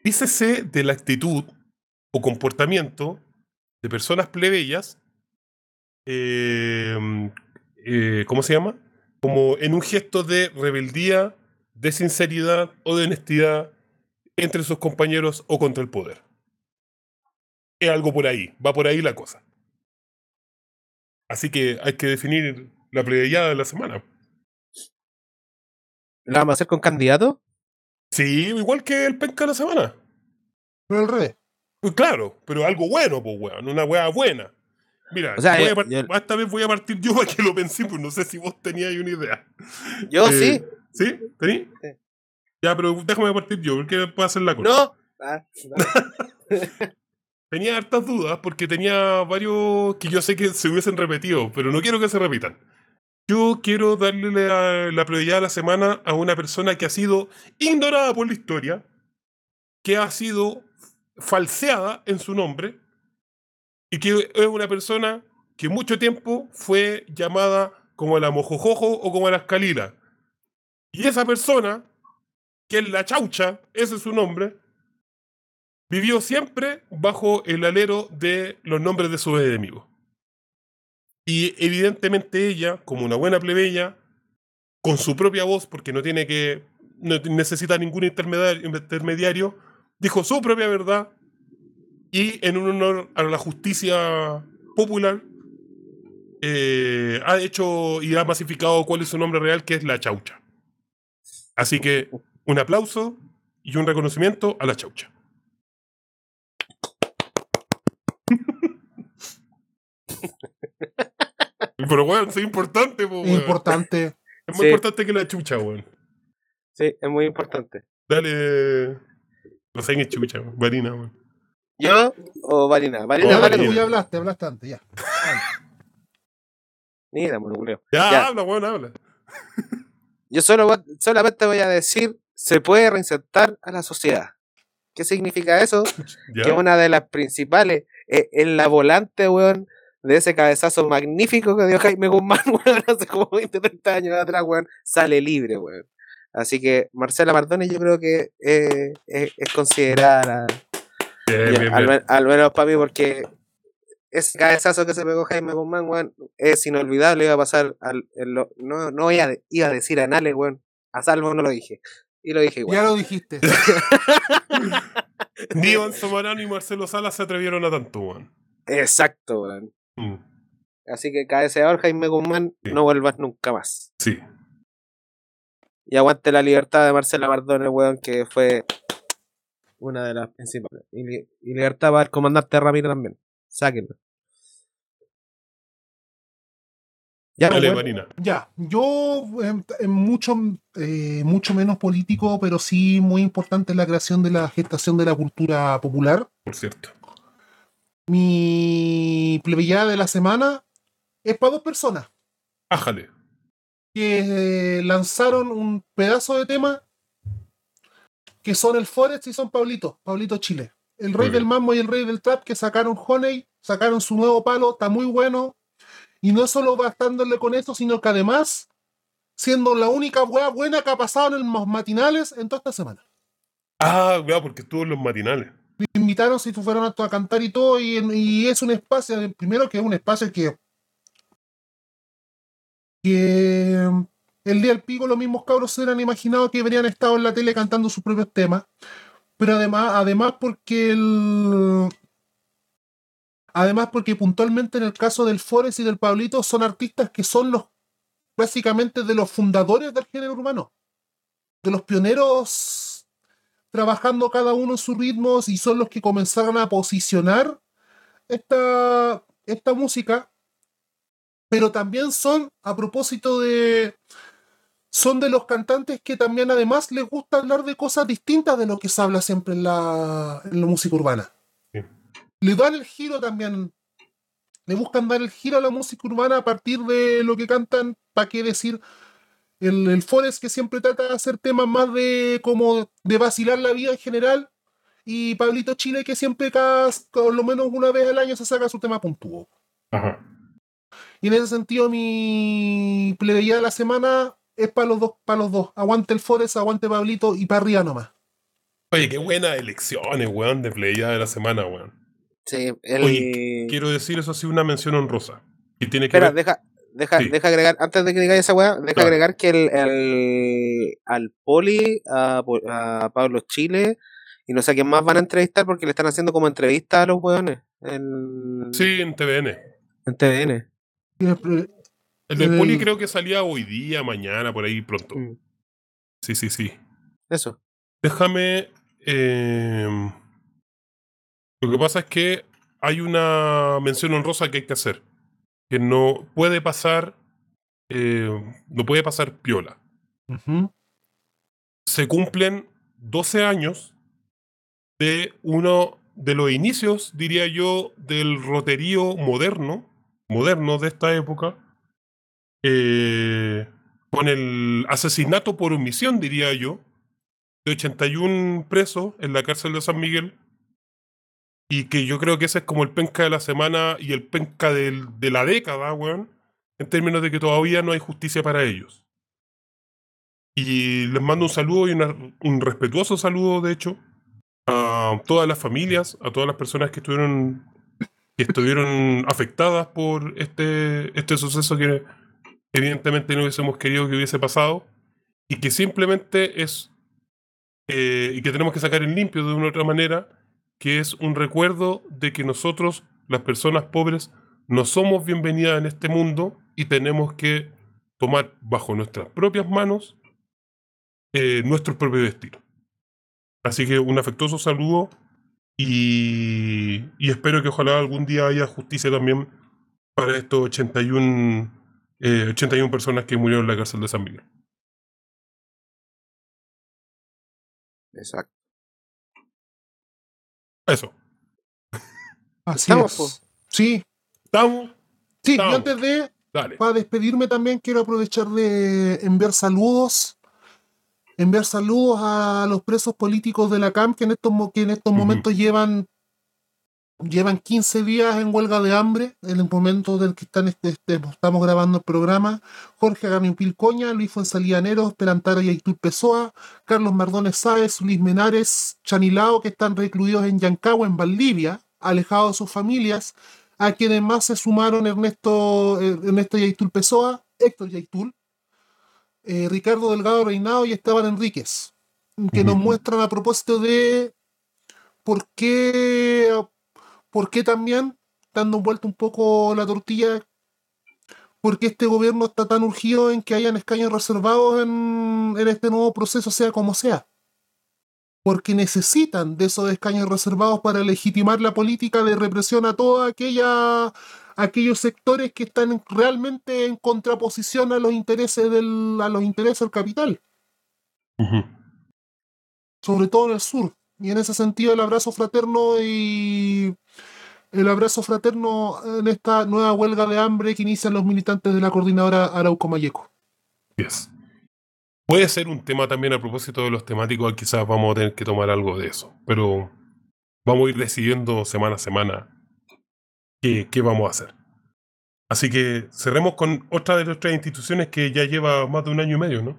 dícese de la actitud o comportamiento de personas plebeyas eh, eh, ¿cómo se llama? Como en un gesto de rebeldía, de sinceridad o de honestidad entre sus compañeros o contra el poder. Es algo por ahí, va por ahí la cosa. Así que hay que definir la plebeyada de la semana. ¿La vamos a hacer con candidato? Sí, igual que el penca de la semana. Pero al revés. Pues claro, pero algo bueno, pues weón, una weá buena. Mira, O sea, voy yo- a par- yo- esta vez voy a partir yo <laughs> para que lo pensé, pues no sé si vos teníais una idea. Yo Eh, sí. ¿Sí? ¿Tení? Sí. Ya, pero déjame partir yo, porque puedo hacer la cosa. No. <laughs> Ah, Tenía hartas dudas porque tenía varios que yo sé que se hubiesen repetido, pero no quiero que se repitan. Yo quiero darle la, la prioridad de la semana a una persona que ha sido ignorada por la historia, que ha sido falseada en su nombre y que es una persona que mucho tiempo fue llamada como la mojojojo o como la escalila. Y esa persona, que es la chaucha, ese es su nombre, vivió siempre bajo el alero de los nombres de sus enemigos. Y evidentemente ella, como una buena plebeya, con su propia voz, porque no tiene que, no necesita ningún intermediario, dijo su propia verdad y en un honor a la justicia popular eh, ha hecho y ha masificado cuál es su nombre real, que es la chaucha. Así que un aplauso y un reconocimiento a la chaucha. <laughs> Pero weón, es importante, po, Es weón. importante. Es más Sí. importante que la chucha, weón. sí, es muy importante. Dale. No sé qué chucha, weón. Varina, weón. ¿Yo o Varina? Varina, Oh, tú ya hablaste, hablaste antes, ya. <laughs> Mira, monoculeo. Ya, Ya. habla, weón, habla. Yo solo, solamente voy a decir, se puede reinsertar a la sociedad. ¿Qué significa eso? <laughs> Ya. Que una de las principales, eh, en la volante, weón, de ese cabezazo magnífico que dio Jaime Guzmán, <laughs> weón, hace como 20, 30 años atrás, weón, sale libre, weón. Así que Marcela Mardones yo creo que eh, es, es considerada, Bien, ya, bien, al, bien. men- al menos para mí, porque ese cabezazo que se pegó Jaime Guzmán, weón, es inolvidable, iba a pasar al, lo- no, no a, iba a decir anales, weón, a salvo no lo dije. Y lo dije igual. Ya lo dijiste. <laughs> Ni Iván Somarano ni Marcelo Salas se atrevieron a tanto, weón. Exacto, weón. Mm, Así que cabeceador Jaime Guzmán, Sí. no vuelvas nunca más. Sí. Y aguante la libertad de Marcela Mardones, weón, que fue Una de las principales. Y, li- y Libertad va al comandante Ramírez también. Sáquenlo. Ya, Dale, bueno, Marina. Ya, yo em, em, mucho, eh, mucho menos político, pero sí muy importante la creación de la gestación de la cultura popular. Por cierto. Mi plebeyada de la semana es para dos personas Ájale. que lanzaron un pedazo de tema que son el Forest y son Pablito, Pablito Chile. El rey del mambo y el rey del trap que sacaron Honey, sacaron su nuevo palo, está muy bueno. Y no solo bastándole con eso, sino que además siendo la única wea buena que ha pasado en los matinales en toda esta semana. Ah, claro, porque estuvo en los matinales. Invitaron si fueron a, cantar y todo, y, es un espacio, primero que es un espacio que, que el día del pico los mismos cabros se hubieran imaginado que habrían estado en la tele cantando sus propios temas, pero además, además porque el... Además porque puntualmente en el caso del Forest y del Pablito son artistas que son los básicamente de los fundadores del género urbano, de los pioneros trabajando cada uno en sus ritmos y son los que comenzaron a posicionar esta, esta música, pero también son, a propósito de, son de los cantantes que también además les gusta hablar de cosas distintas de lo que se habla siempre en la, en la música urbana. Sí. Le dan el giro también, le buscan dar el giro a la música urbana a partir de lo que cantan, para qué decir, el, el Forest que siempre trata de hacer temas más de como de vacilar la vida en general y Pablito Chile que siempre cada, por lo menos una vez al año se saca su tema puntúo. Ajá. Y en ese sentido mi plebeya de la semana es para los dos, para los dos. Aguante el Forest, aguante Pablito y para arriba nomás. Oye, qué buenas elecciones, weón, de playa de la semana, weón. sí, el... Oye, Quiero decir, eso sí, una mención honrosa. Y tiene que Espera, ver. deja, deja, Sí. deja agregar, antes de que digáis esa weá, deja Claro. agregar que el, el- al Poli, a, a Pablo Chile, y no sé a quién más van a entrevistar porque le están haciendo como entrevista a los weones en, Sí, en TVN. en TVN. El del Poli creo que salía hoy día, mañana, por ahí pronto. Mm, Sí, sí, sí. Eso. Déjame. eh, lo que pasa es que hay una mención honrosa que hay que hacer. Que no puede pasar. eh, no puede pasar piola. Se cumplen 12 años de uno de los inicios, diría yo, del roterío moderno, moderno de esta época, eh, con el asesinato por omisión, diría yo, de 81 presos en la cárcel de San Miguel, y que yo creo que ese es como el penca de la semana y el penca del- de la década, weón, en términos de que todavía no hay justicia para ellos. Y les mando un saludo y una- un respetuoso saludo, de hecho, a todas las familias, a todas las personas que estuvieron, que estuvieron afectadas por este, este suceso que evidentemente no hubiésemos querido que hubiese pasado y que simplemente es, eh, y que tenemos que sacar en limpio de una u otra manera, que es un recuerdo de que nosotros, las personas pobres, no somos bienvenidas en este mundo y tenemos que tomar bajo nuestras propias manos eh, nuestro propio destino. Así que un afectuoso saludo y, espero que ojalá algún día haya justicia también para estos 81, eh, 81 personas que murieron en la cárcel de San Miguel. Exacto. Eso. Así Estamos, es. po. Sí, ¿Estamos? sí, y antes de, Dale. para despedirme también quiero aprovechar de enviar saludos. Enviar saludos a los presos políticos de la CAM que en estos, que en estos momentos llevan, llevan 15 días en huelga de hambre, en el momento del que están, este- este- estamos grabando el programa. Jorge Agampil Coña, Luis Fuenzalía Neros, Perantaro y Aitul Pessoa, Carlos Mardones Sáez, Luis Menares, Chanilao, que están recluidos en Yancagua, en Valdivia, alejados de sus familias, a quienes más se sumaron Ernesto, eh, Ernesto Yaitul Pessoa, Héctor Yaitul, eh, Ricardo Delgado Reinado y Esteban Enríquez, que nos muestran a propósito de por qué, por qué también, dando vuelta un poco la tortilla, por qué este gobierno está tan urgido en que hayan escaños reservados en, en este nuevo proceso, sea como sea. porque necesitan de esos escaños reservados para legitimar la política de represión a todos aquellos sectores que están realmente en contraposición a los intereses del, a los intereses del capital. Sobre todo en el sur. Y en ese sentido el abrazo fraterno y el abrazo fraterno en esta nueva huelga de hambre que inician los militantes de la coordinadora Arauco Mayeco. Yes. Puede ser un tema también a propósito de los temáticos, quizás vamos a tener que tomar algo de eso, pero vamos a ir decidiendo semana a semana qué, qué vamos a hacer. Así que cerremos con otra de nuestras instituciones que ya lleva más de un año y medio, ¿no?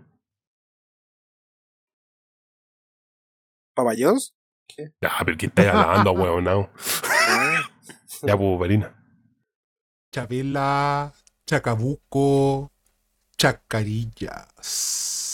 ¿Papayons? Ya, pero ¿quién está hablando, weón? <laughs> Ya, Verina. Chabela, Chacabuco, Chacarillas.